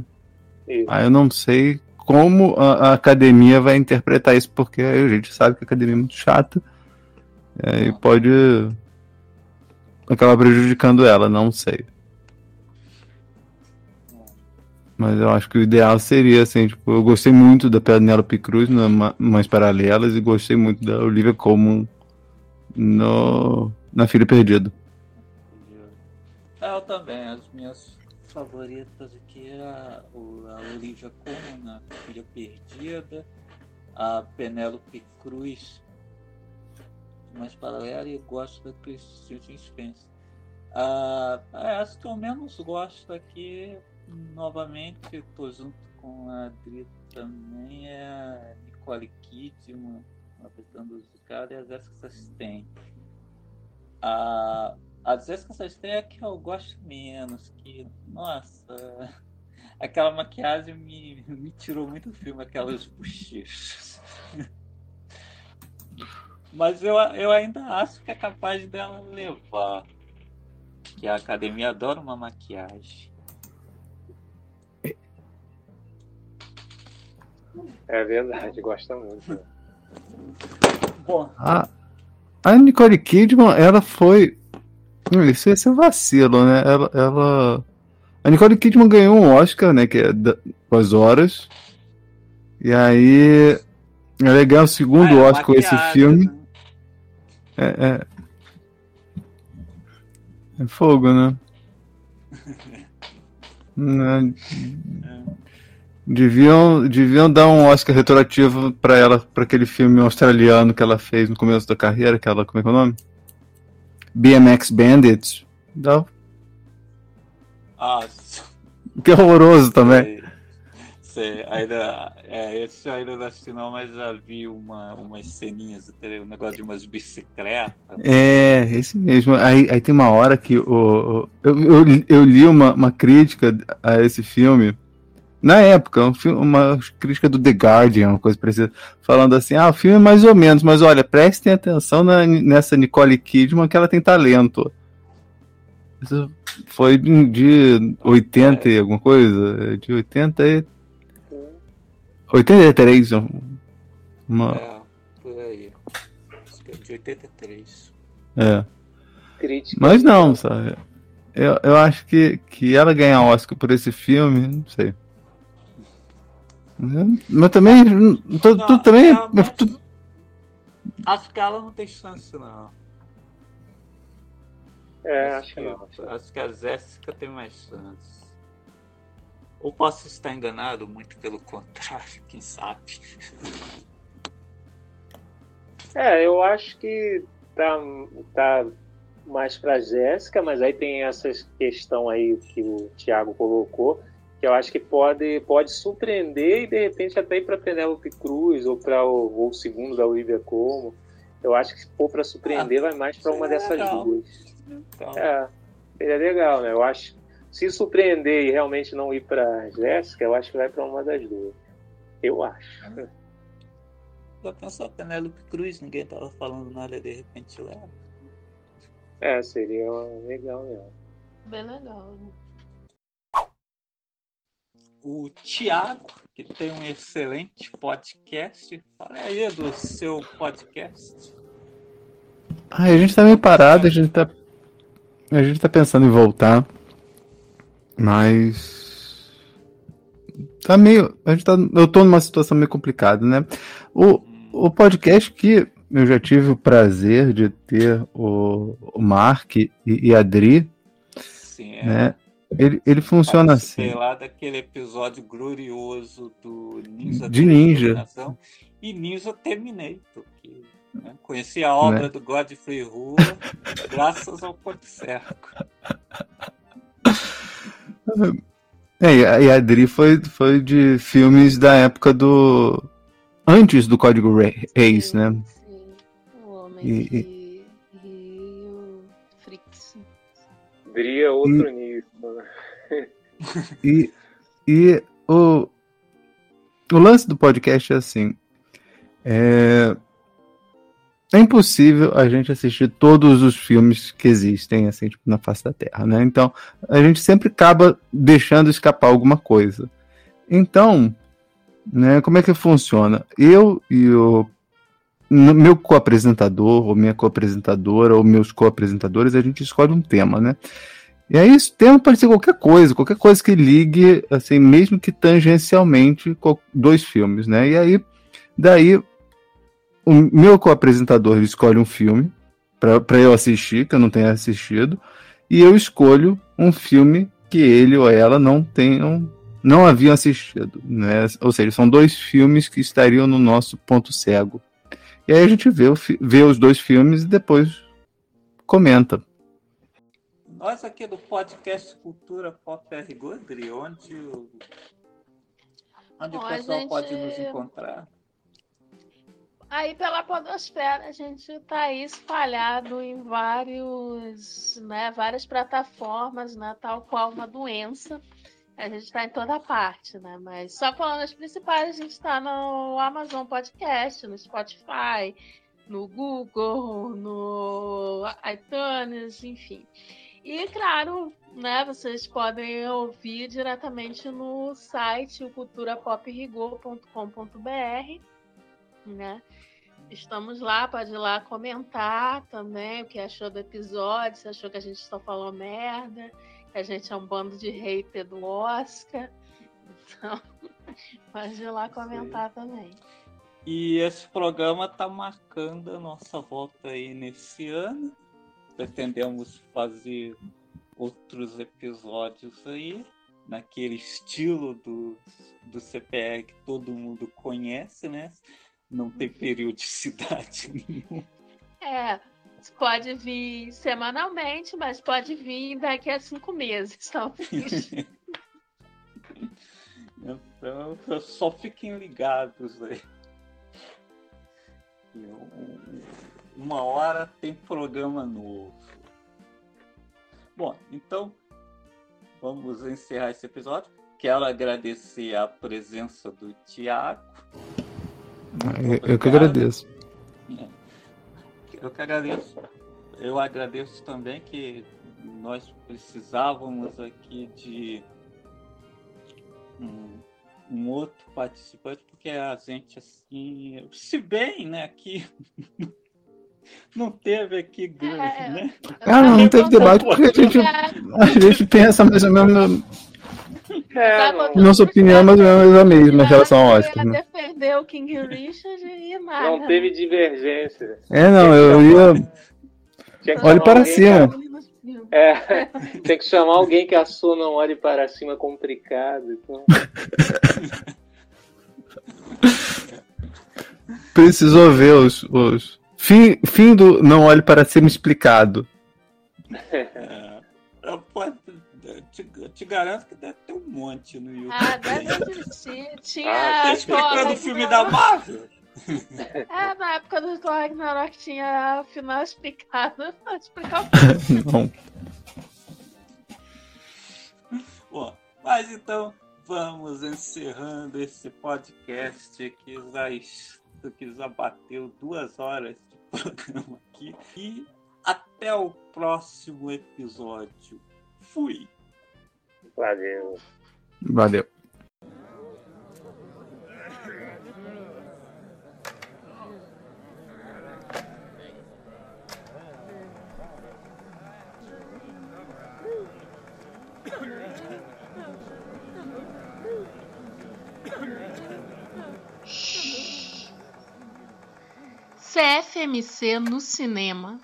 Isso. Aí eu não sei como a, a, academia vai interpretar isso, porque a gente sabe que a academia é muito chata e pode acaba prejudicando ela, não sei. Mas eu acho que o ideal seria, assim, tipo, eu gostei muito da Penélope Cruz no Mais Paralelas e gostei muito da Olivia Colman no, na Filha Perdida. Eu também, as minhas favoritas aqui é a, a Olivia Colman Filha Perdida, a Penélope Cruz mais paralela e gosto da Christine Spencer. Ah, é, as que eu menos gosto aqui, novamente, estou junto com a Adri também, é a Nicole Kidman, apresentando os caras, e a Jessica Chastain. A, a Jessica Chastain é a que eu gosto menos, que, nossa, aquela maquiagem me, me tirou muito do filme, aquelas bochechas. Mas eu, eu ainda acho que é capaz dela levar. Que a academia adora uma maquiagem. É verdade, gosta muito. Bom. A, a Nicole Kidman, ela foi. Hum, isso ia ser vacilo, né? Ela, ela. A Nicole Kidman ganhou um Oscar, né? Que é da, as horas. E aí. Ela ganhou o segundo ah, é Oscar com esse filme. Né? É, é. É fogo, né? né? Deviam, deviam dar um Oscar retroativo para ela, para aquele filme australiano que ela fez no começo da carreira, que ela, como é que é o nome? BMX Bandits. Dá. Ah, que horroroso também sei. Ainda, é, esse eu ainda não assisti não, mas já vi uma, umas ceninhas, um negócio de umas bicicletas. É, esse mesmo. Aí, aí tem uma hora que o, eu, eu, eu li uma, uma crítica a esse filme. Na época, um filme, uma crítica do The Guardian, uma coisa parecida, falando assim: ah, o filme é mais ou menos, mas olha, prestem atenção na, nessa Nicole Kidman que ela tem talento. Isso foi de 80 e alguma coisa? De 80 e 83, uma... É, por aí. De 83. É. Mas não, sabe? Eu, eu acho que, que ela ganhar Oscar por esse filme, não sei. Mas também. Tu, não, tu também. tu... Acho que ela não tem chance, não. É, acho que não. Acho que a Jéssica tem mais chance. Ou posso estar enganado, muito pelo contrário, quem sabe? É, eu acho que tá, tá mais para Jéssica, mas aí tem essa questão aí que o Thiago colocou, que eu acho que pode, pode surpreender e de repente até ir para Penélope Cruz ou para o, o, segundo da Olivia Como. Eu acho que se for para surpreender, ah, vai mais para uma dessas legal. duas. Então. É, seria legal, né? Eu acho se surpreender e realmente não ir para Jéssica, eu acho que vai para uma das duas. Eu acho. Já pensou Penélope Cruz? Ninguém tava falando nada de repente leva. É, seria legal mesmo. Bem legal. Né? O Tiago, que tem um excelente podcast. Fala aí do seu podcast. Ah, a gente tá meio parado, a gente tá. A gente tá pensando em voltar. Mas. Tá meio. A gente tá, eu tô numa situação meio complicada, né? O, o podcast que eu já tive o prazer de ter o, o Mark e, e a Adri. Sim, é. Né? Ele, ele funciona assim. lá daquele episódio glorioso do Ninja de Ninja. E Ninja Terminator. Que, né? Conheci a obra né? do Godfrey Rua graças ao Corticerco. É, e a Adri foi, foi de filmes da época do. Antes do Código Reis, né? Sim, o Homem e, de Rio Frix. Adri é outro e, nível. E, e o, o lance do podcast é assim. É, é impossível a gente assistir todos os filmes que existem assim, tipo, na face da Terra, né? Então, a gente sempre acaba deixando escapar alguma coisa. Então, né, como é que funciona? Eu e o meu co-apresentador, ou minha co-apresentadora, ou meus co-apresentadores, a gente escolhe um tema, né? E aí, esse tema pode ser qualquer coisa, qualquer coisa que ligue, assim, mesmo que tangencialmente, dois filmes, né? E aí, daí o meu co-apresentador escolhe um filme para eu assistir, que eu não tenha assistido, e eu escolho um filme que ele ou ela não tenham não haviam assistido, né? Ou seja, são dois filmes que estariam no nosso ponto cego. E aí a gente vê, vê os dois filmes e depois comenta. Nós aqui do podcast Cultura Pop R. Godri, onde, onde Bom, o pessoal gente... pode nos encontrar? Aí pela podosfera a gente está aí espalhado em vários, né, várias plataformas, né, tal qual uma doença. A gente está em toda parte, né? Mas só falando as principais, a gente está no Amazon Podcast, no Spotify, no Google, no iTunes, enfim. E claro, né, vocês podem ouvir diretamente no site culturapoprigor.com.br, né? Estamos lá, pode ir lá comentar também o que achou do episódio, se achou que a gente só falou merda, que a gente é um bando de hater do Oscar. Então, pode ir lá comentar Sim. também. E esse programa está marcando a nossa volta aí nesse ano. Pretendemos fazer outros episódios aí, naquele estilo do, do CPR que todo mundo conhece, né? não tem periodicidade nenhuma. É, pode vir semanalmente, mas pode vir daqui a cinco meses, talvez. então, só fiquem ligados aí. Uma hora tem programa novo. Bom, então vamos encerrar esse episódio. Quero agradecer a presença do Tiago. Eu, eu que agradeço. Eu que agradeço. Eu agradeço também que nós precisávamos aqui de um, um outro participante, porque a gente, assim, se bem, né, aqui não teve aqui grande, é, né? Ah, não, não teve debate porque a gente, a gente pensa mais ou menos é, Nossa opinião é mais ou menos a mesma em relação ao Oscar. Né? defender o King Richard e. Não teve divergência. É, não, eu ia. Olhe para cima. É, tem que chamar alguém que a sua não olhe para cima complicado. Então... Precisou ver os. os... Fim, fim do Não Olhe para Cima explicado. É, pode, te, te, garanto que deve ter um monte no YouTube. Ah, deve existir. Tinha. Ah, tá explicando o filme da Marvel? É, na época do Thor Ragnarok tinha o final explicado. Vou explicar o Não. Bom, mas então vamos encerrando esse podcast que já, que já bateu duas horas programa aqui. E até o próximo episódio. Fui. Valeu. Valeu. CFMC no cinema.